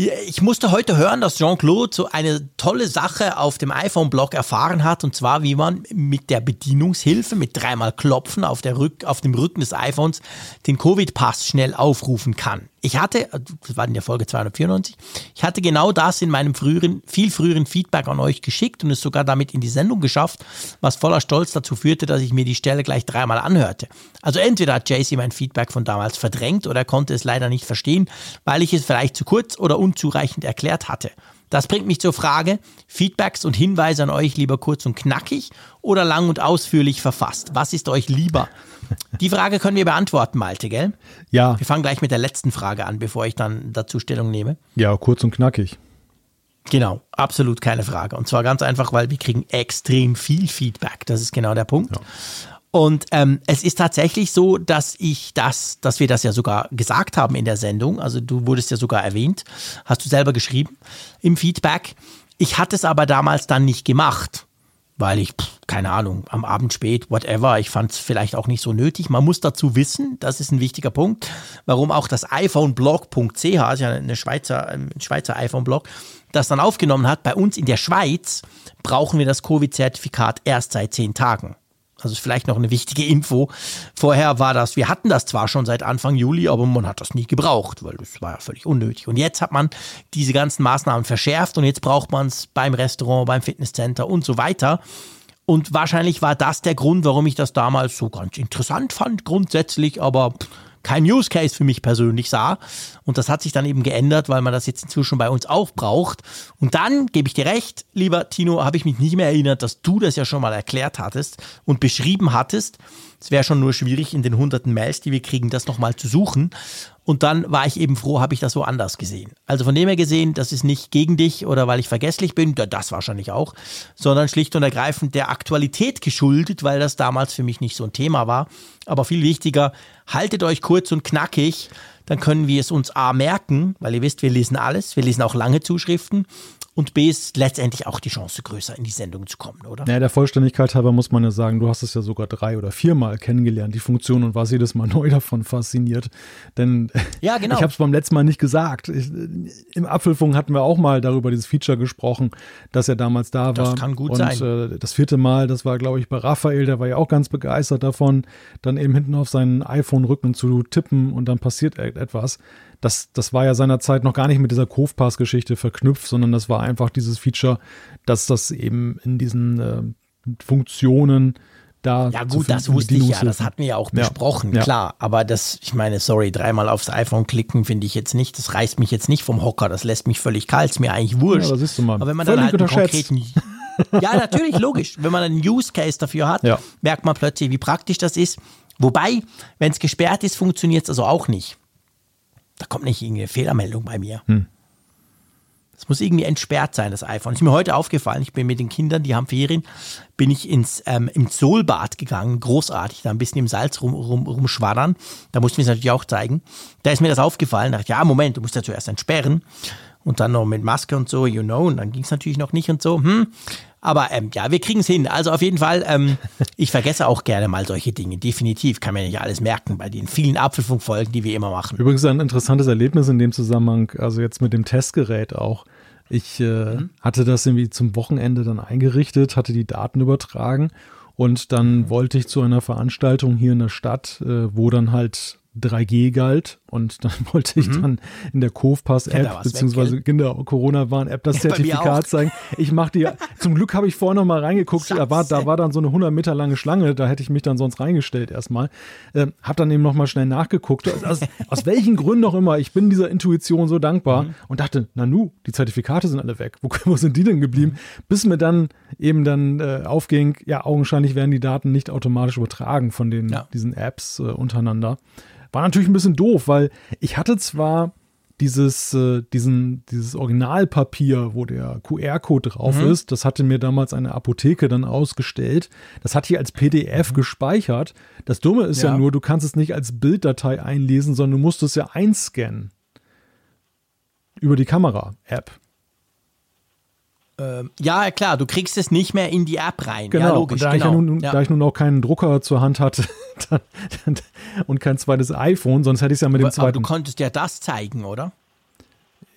Ich musste heute hören, dass Jean-Claude so eine tolle Sache auf dem iPhone-Blog erfahren hat, und zwar, wie man mit der Bedienungshilfe, mit dreimal Klopfen auf, auf dem Rücken des iPhones, den Covid-Pass schnell aufrufen kann. Ich hatte, das war in der Folge 294, ich hatte genau das in meinem früheren, viel früheren Feedback an euch geschickt und es sogar damit in die Sendung geschafft, was voller Stolz dazu führte, dass ich mir die Stelle gleich dreimal anhörte. Also entweder hat JC mein Feedback von damals verdrängt oder er konnte es leider nicht verstehen, weil ich es vielleicht zu kurz oder unzureichend erklärt hatte. Das bringt mich zur Frage, Feedbacks und Hinweise an euch lieber kurz und knackig oder lang und ausführlich verfasst? Was ist euch lieber? Die Frage können wir beantworten, Malte, gell? Ja. Wir fangen gleich mit der letzten Frage an, bevor ich dann dazu Stellung nehme. Ja, kurz und knackig. Genau, absolut keine Frage. Und zwar ganz einfach, weil wir kriegen extrem viel Feedback. Das ist genau der Punkt. Und ähm, es ist tatsächlich so, dass ich das, dass wir das ja sogar gesagt haben in der Sendung. Also du wurdest ja sogar erwähnt, hast du selber geschrieben im Feedback. Ich hatte es aber damals dann nicht gemacht weil ich, keine Ahnung, am Abend spät, whatever, ich fand es vielleicht auch nicht so nötig. Man muss dazu wissen, das ist ein wichtiger Punkt, warum auch das iPhoneblog.ch, ja eine Schweizer, ein Schweizer iPhone-Blog, das dann aufgenommen hat, bei uns in der Schweiz brauchen wir das Covid-Zertifikat erst seit zehn Tagen. Also vielleicht noch eine wichtige Info. Vorher war das, wir hatten das zwar schon seit Anfang Juli, aber man hat das nie gebraucht, weil das war ja völlig unnötig. Und jetzt hat man diese ganzen Maßnahmen verschärft und jetzt braucht man es beim Restaurant, beim Fitnesscenter und so weiter. Und wahrscheinlich war das der Grund, warum ich das damals so ganz interessant fand, grundsätzlich, aber pff, kein Use Case für mich persönlich sah. Und das hat sich dann eben geändert, weil man das jetzt inzwischen bei uns auch braucht. Und dann gebe ich dir recht, lieber Tino, habe ich mich nicht mehr erinnert, dass du das ja schon mal erklärt hattest und beschrieben hattest. Es wäre schon nur schwierig, in den hunderten Mails, die wir kriegen, das nochmal zu suchen. Und dann war ich eben froh, habe ich das so anders gesehen. Also von dem her gesehen, das ist nicht gegen dich oder weil ich vergesslich bin, das wahrscheinlich auch, sondern schlicht und ergreifend der Aktualität geschuldet, weil das damals für mich nicht so ein Thema war. Aber viel wichtiger, haltet euch kurz und knackig, dann können wir es uns A merken, weil ihr wisst, wir lesen alles, wir lesen auch lange Zuschriften und B ist letztendlich auch die Chance größer, in die Sendung zu kommen, oder? Ja, der Vollständigkeit halber muss man ja sagen, du hast es ja sogar drei oder viermal kennengelernt, die Funktion, und warst jedes Mal neu davon fasziniert. Denn ja, genau. ich habe es beim letzten Mal nicht gesagt. Ich, Im Apfelfunk hatten wir auch mal darüber dieses Feature gesprochen, dass er damals da war. Das kann gut und, sein. Äh, das vierte Mal, das war, glaube ich, bei Raphael, der war ja auch ganz begeistert davon, dann eben hinten auf seinen iPhone-Rücken zu tippen und dann passiert etwas das, das war ja seinerzeit noch gar nicht mit dieser Cove-Pass-Geschichte verknüpft, sondern das war einfach dieses Feature, dass das eben in diesen äh, Funktionen da. Ja, gut, das wusste ich ja, das hatten wir ja auch besprochen, ja. klar. Aber das, ich meine, sorry, dreimal aufs iPhone klicken finde ich jetzt nicht, das reißt mich jetzt nicht vom Hocker, das lässt mich völlig kalt, ist mir eigentlich wurscht. Ja, das siehst du mal. Aber wenn man dann halt einen konkreten. ja, natürlich, logisch. Wenn man einen Use Case dafür hat, ja. merkt man plötzlich, wie praktisch das ist. Wobei, wenn es gesperrt ist, funktioniert es also auch nicht. Da kommt nicht irgendeine Fehlermeldung bei mir. Hm. Es muss irgendwie entsperrt sein, das iPhone. Ist mir heute aufgefallen, ich bin mit den Kindern, die haben Ferien, bin ich ins, ähm, im Zoolbad gegangen, großartig, da ein bisschen im Salz rum, rum, rumschwaddern. Da mussten wir es natürlich auch zeigen. Da ist mir das aufgefallen, da dachte ich, ja, Moment, du musst ja zuerst entsperren und dann noch mit Maske und so, you know, und dann ging es natürlich noch nicht und so. Hm. Aber ähm, ja, wir kriegen es hin. Also auf jeden Fall, ähm, ich vergesse auch gerne mal solche Dinge. Definitiv kann man ja nicht alles merken bei den vielen Apfelfunkfolgen, die wir immer machen. Übrigens ein interessantes Erlebnis in dem Zusammenhang, also jetzt mit dem Testgerät auch. Ich äh, mhm. hatte das irgendwie zum Wochenende dann eingerichtet, hatte die Daten übertragen und dann mhm. wollte ich zu einer Veranstaltung hier in der Stadt, äh, wo dann halt 3G galt und dann wollte ich mhm. dann in der Kofpass-App beziehungsweise in der Corona-Warn-App das ja, Zertifikat zeigen. Ich mache die, zum Glück habe ich vorher noch mal reingeguckt, da war, da war dann so eine 100 Meter lange Schlange, da hätte ich mich dann sonst reingestellt erstmal. Ähm, hab dann eben noch mal schnell nachgeguckt, aus, aus welchen Gründen auch immer, ich bin dieser Intuition so dankbar mhm. und dachte, Nanu, die Zertifikate sind alle weg, wo, wo sind die denn geblieben? Mhm. Bis mir dann eben dann äh, aufging, ja augenscheinlich werden die Daten nicht automatisch übertragen von den, ja. diesen Apps äh, untereinander. War natürlich ein bisschen doof, weil ich hatte zwar dieses, äh, diesen, dieses Originalpapier, wo der QR-Code drauf mhm. ist, das hatte mir damals eine Apotheke dann ausgestellt. Das hat hier als PDF mhm. gespeichert. Das Dumme ist ja. ja nur, du kannst es nicht als Bilddatei einlesen, sondern du musst es ja einscannen. Über die Kamera-App. Ähm, ja, klar, du kriegst es nicht mehr in die App rein. Genau, ja, logisch. Und da, genau. ich ja nun, ja. da ich nun auch keinen Drucker zur Hand hatte dann, dann, und kein zweites iPhone, sonst hätte ich es ja mit dem zweiten. Aber du konntest ja das zeigen, oder?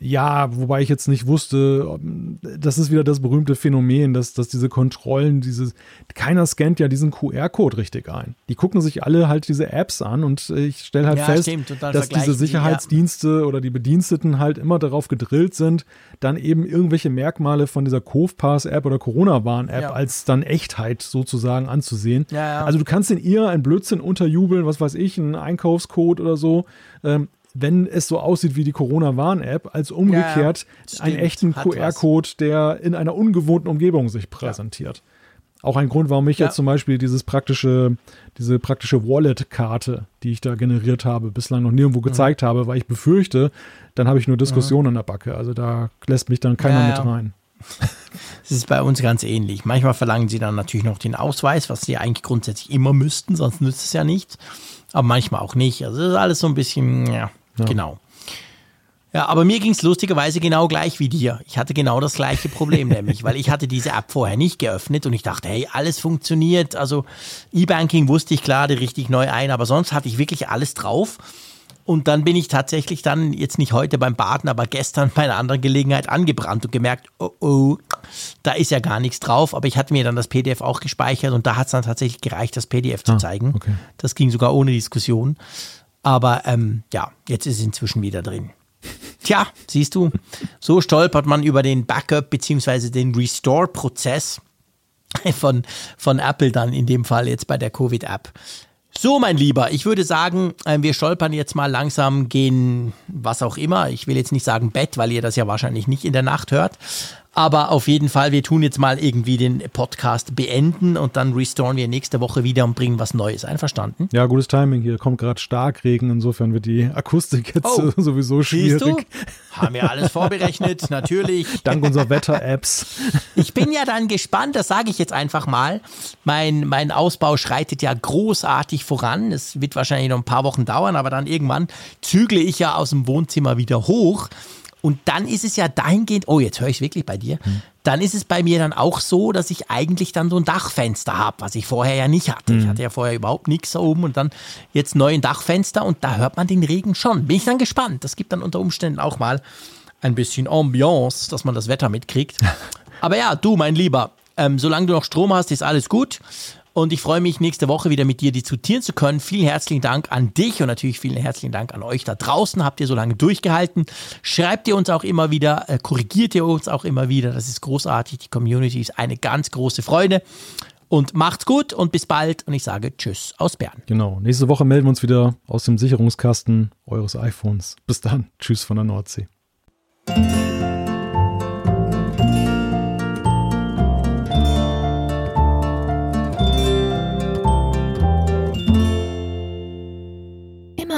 Ja, wobei ich jetzt nicht wusste, das ist wieder das berühmte Phänomen, dass, dass diese Kontrollen, dieses, keiner scannt ja diesen QR-Code richtig ein. Die gucken sich alle halt diese Apps an und ich stelle halt ja, fest, dass diese Sicherheitsdienste die, ja. oder die Bediensteten halt immer darauf gedrillt sind, dann eben irgendwelche Merkmale von dieser Cove-Pass-App oder Corona-Warn-App ja. als dann Echtheit sozusagen anzusehen. Also du kannst in ihr ein Blödsinn unterjubeln, was weiß ich, einen Einkaufscode oder so. Ähm, wenn es so aussieht wie die Corona-Warn-App, als umgekehrt ja, einen echten QR-Code, der in einer ungewohnten Umgebung sich präsentiert. Ja. Auch ein Grund, warum ich ja. jetzt zum Beispiel dieses praktische, diese praktische Wallet-Karte, die ich da generiert habe, bislang noch nirgendwo mhm. gezeigt habe, weil ich befürchte, dann habe ich nur Diskussionen mhm. an der Backe. Also da lässt mich dann keiner mit rein. Es ist bei uns ganz ähnlich. Manchmal verlangen sie dann natürlich noch den Ausweis, was sie eigentlich grundsätzlich immer müssten, sonst nützt es ja nichts. Aber manchmal auch nicht. Also das ist alles so ein bisschen, ja, ja. Genau. Ja, aber mir ging es lustigerweise genau gleich wie dir. Ich hatte genau das gleiche Problem, nämlich, weil ich hatte diese App vorher nicht geöffnet und ich dachte, hey, alles funktioniert. Also E-Banking wusste ich klar, die richtig neu ein, aber sonst hatte ich wirklich alles drauf. Und dann bin ich tatsächlich dann, jetzt nicht heute beim Baden, aber gestern bei einer anderen Gelegenheit angebrannt und gemerkt, oh oh, da ist ja gar nichts drauf. Aber ich hatte mir dann das PDF auch gespeichert und da hat es dann tatsächlich gereicht, das PDF zu ah, zeigen. Okay. Das ging sogar ohne Diskussion. Aber ähm, ja, jetzt ist es inzwischen wieder drin. Tja, siehst du, so stolpert man über den Backup bzw. den Restore-Prozess von, von Apple dann in dem Fall jetzt bei der Covid-App. So, mein Lieber, ich würde sagen, äh, wir stolpern jetzt mal langsam gehen, was auch immer. Ich will jetzt nicht sagen Bett, weil ihr das ja wahrscheinlich nicht in der Nacht hört. Aber auf jeden Fall, wir tun jetzt mal irgendwie den Podcast beenden und dann restoren wir nächste Woche wieder und bringen was Neues. Einverstanden? Ja, gutes Timing hier. Kommt gerade Starkregen, insofern wird die Akustik jetzt oh, sowieso schwierig. Siehst du? Haben wir alles vorberechnet, natürlich. Dank unserer Wetter-Apps. Ich bin ja dann gespannt, das sage ich jetzt einfach mal. Mein, mein Ausbau schreitet ja großartig voran. Es wird wahrscheinlich noch ein paar Wochen dauern, aber dann irgendwann zügle ich ja aus dem Wohnzimmer wieder hoch. Und dann ist es ja dahingehend, oh, jetzt höre ich wirklich bei dir, hm. dann ist es bei mir dann auch so, dass ich eigentlich dann so ein Dachfenster habe, was ich vorher ja nicht hatte. Hm. Ich hatte ja vorher überhaupt nichts da oben und dann jetzt neu ein Dachfenster und da hört man den Regen schon. Bin ich dann gespannt. Das gibt dann unter Umständen auch mal ein bisschen Ambiance, dass man das Wetter mitkriegt. Aber ja, du, mein Lieber, ähm, solange du noch Strom hast, ist alles gut. Und ich freue mich, nächste Woche wieder mit dir diskutieren zu können. Vielen herzlichen Dank an dich und natürlich vielen herzlichen Dank an euch da draußen. Habt ihr so lange durchgehalten? Schreibt ihr uns auch immer wieder, äh, korrigiert ihr uns auch immer wieder. Das ist großartig. Die Community ist eine ganz große Freude. Und macht's gut und bis bald. Und ich sage Tschüss aus Bern. Genau. Nächste Woche melden wir uns wieder aus dem Sicherungskasten eures iPhones. Bis dann. Tschüss von der Nordsee.